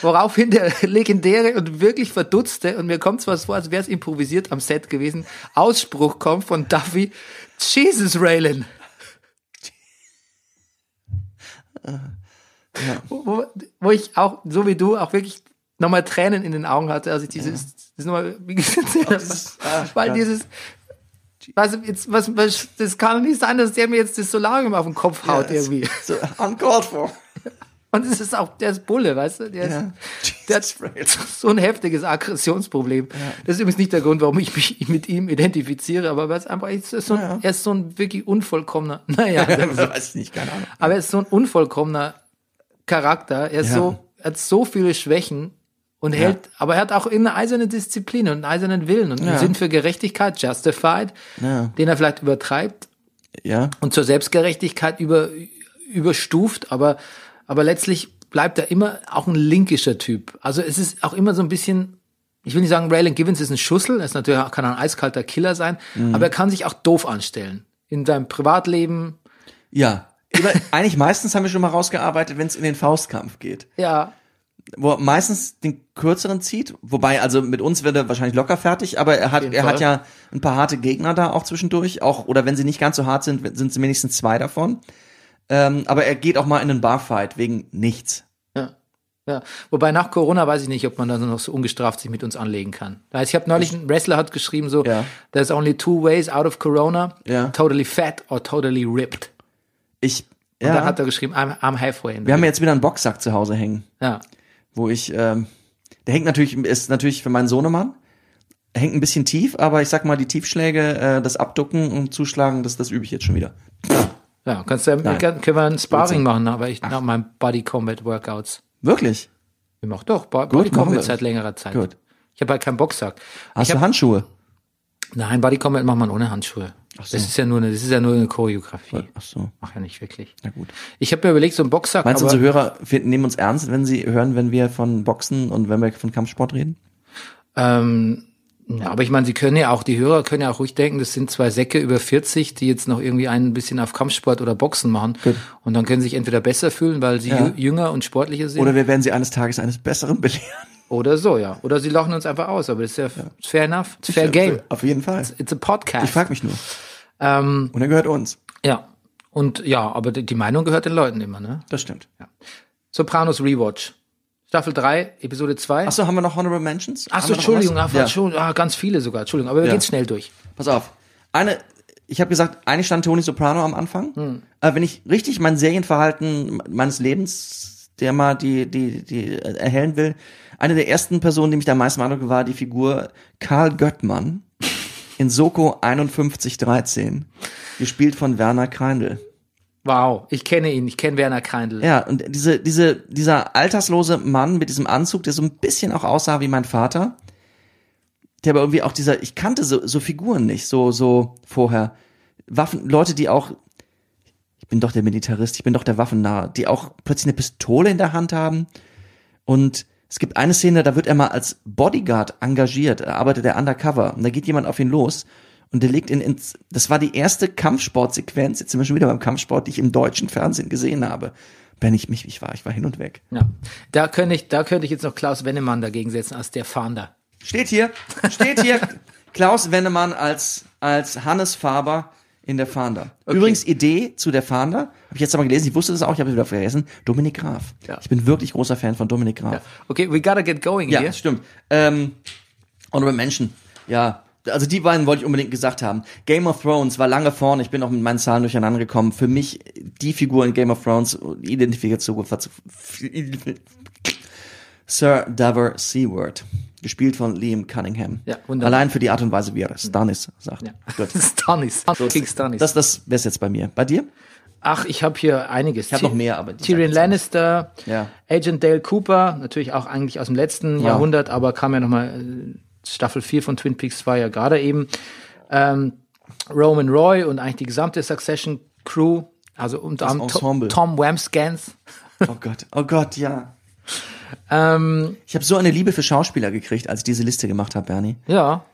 Woraufhin der (laughs) legendäre und wirklich verdutzte, und mir kommt zwar vor, als wäre es improvisiert am Set gewesen, Ausspruch kommt von Duffy, Jesus Raylan. wo, wo, wo ich auch, so wie du, auch wirklich nochmal Tränen in den Augen hatte, als ich dieses, das nochmal, (laughs) wie gesagt, weil
Gott.
dieses, also jetzt, was, was, das kann doch nicht sein, dass der mir jetzt das Solarium auf den Kopf haut irgendwie.
So, uncalled for.
Und es ist auch, der ist Bulle, weißt du? Der,
Ja.
ist, der hat so ein heftiges Aggressionsproblem. Das ist übrigens nicht der Grund, warum ich mich mit ihm identifiziere, aber weil es einfach, es ist so ein, er ist so ein wirklich unvollkommener, (laughs) naja, (laughs)
weiß ich nicht, keine Ahnung.
aber er ist so ein unvollkommener Charakter. Er ist
Ja.
so, er hat so viele Schwächen und hält, aber er hat auch eine eiserne Disziplin und einen eisernen Willen und einen
Ja.
Sinn für Gerechtigkeit, justified,
Ja.
den er vielleicht übertreibt
Ja,
und zur Selbstgerechtigkeit über, überstuft, aber, aber letztlich bleibt er immer auch ein linkischer Typ. Also es ist auch immer so ein bisschen, ich will nicht sagen, Raylan Givens ist ein Schussel, er ist natürlich auch, kann ein eiskalter Killer sein,
Mhm.
aber er kann sich auch doof anstellen. In seinem Privatleben,
ja. (laughs) Eigentlich meistens haben wir schon mal rausgearbeitet, wenn es in den Faustkampf geht.
ja,
Wo er meistens den kürzeren zieht, wobei, also mit uns wird er wahrscheinlich locker fertig, aber er hat, er hat ja ein paar harte Gegner da auch zwischendurch, auch, oder wenn sie nicht ganz so hart sind, sind es wenigstens zwei davon. Ähm, aber er geht auch mal in einen Barfight wegen nichts.
Ja. Ja, wobei nach Corona weiß ich nicht, ob man da noch so ungestraft sich mit uns anlegen kann. Heißt, ich habe neulich, ein Wrestler hat geschrieben so,
Ja.
there's only two ways out of Corona,
Ja.
totally fat or totally ripped.
Ich,
Und dann
ja,
hat er geschrieben, I'm, I'm halfway. In
wir haben jetzt wieder einen Boxsack zu Hause hängen,
ja.
wo ich, ähm, der hängt natürlich, ist natürlich für meinen Sohnemann, hängt ein bisschen tief, aber ich sag mal, die Tiefschläge, äh, das Abducken und Zuschlagen, das, das übe ich jetzt schon wieder.
Ja, kannst du,
Nein.
können wir ein Sparring machen, aber ich nach meinem Body Combat Workouts.
Wirklich?
Ich mach doch Bo- Body
machen wir.
Combat seit längerer Zeit.
Gut.
Ich habe halt keinen Boxsack.
Hast
ich
du
hab,
Handschuhe?
nein, Body Combat macht man ohne Handschuhe.
Ach so.
Das ist ja nur eine, das ist ja nur eine Choreografie.
Ach so,
Mach ja nicht wirklich.
na gut.
Ich habe mir überlegt, so ein Boxsack,
Meinst du, unsere Hörer nehmen uns ernst, wenn sie hören, wenn wir von Boxen und wenn wir von Kampfsport reden?
ähm, ja, aber ich meine, sie können ja auch, die Hörer können ja auch ruhig denken, das sind zwei Säcke über 40, die jetzt noch irgendwie ein bisschen auf Kampfsport oder Boxen machen.
Gut.
Und dann können sie sich entweder besser fühlen, weil sie
Ja.
jü- jünger und sportlicher sind.
Oder wir werden sie eines Tages eines Besseren (laughs) belehren.
Oder so, ja. Oder sie lachen uns einfach aus, aber das ist ja, it's fair enough. It's fair game.
Auf jeden Fall.
It's a podcast.
Ich frage mich nur.
ähm,
Und er gehört uns.
ja. Und ja, aber die die Meinung gehört den Leuten immer, ne?
Das stimmt.
Sopranos Rewatch. Staffel 3, Episode 2.
Achso, haben wir noch Honorable Mentions?
Ach
Haben
so,
wir noch
Entschuldigung, ach,
ja.
Entschuldigung, ah, ganz viele sogar, Entschuldigung, aber wir
Ja.
gehen schnell durch.
Pass auf. Eine, ich habe gesagt, eigentlich stand Tony Soprano am Anfang.
Hm.
Aber wenn ich richtig mein Serienverhalten meines Lebens, der mal die, die, die erhellen will, eine der ersten Personen, die mich da am meisten beeindruckte, war die Figur Karl Göttmann in Soko 5113, gespielt von Werner Kreindl.
Wow, ich kenne ihn, ich kenne Werner Kreindl.
Ja, und diese, diese, dieser alterslose Mann mit diesem Anzug, der so ein bisschen auch aussah wie mein Vater, der aber irgendwie auch dieser, ich kannte so, so Figuren nicht, so, so vorher. Waffen, Leute, die auch, ich bin doch der Militarist, ich bin doch der Waffennah, die auch plötzlich eine Pistole in der Hand haben. Und es gibt eine Szene, da wird er mal als Bodyguard engagiert, da arbeitet er undercover und da geht jemand auf ihn los und der legt ihn ins, das war die erste Kampfsportsequenz, jetzt sind wir schon wieder beim Kampfsport, die ich im deutschen Fernsehen gesehen habe. Ben, ich mich, ich war, ich war hin und weg.
Ja. Da könnte ich, da könnte ich jetzt noch Klaus Wennemann dagegen setzen als der Fahnder.
Steht hier, steht hier (laughs) Klaus Wennemann als, als Hannes Faber in der Fahnder. Übrigens Idee zu der Fahnder, habe ich jetzt aber gelesen, ich wusste das auch, ich habe es wieder vergessen, Dominik Graf.
Ja.
Ich bin wirklich großer Fan von Dominik Graf.
Okay, we gotta get going
Ja,
here.
stimmt. Ähm, Honorable Menschen. Ja, also die beiden wollte ich unbedingt gesagt haben. Game of Thrones war lange vorne. Ich bin auch mit meinen Zahlen durcheinander gekommen. Für mich die Figur in Game of Thrones Identifikation (laughs) Sir Dover Seward, gespielt von Liam Cunningham.
Ja, wunderbar.
Allein für die Art und Weise, wie er das Stannis sagt.
Ja.
Gut. (laughs)
Stannis. King Stannis.
Das, das wäre jetzt bei mir. Bei dir?
Ach, ich habe hier einiges. Ich
hab noch mehr, aber
Tyrion Lannister,
Ja.
Agent Dale Cooper, natürlich auch eigentlich aus dem letzten
Ja.
Jahrhundert, aber kam ja nochmal, äh, Staffel 4 von Twin Peaks war ja gerade eben. Ähm, Roman Roy und eigentlich die gesamte Succession Crew, also unter anderem. Tom, Tom Wamsgans.
Oh Gott, oh Gott, ja.
Ähm,
Ich habe so eine Liebe für Schauspieler gekriegt, als ich diese Liste gemacht habe, Bernie.
ja,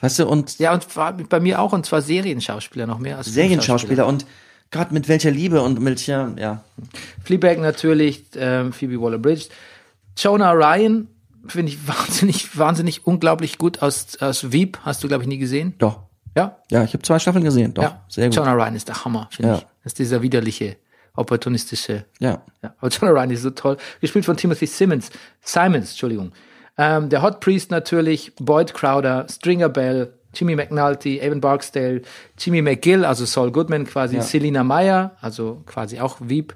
Weißt du, und
ja, und bei mir auch, und zwar Serienschauspieler noch mehr als
Serienschauspieler und Gott, mit welcher Liebe und mit welcher, ja.
Fleabag natürlich, ähm, Phoebe Waller-Bridge. Jonah Ryan finde ich (laughs) wahnsinnig, wahnsinnig unglaublich gut aus, aus Veep. Hast du, glaube ich, nie gesehen?
Doch.
Ja?
Ja, ich habe zwei Staffeln gesehen. Doch,
ja.
sehr gut.
Jonah Ryan ist der Hammer, finde
Ja.
ich. Das ist dieser widerliche, opportunistische.
Ja.
Ja. Aber Jonah Ryan ist so toll. Gespielt von Timothy Simmons. Simons, Entschuldigung. Ähm, der Hot Priest natürlich, Boyd Crowder, Stringer Bell, Jimmy McNulty, Evan Barksdale, Jimmy McGill, also Saul Goodman quasi,
Ja.
Selina Meyer, also quasi auch Veep,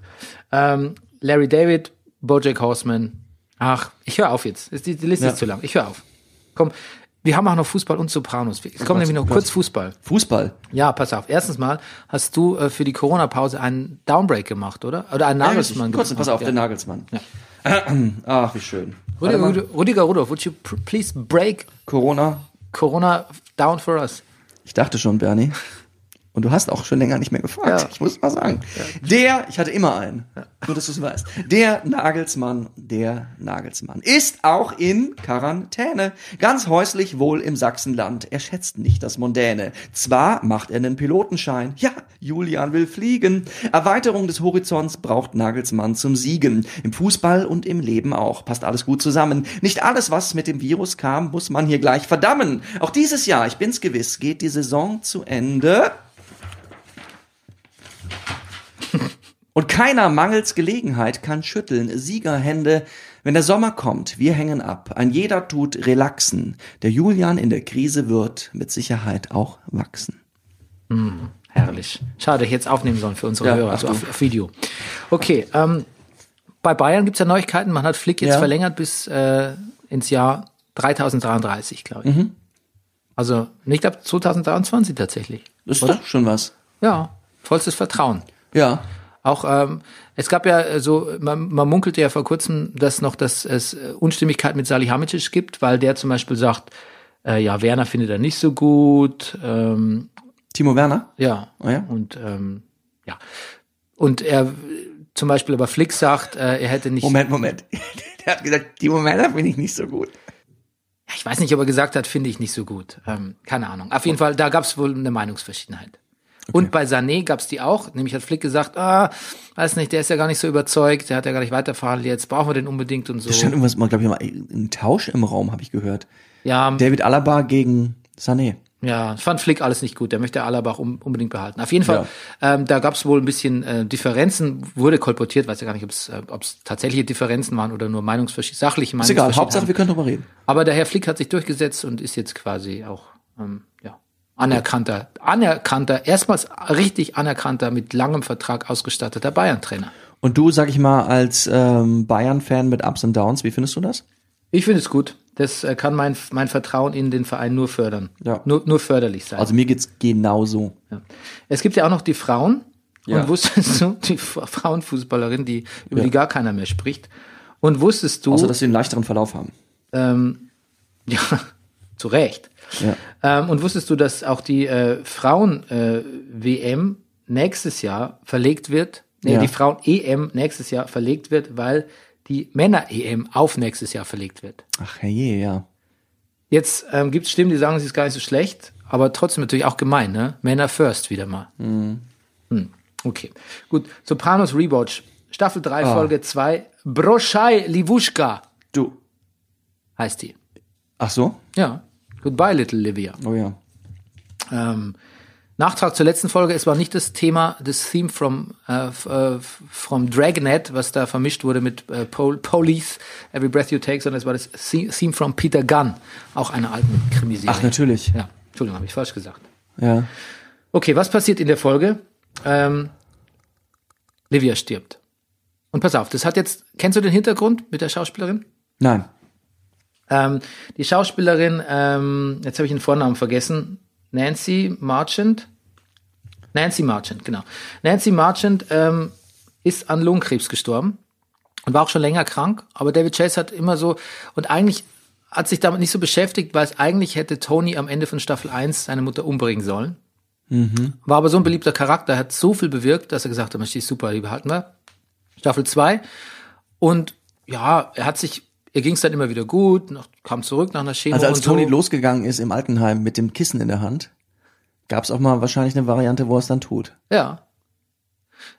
ähm, Larry David, Bojack Horseman. Ach, ich höre auf jetzt. Die, die Liste
Ja.
ist zu lang. Ich höre auf. Komm, wir haben auch noch Fußball und Sopranos. Es kommt nämlich noch
Gott.
kurz Fußball.
Fußball.
Ja, pass auf. Erstens mal hast du äh, für die Corona-Pause einen Downbreak gemacht, oder? Oder einen Nagelsmann
Kurz,
gemacht.
pass auf,
ja.
der Nagelsmann. (clears throat) Ach, wie schön.
Rüdiger, Rüdiger Rudolph, would you please break
Corona.
Corona down for us?
Ich dachte schon, Bernie. (laughs) Und du hast auch schon länger nicht mehr gefragt.
Ja.
Ich muss mal sagen. Der, ich hatte immer einen. Nur, dass du es weißt. Der Nagelsmann, der Nagelsmann ist auch in Quarantäne. Ganz häuslich wohl im Sachsenland. Er schätzt nicht das Mondäne. Zwar macht er einen Pilotenschein. Ja, Julian will fliegen. Erweiterung des Horizonts braucht Nagelsmann zum Siegen. Im Fußball und im Leben auch. Passt alles gut zusammen. Nicht alles, was mit dem Virus kam, muss man hier gleich verdammen. Auch dieses Jahr, ich bin's gewiss, geht die Saison zu Ende. Und keiner mangels Gelegenheit kann schütteln Siegerhände, wenn der Sommer kommt. Wir hängen ab. Ein jeder tut relaxen. Der Julian in der Krise wird mit Sicherheit auch wachsen.
Herrlich. Schade, ich jetzt aufnehmen sollen für unsere
Ja,
Hörer, also auf, auf Video. Okay, ähm, bei Bayern gibt's ja Neuigkeiten. Man hat Flick jetzt
Ja.
verlängert bis äh, ins Jahr 3033, glaube ich.
Mhm.
Also nicht ab 2023 tatsächlich.
Das ist
Oder?
doch schon was.
Ja, vollstes Vertrauen.
Ja.
Auch ähm, es gab ja äh, so, man, man munkelte ja vor kurzem, dass noch, dass es äh, Unstimmigkeit mit Salihamidzic gibt, weil der zum Beispiel sagt, äh, ja, Werner findet er nicht so gut, ähm,
Timo Werner?
ja,
Ah ja?
und ähm, ja. Und er zum Beispiel aber Flick sagt, äh, er hätte nicht.
Moment, Moment. (laughs) Der hat gesagt, Timo Werner finde ich nicht so gut.
Ich weiß nicht, ob er gesagt hat, finde ich nicht so gut. Ähm, keine Ahnung. Auf jeden Fall, da gab es wohl eine Meinungsverschiedenheit. Und bei Sané gab es die auch. Nämlich hat Flick gesagt, ah, weiß nicht, der ist ja gar nicht so überzeugt, der hat ja gar nicht weiterverhandelt, jetzt brauchen wir den unbedingt und so.
Da stand irgendwas mal, glaube ich, mal ein Tausch im Raum, habe ich gehört.
Ja,
David Alaba gegen Sané.
ja, ich fand Flick alles nicht gut. Der möchte Alaba auch um, unbedingt behalten. Auf jeden Fall, ähm, da gab es wohl ein bisschen äh, Differenzen, wurde kolportiert, weiß ja gar nicht, ob es äh, ob's tatsächliche Differenzen waren oder nur Meinungsverschiedenheiten, sachliche
Ist egal,
Meinungsverschiedenheiten.
Hauptsache wir können drüber reden.
Aber der Herr Flick hat sich durchgesetzt und ist jetzt quasi auch ähm, ja, anerkannter, anerkannter, erstmals richtig anerkannter, mit langem Vertrag ausgestatteter Bayern-Trainer.
Und du, sag ich mal, als ähm, Bayern-Fan mit Ups und Downs, wie findest du das?
Ich finde es gut. Das äh, kann mein, mein Vertrauen in den Verein nur fördern.
Ja.
Nur, nur förderlich sein.
Also mir geht's genauso.
ja. Es gibt ja auch noch die Frauen.
Ja.
Und wusstest du, die Frauenfußballerin, die, über die gar keiner mehr spricht. Und wusstest du,
Außer, dass sie einen leichteren Verlauf haben.
ähm, (laughs) ja, zu Recht.
Ja.
Ähm, und wusstest du, dass auch die äh, Frauen-WM nächstes Jahr verlegt wird? Nee,
Ja.
die Frauen-EM nächstes Jahr verlegt wird, weil die Männer-EM auf nächstes Jahr verlegt wird.
Ach herrje, ja.
Jetzt ähm, gibt es Stimmen, die sagen, sie ist gar nicht so schlecht, aber trotzdem natürlich auch gemein, ne? Männer first wieder mal. Hm. Okay, gut. Sopranos Rewatch, Staffel 3,
Ah.
Folge 2, Broschai Livushka
Du.
heißt die.
Ach so?
Ja, Goodbye, Little Livia.
Oh ja.
Ähm, Nachtrag zur letzten Folge, es war nicht das Thema des Theme from, äh, äh, from Dragnet, was da vermischt wurde mit äh, Pol Police, Every Breath You Take, sondern es war das The- Theme from Peter Gunn, auch einer alten Krimiserie.
Ach, natürlich.
Ja, Entschuldigung, habe ich falsch gesagt.
Ja.
Okay, was passiert in der Folge? Ähm, Livia stirbt. Und pass auf, das hat jetzt, kennst du den Hintergrund mit der Schauspielerin?
Nein.
Ähm, die Schauspielerin, ähm, jetzt habe ich den Vornamen vergessen, Nancy Marchant. Nancy Marchant, genau. Nancy Marchant ähm, ist an Lungenkrebs gestorben und war auch schon länger krank, aber David Chase hat immer so, und eigentlich hat sich damit nicht so beschäftigt, weil es eigentlich hätte Tony am Ende von Staffel 1 seine Mutter umbringen sollen. War aber so ein beliebter Charakter, hat so viel bewirkt, dass er gesagt hat, Mensch, die ist super, die behalten wir. Staffel 2. Und ja, er hat sich, ihr ging es dann immer wieder gut, noch, kam zurück nach einer Chemo
Also als
und so.
Toni losgegangen ist im Altenheim mit dem Kissen in der Hand, gab's auch mal wahrscheinlich eine Variante, wo er es dann tut.
Ja.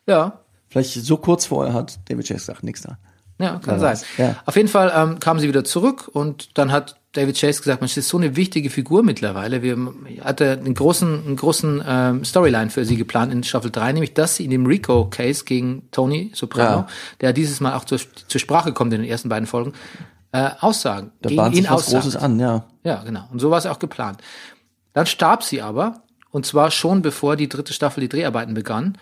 Ja,
Vielleicht so kurz vorher hat David Chase gesagt, nix da.
ja, kann
Wer
sein.
ja.
Auf jeden Fall ähm, kam sie wieder zurück und dann hat David Chase gesagt, das ist so eine wichtige Figur mittlerweile. Wir hatte einen großen, einen großen ähm, Storyline für sie geplant in Staffel 3, nämlich dass sie in dem Rico-Case gegen Tony Soprano,
Ja.
der dieses Mal auch zur, zur Sprache kommt in den ersten beiden Folgen, äh, aussagen.
Da
gegen ihn
was. Großes an, ja.
Ja, genau. Und so war es auch geplant. Dann starb sie aber, und zwar schon bevor die dritte Staffel die Dreharbeiten begann.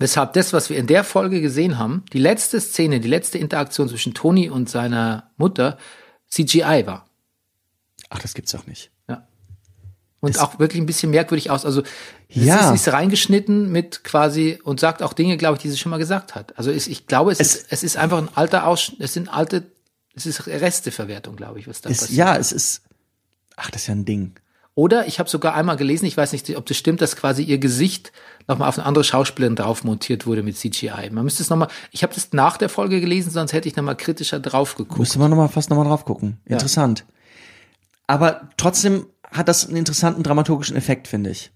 Weshalb das, was wir in der Folge gesehen haben, die letzte Szene, die letzte Interaktion zwischen Tony und seiner Mutter CGI war.
Ach, das gibt's auch nicht.
Ja. Und auch wirklich ein bisschen merkwürdig aus. Also
Ja.
ist, ist reingeschnitten mit quasi und sagt auch Dinge, glaube ich, die sie schon mal gesagt hat. Also es, ich glaube, es,
Es-
ist, es ist einfach ein alter Aus, es sind alte, es ist Resteverwertung, glaube ich, was da
Es,
passiert.
ja, es ist. Ach, das ist ja ein Ding.
Oder ich habe sogar einmal gelesen, ich weiß nicht, ob das stimmt, dass quasi ihr Gesicht nochmal auf eine andere Schauspielerin drauf montiert wurde mit CGI. Man müsste es nochmal, ich habe das nach der Folge gelesen, sonst hätte ich nochmal kritischer drauf geguckt.
Müsste man noch mal fast nochmal drauf gucken. Interessant. Aber trotzdem hat das einen interessanten dramaturgischen Effekt, finde ich.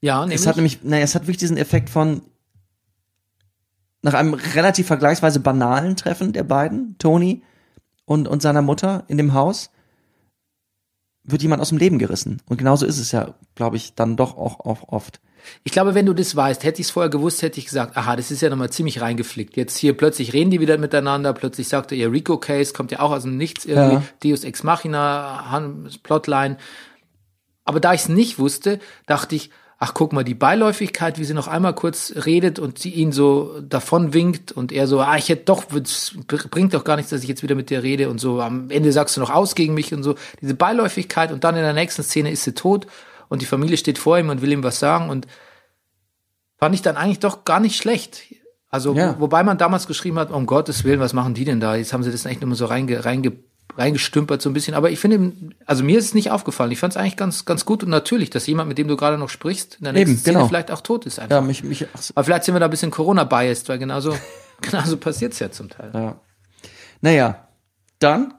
Ja, nämlich,
Es hat nämlich, naja, es hat wirklich diesen Effekt von nach einem relativ vergleichsweise banalen Treffen der beiden, Tony und, und seiner Mutter in dem Haus, wird jemand aus dem Leben gerissen. Und genauso ist es ja, glaube ich, dann doch auch, auch oft.
Ich glaube, wenn du das weißt, hätte ich es vorher gewusst, hätte ich gesagt, aha, das ist ja nochmal ziemlich reingeflickt. Jetzt hier plötzlich reden die wieder miteinander, plötzlich sagt er, ihr Rico-Case kommt ja auch aus dem Nichts irgendwie,
Ja.
Deus Ex Machina, Plotline. Aber da ich es nicht wusste, dachte ich, ach guck mal, die Beiläufigkeit, wie sie noch einmal kurz redet und sie ihn so davon winkt und er so, ah, ich hätte doch, bringt doch gar nichts, dass ich jetzt wieder mit dir rede und so, am Ende sagst du noch aus gegen mich und so. Diese Beiläufigkeit und dann in der nächsten Szene ist sie tot und die Familie steht vor ihm und will ihm was sagen und fand ich dann eigentlich doch gar nicht schlecht. Also,
Ja.
wo, wobei man damals geschrieben hat, um Gottes Willen, was machen die denn da? Jetzt haben sie das echt nur so reinge, reinge, reingestümpert so ein bisschen. Aber ich finde, also mir ist es nicht aufgefallen. Ich fand es eigentlich ganz, ganz gut und natürlich, dass jemand, mit dem du gerade noch sprichst, in der nächsten
Eben,
Szene
genau.
vielleicht auch tot ist einfach.
Ja, mich, mich, so,
Aber vielleicht sind wir da ein bisschen Corona-biased, weil genauso, (laughs) genauso passiert's ja zum Teil.
ja. Naja, dann,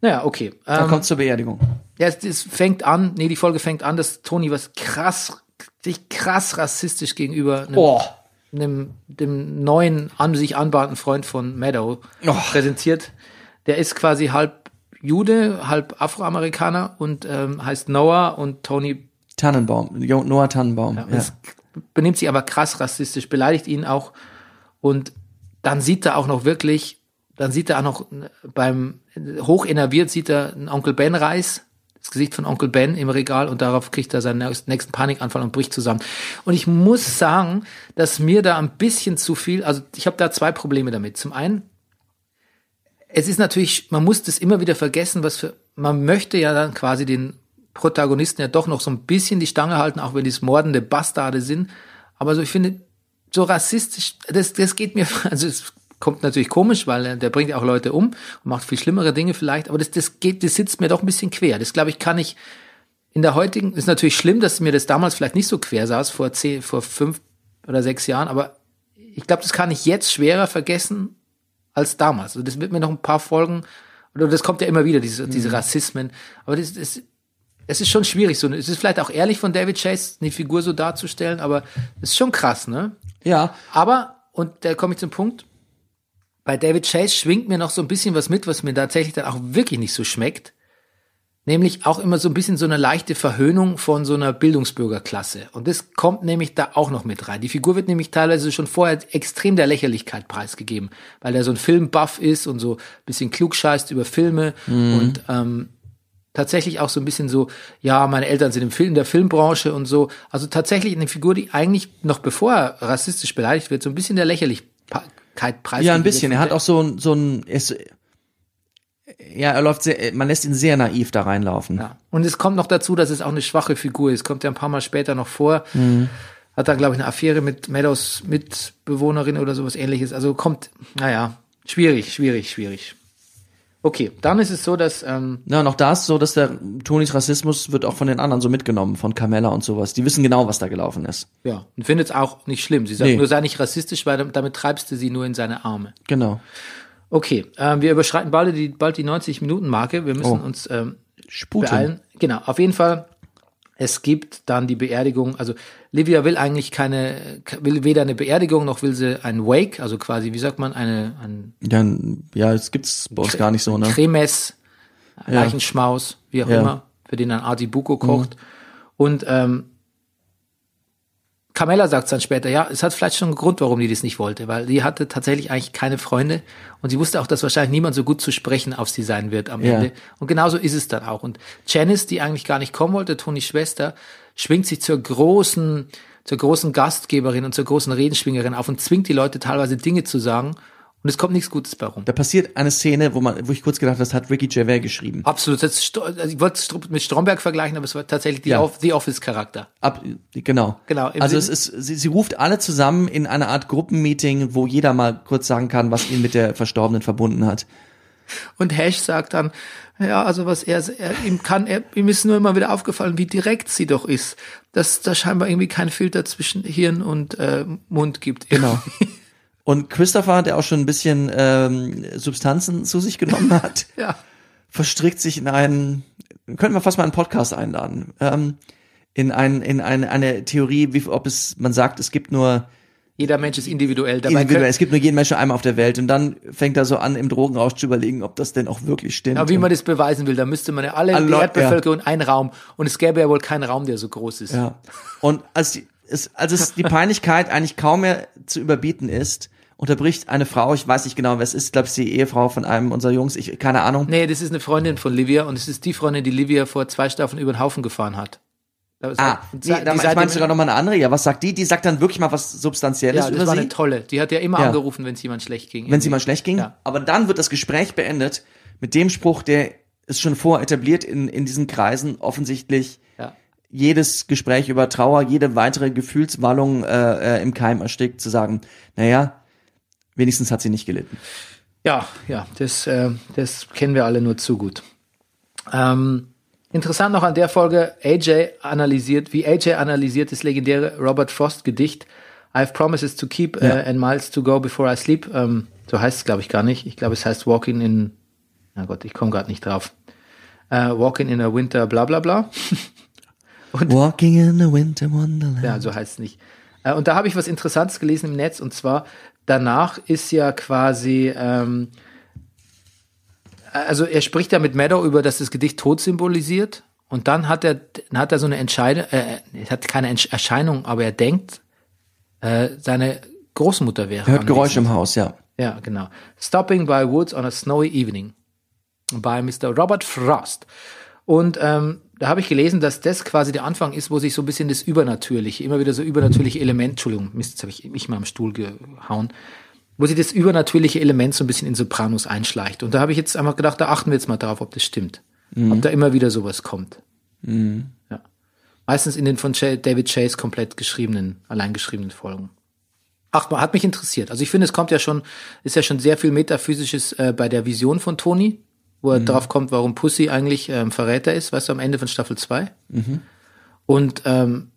Naja, okay.
dann
Ähm,
kommt zur Beerdigung.
Ja, es, es fängt an, nee, die Folge fängt an, dass Tony was krass, sich krass rassistisch gegenüber einem,
Oh.
einem dem neuen, an sich anbahnten Freund von Meadow
Oh.
präsentiert. Der ist quasi halb Jude, halb Afroamerikaner und ähm, heißt Noah und Tony
Tannenbaum, Noah Tannenbaum. Ja,
es benimmt sich aber krass rassistisch, beleidigt ihn auch und dann sieht er auch noch wirklich, dann sieht er auch noch beim hoch innerviert sieht er einen Onkel Ben Reis, das Gesicht von Onkel Ben im Regal und darauf kriegt er seinen nächsten Panikanfall und bricht zusammen. Und ich muss sagen, dass mir da ein bisschen zu viel, also ich habe da zwei Probleme damit. Zum einen es ist natürlich, man muss das immer wieder vergessen, was für, man möchte ja dann quasi den Protagonisten ja doch noch so ein bisschen die Stange halten, auch wenn die mordende Bastarde sind. Aber so, ich finde, so rassistisch, das, das geht mir, (laughs) also es kommt natürlich komisch, weil er- der bringt ja auch Leute um und macht viel schlimmere Dinge vielleicht, aber das, das geht, das sitzt mir doch ein bisschen quer. Das glaube ich, kann ich in der heutigen, ist natürlich schlimm, dass mir das damals vielleicht nicht so quer saß, vor zehn, vor fünf oder sechs Jahren, aber ich glaube, das kann ich jetzt schwerer vergessen als damals. Also das wird mir noch ein paar Folgen, oder das kommt ja immer wieder, diese, diese Rassismen. Aber das, das, es ist schon schwierig. So, es ist vielleicht auch ehrlich von David Chase, eine Figur so darzustellen, aber es ist schon krass, ne?
ja.
Aber, und da komme ich zum Punkt, bei David Chase schwingt mir noch so ein bisschen was mit, was mir tatsächlich dann auch wirklich nicht so schmeckt. Nämlich auch immer so ein bisschen so eine leichte Verhöhnung von so einer Bildungsbürgerklasse. Und das kommt nämlich da auch noch mit rein. Die Figur wird nämlich teilweise schon vorher extrem der Lächerlichkeit preisgegeben, weil er so ein Filmbuff ist und so ein bisschen klugscheißt über Filme und ähm, tatsächlich auch so ein bisschen so, ja, meine Eltern sind im Film, in der Filmbranche und so. Also tatsächlich eine Figur, die eigentlich noch bevor er rassistisch beleidigt wird, so ein bisschen der Lächerlichkeit preisgegeben
Ja, ein bisschen. Er hat auch so ein, so ein, ist, ja, er läuft sehr, man lässt ihn sehr naiv da reinlaufen.
Ja. Und es kommt noch dazu, dass es auch eine schwache Figur ist. Kommt ja ein paar Mal später noch vor. Hat da, glaube ich, eine Affäre mit Meadows Mitbewohnerin oder sowas ähnliches. Also kommt, naja, schwierig, schwierig, schwierig. Okay, dann ist es so, dass ähm,
Ja, und auch da ist so, dass der Tonys Rassismus wird auch von den anderen so mitgenommen, von Carmella und sowas. Die wissen genau, was da gelaufen ist.
ja, und findet es auch nicht schlimm. Sie sagt
Nee.
nur, sei nicht rassistisch, weil damit- damit treibst du sie nur in seine Arme.
Genau.
Okay, ähm, wir überschreiten bald die, bald die 90-Minuten-Marke. Wir müssen
Oh.
uns ähm,
Sputen.
beeilen. Genau, auf jeden Fall. Es gibt dann die Beerdigung. Also Livia will eigentlich keine, will weder eine Beerdigung noch will sie ein Wake, also quasi, wie sagt man, eine, ein
Ja, ja, das gibt's bei uns gar nicht so, ne?
Kremes, Leichenschmaus, wie auch
Ja.
immer, für den dann Arti Buko kocht. Und ähm, Carmella sagt dann später, ja, es hat vielleicht schon einen Grund, warum die das nicht wollte, weil die hatte tatsächlich eigentlich keine Freunde und sie wusste auch, dass wahrscheinlich niemand so gut zu sprechen auf sie sein wird am
Ja.
Ende. Und genauso ist es dann auch. Und Janice, die eigentlich gar nicht kommen wollte, Tonys Schwester, schwingt sich zur großen, zur großen Gastgeberin und zur großen Redenschwingerin auf und zwingt die Leute teilweise Dinge zu sagen und es kommt nichts Gutes bei rum.
Da passiert eine Szene, wo man, wo ich kurz gedacht habe, das hat Ricky Gervais geschrieben.
Absolut. Das also ich wollte es mit Stromberg vergleichen, aber es war tatsächlich die
Ja.
Office-Charakter.
Ab, genau.
Genau,
Also es ist, sie, sie ruft alle zusammen in eine Art Gruppenmeeting, wo jeder mal kurz sagen kann, was ihn mit der Verstorbenen verbunden hat.
Und Hash sagt dann, ja, also was er, er ihm kann, er, ihm ist nur immer wieder aufgefallen, wie direkt sie doch ist, dass da scheinbar irgendwie kein Filter zwischen Hirn und äh, Mund gibt.
Genau. (laughs) Und Christopher, der auch schon ein bisschen ähm, Substanzen zu sich genommen (laughs) hat,
ja.
verstrickt sich in einen, könnten wir fast mal einen Podcast einladen, ähm, in, ein, in eine, eine Theorie, wie, ob es, man sagt, es gibt nur
Jeder Mensch ist individuell. Dabei
individuell, es gibt nur jeden Menschen einmal auf der Welt und dann fängt er so an, im Drogenrausch zu überlegen, ob das denn auch wirklich stimmt.
ja, wie man das beweisen will, da müsste man ja alle,
Alle
die
Leute,
Erdbevölkerung in einen Raum und es gäbe ja wohl keinen Raum, der so groß ist.
Ja. Und als, die, es, als es die Peinlichkeit eigentlich kaum mehr zu überbieten ist, unterbricht eine Frau, ich weiß nicht genau, wer es ist, ich glaube, es ist die Ehefrau von einem unserer Jungs, ich, keine Ahnung.
Nee, das ist eine Freundin von Livia und es ist die Freundin, die Livia vor zwei Staffeln über den Haufen gefahren hat.
Ah,
halt-
die,
die
da, ich meine sogar noch mal eine andere. Ja, was sagt die? Die sagt dann wirklich mal was Substanzielles
ja, das
über
war
sie,
eine tolle. Die hat ja immer
Ja.
angerufen, wenn es jemand schlecht ging.
wenn sie mal schlecht ging.
Ja.
Aber dann wird das Gespräch beendet mit dem Spruch, der ist schon vorher etabliert in, in diesen Kreisen, offensichtlich
Ja.
jedes Gespräch über Trauer, jede weitere Gefühlswallung äh, äh, im Keim erstickt, zu sagen, naja, wenigstens hat sie nicht gelitten.
Ja, ja, das, äh, das kennen wir alle nur zu gut. Ähm, interessant noch an der Folge, AJ analysiert, wie AJ analysiert das legendäre Robert Frost Gedicht I have promises to keep
Ja.
uh, and miles to go before I sleep. Ähm, so heißt es, glaube ich, gar nicht. Ich glaube, es heißt Walking in, na Gott, ich komme gerade nicht drauf. Äh, walking in a winter, bla bla bla. (laughs)
Walking in the winter wonderland.
Ja, so heißt es nicht. Äh, und da habe ich was Interessantes gelesen im Netz und zwar danach ist ja quasi, ähm, also er spricht ja mit Meadow über, dass das Gedicht Tod symbolisiert und dann hat er, dann hat er so eine Entscheidung, äh, er hat keine Entsch- Erscheinung, aber er denkt, äh, seine Großmutter wäre.
Er hört. Geräusche im Haus, ja.
Ja, genau. Stopping by Woods on a Snowy Evening by Mr. Robert Frost. Und ähm, da habe ich gelesen, dass das quasi der Anfang ist, wo sich so ein bisschen das Übernatürliche, immer wieder so übernatürliche Element, Entschuldigung, Mist, jetzt habe ich mich mal am Stuhl gehauen, wo sich das übernatürliche Element so ein bisschen in Sopranos einschleicht. Und da habe ich jetzt einfach gedacht, da achten wir jetzt mal drauf, ob das stimmt. Ob da immer wieder sowas kommt. Ja. Meistens in den von David Chase komplett geschriebenen, allein geschriebenen Folgen. Ach, hat mich interessiert. Also ich finde, es kommt ja schon, ist ja schon sehr viel Metaphysisches äh, bei der Vision von Tony, wo er drauf kommt, warum Pussy eigentlich ähm, Verräter ist, weißt du, am Ende von Staffel 2. Und ähm,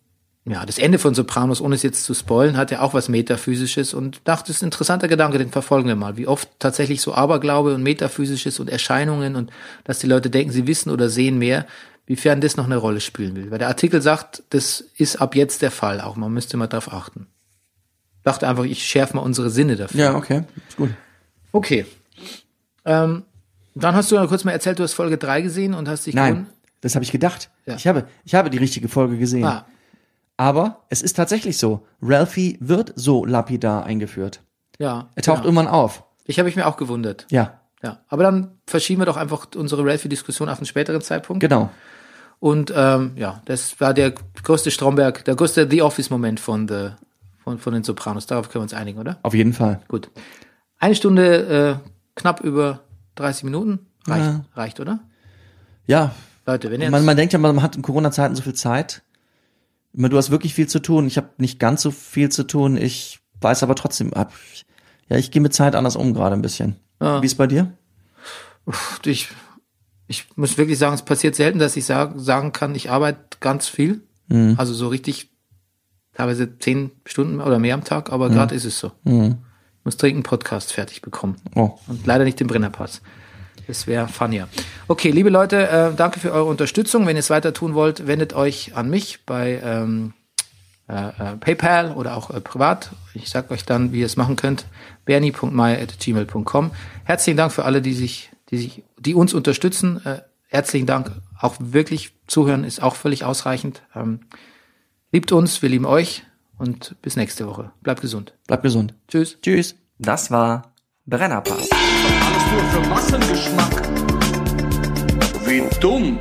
ja, das Ende von Sopranos, ohne es jetzt zu spoilen, hat ja auch was Metaphysisches und dachte, das ist ein interessanter Gedanke, den verfolgen wir mal. Wie oft tatsächlich so Aberglaube und Metaphysisches und Erscheinungen und dass die Leute denken, sie wissen oder sehen mehr, wiefern das noch eine Rolle spielen will. Weil der Artikel sagt, das ist ab jetzt der Fall auch. Man müsste mal darauf achten. Dachte einfach, ich schärfe mal unsere Sinne dafür.
Ja, okay. Ist gut.
Okay. Ähm, dann hast du ja kurz mal erzählt, du hast Folge 3 gesehen und hast dich
Nein, das habe ich gedacht.
Ja.
Ich habe, ich habe die richtige Folge gesehen.
Ah,
Aber es ist tatsächlich so. Ralphie wird so lapidar eingeführt.
ja.
Er taucht
genau.
irgendwann auf.
Ich habe mich mir auch gewundert.
Ja,
Ja, aber dann verschieben wir doch einfach unsere Ralphie-Diskussion auf einen späteren Zeitpunkt.
genau.
Und ähm, ja, das war der größte Stromberg, der größte The Office-Moment von, the, von, von den Sopranos. Darauf können wir uns einigen, oder?
Auf jeden Fall.
Gut. Eine Stunde, äh, knapp über 30 Minuten. Reicht,
Ja.
reicht oder?
Ja,
Leute, wenn ihr
man, man denkt ja, man hat in Corona-Zeiten so viel Zeit. Du hast wirklich viel zu tun. Ich habe nicht ganz so viel zu tun. Ich weiß aber trotzdem ab. Ja, ich gehe mit Zeit anders um gerade ein bisschen.
Ja.
Wie ist bei dir?
ich, ich muss wirklich sagen, es passiert selten, dass ich sag, sagen kann, ich arbeite ganz viel.
Mhm.
Also so richtig, teilweise zehn Stunden oder mehr am Tag, aber gerade ist es so.
Mhm.
Muss dringend einen Podcast fertig bekommen.
Oh,
Und leider nicht den Brennerpass. Das wäre funnier. Okay, liebe Leute, äh, danke für eure Unterstützung. Wenn ihr es weiter tun wollt, wendet euch an mich bei ähm, äh, äh, PayPal oder auch äh, privat. Ich sage euch dann, wie ihr es machen könnt. bernie.mai.gmail.com. Herzlichen Dank für alle, die sich, die sich, die uns unterstützen. Äh, herzlichen Dank. Auch wirklich zuhören ist auch völlig ausreichend. Ähm, liebt uns, wir lieben euch und bis nächste Woche. Bleibt gesund.
bleib gesund.
Tschüss.
Tschüss.
Das war Brennerpass.
Alles nur für Massengeschmack. Wie dumm.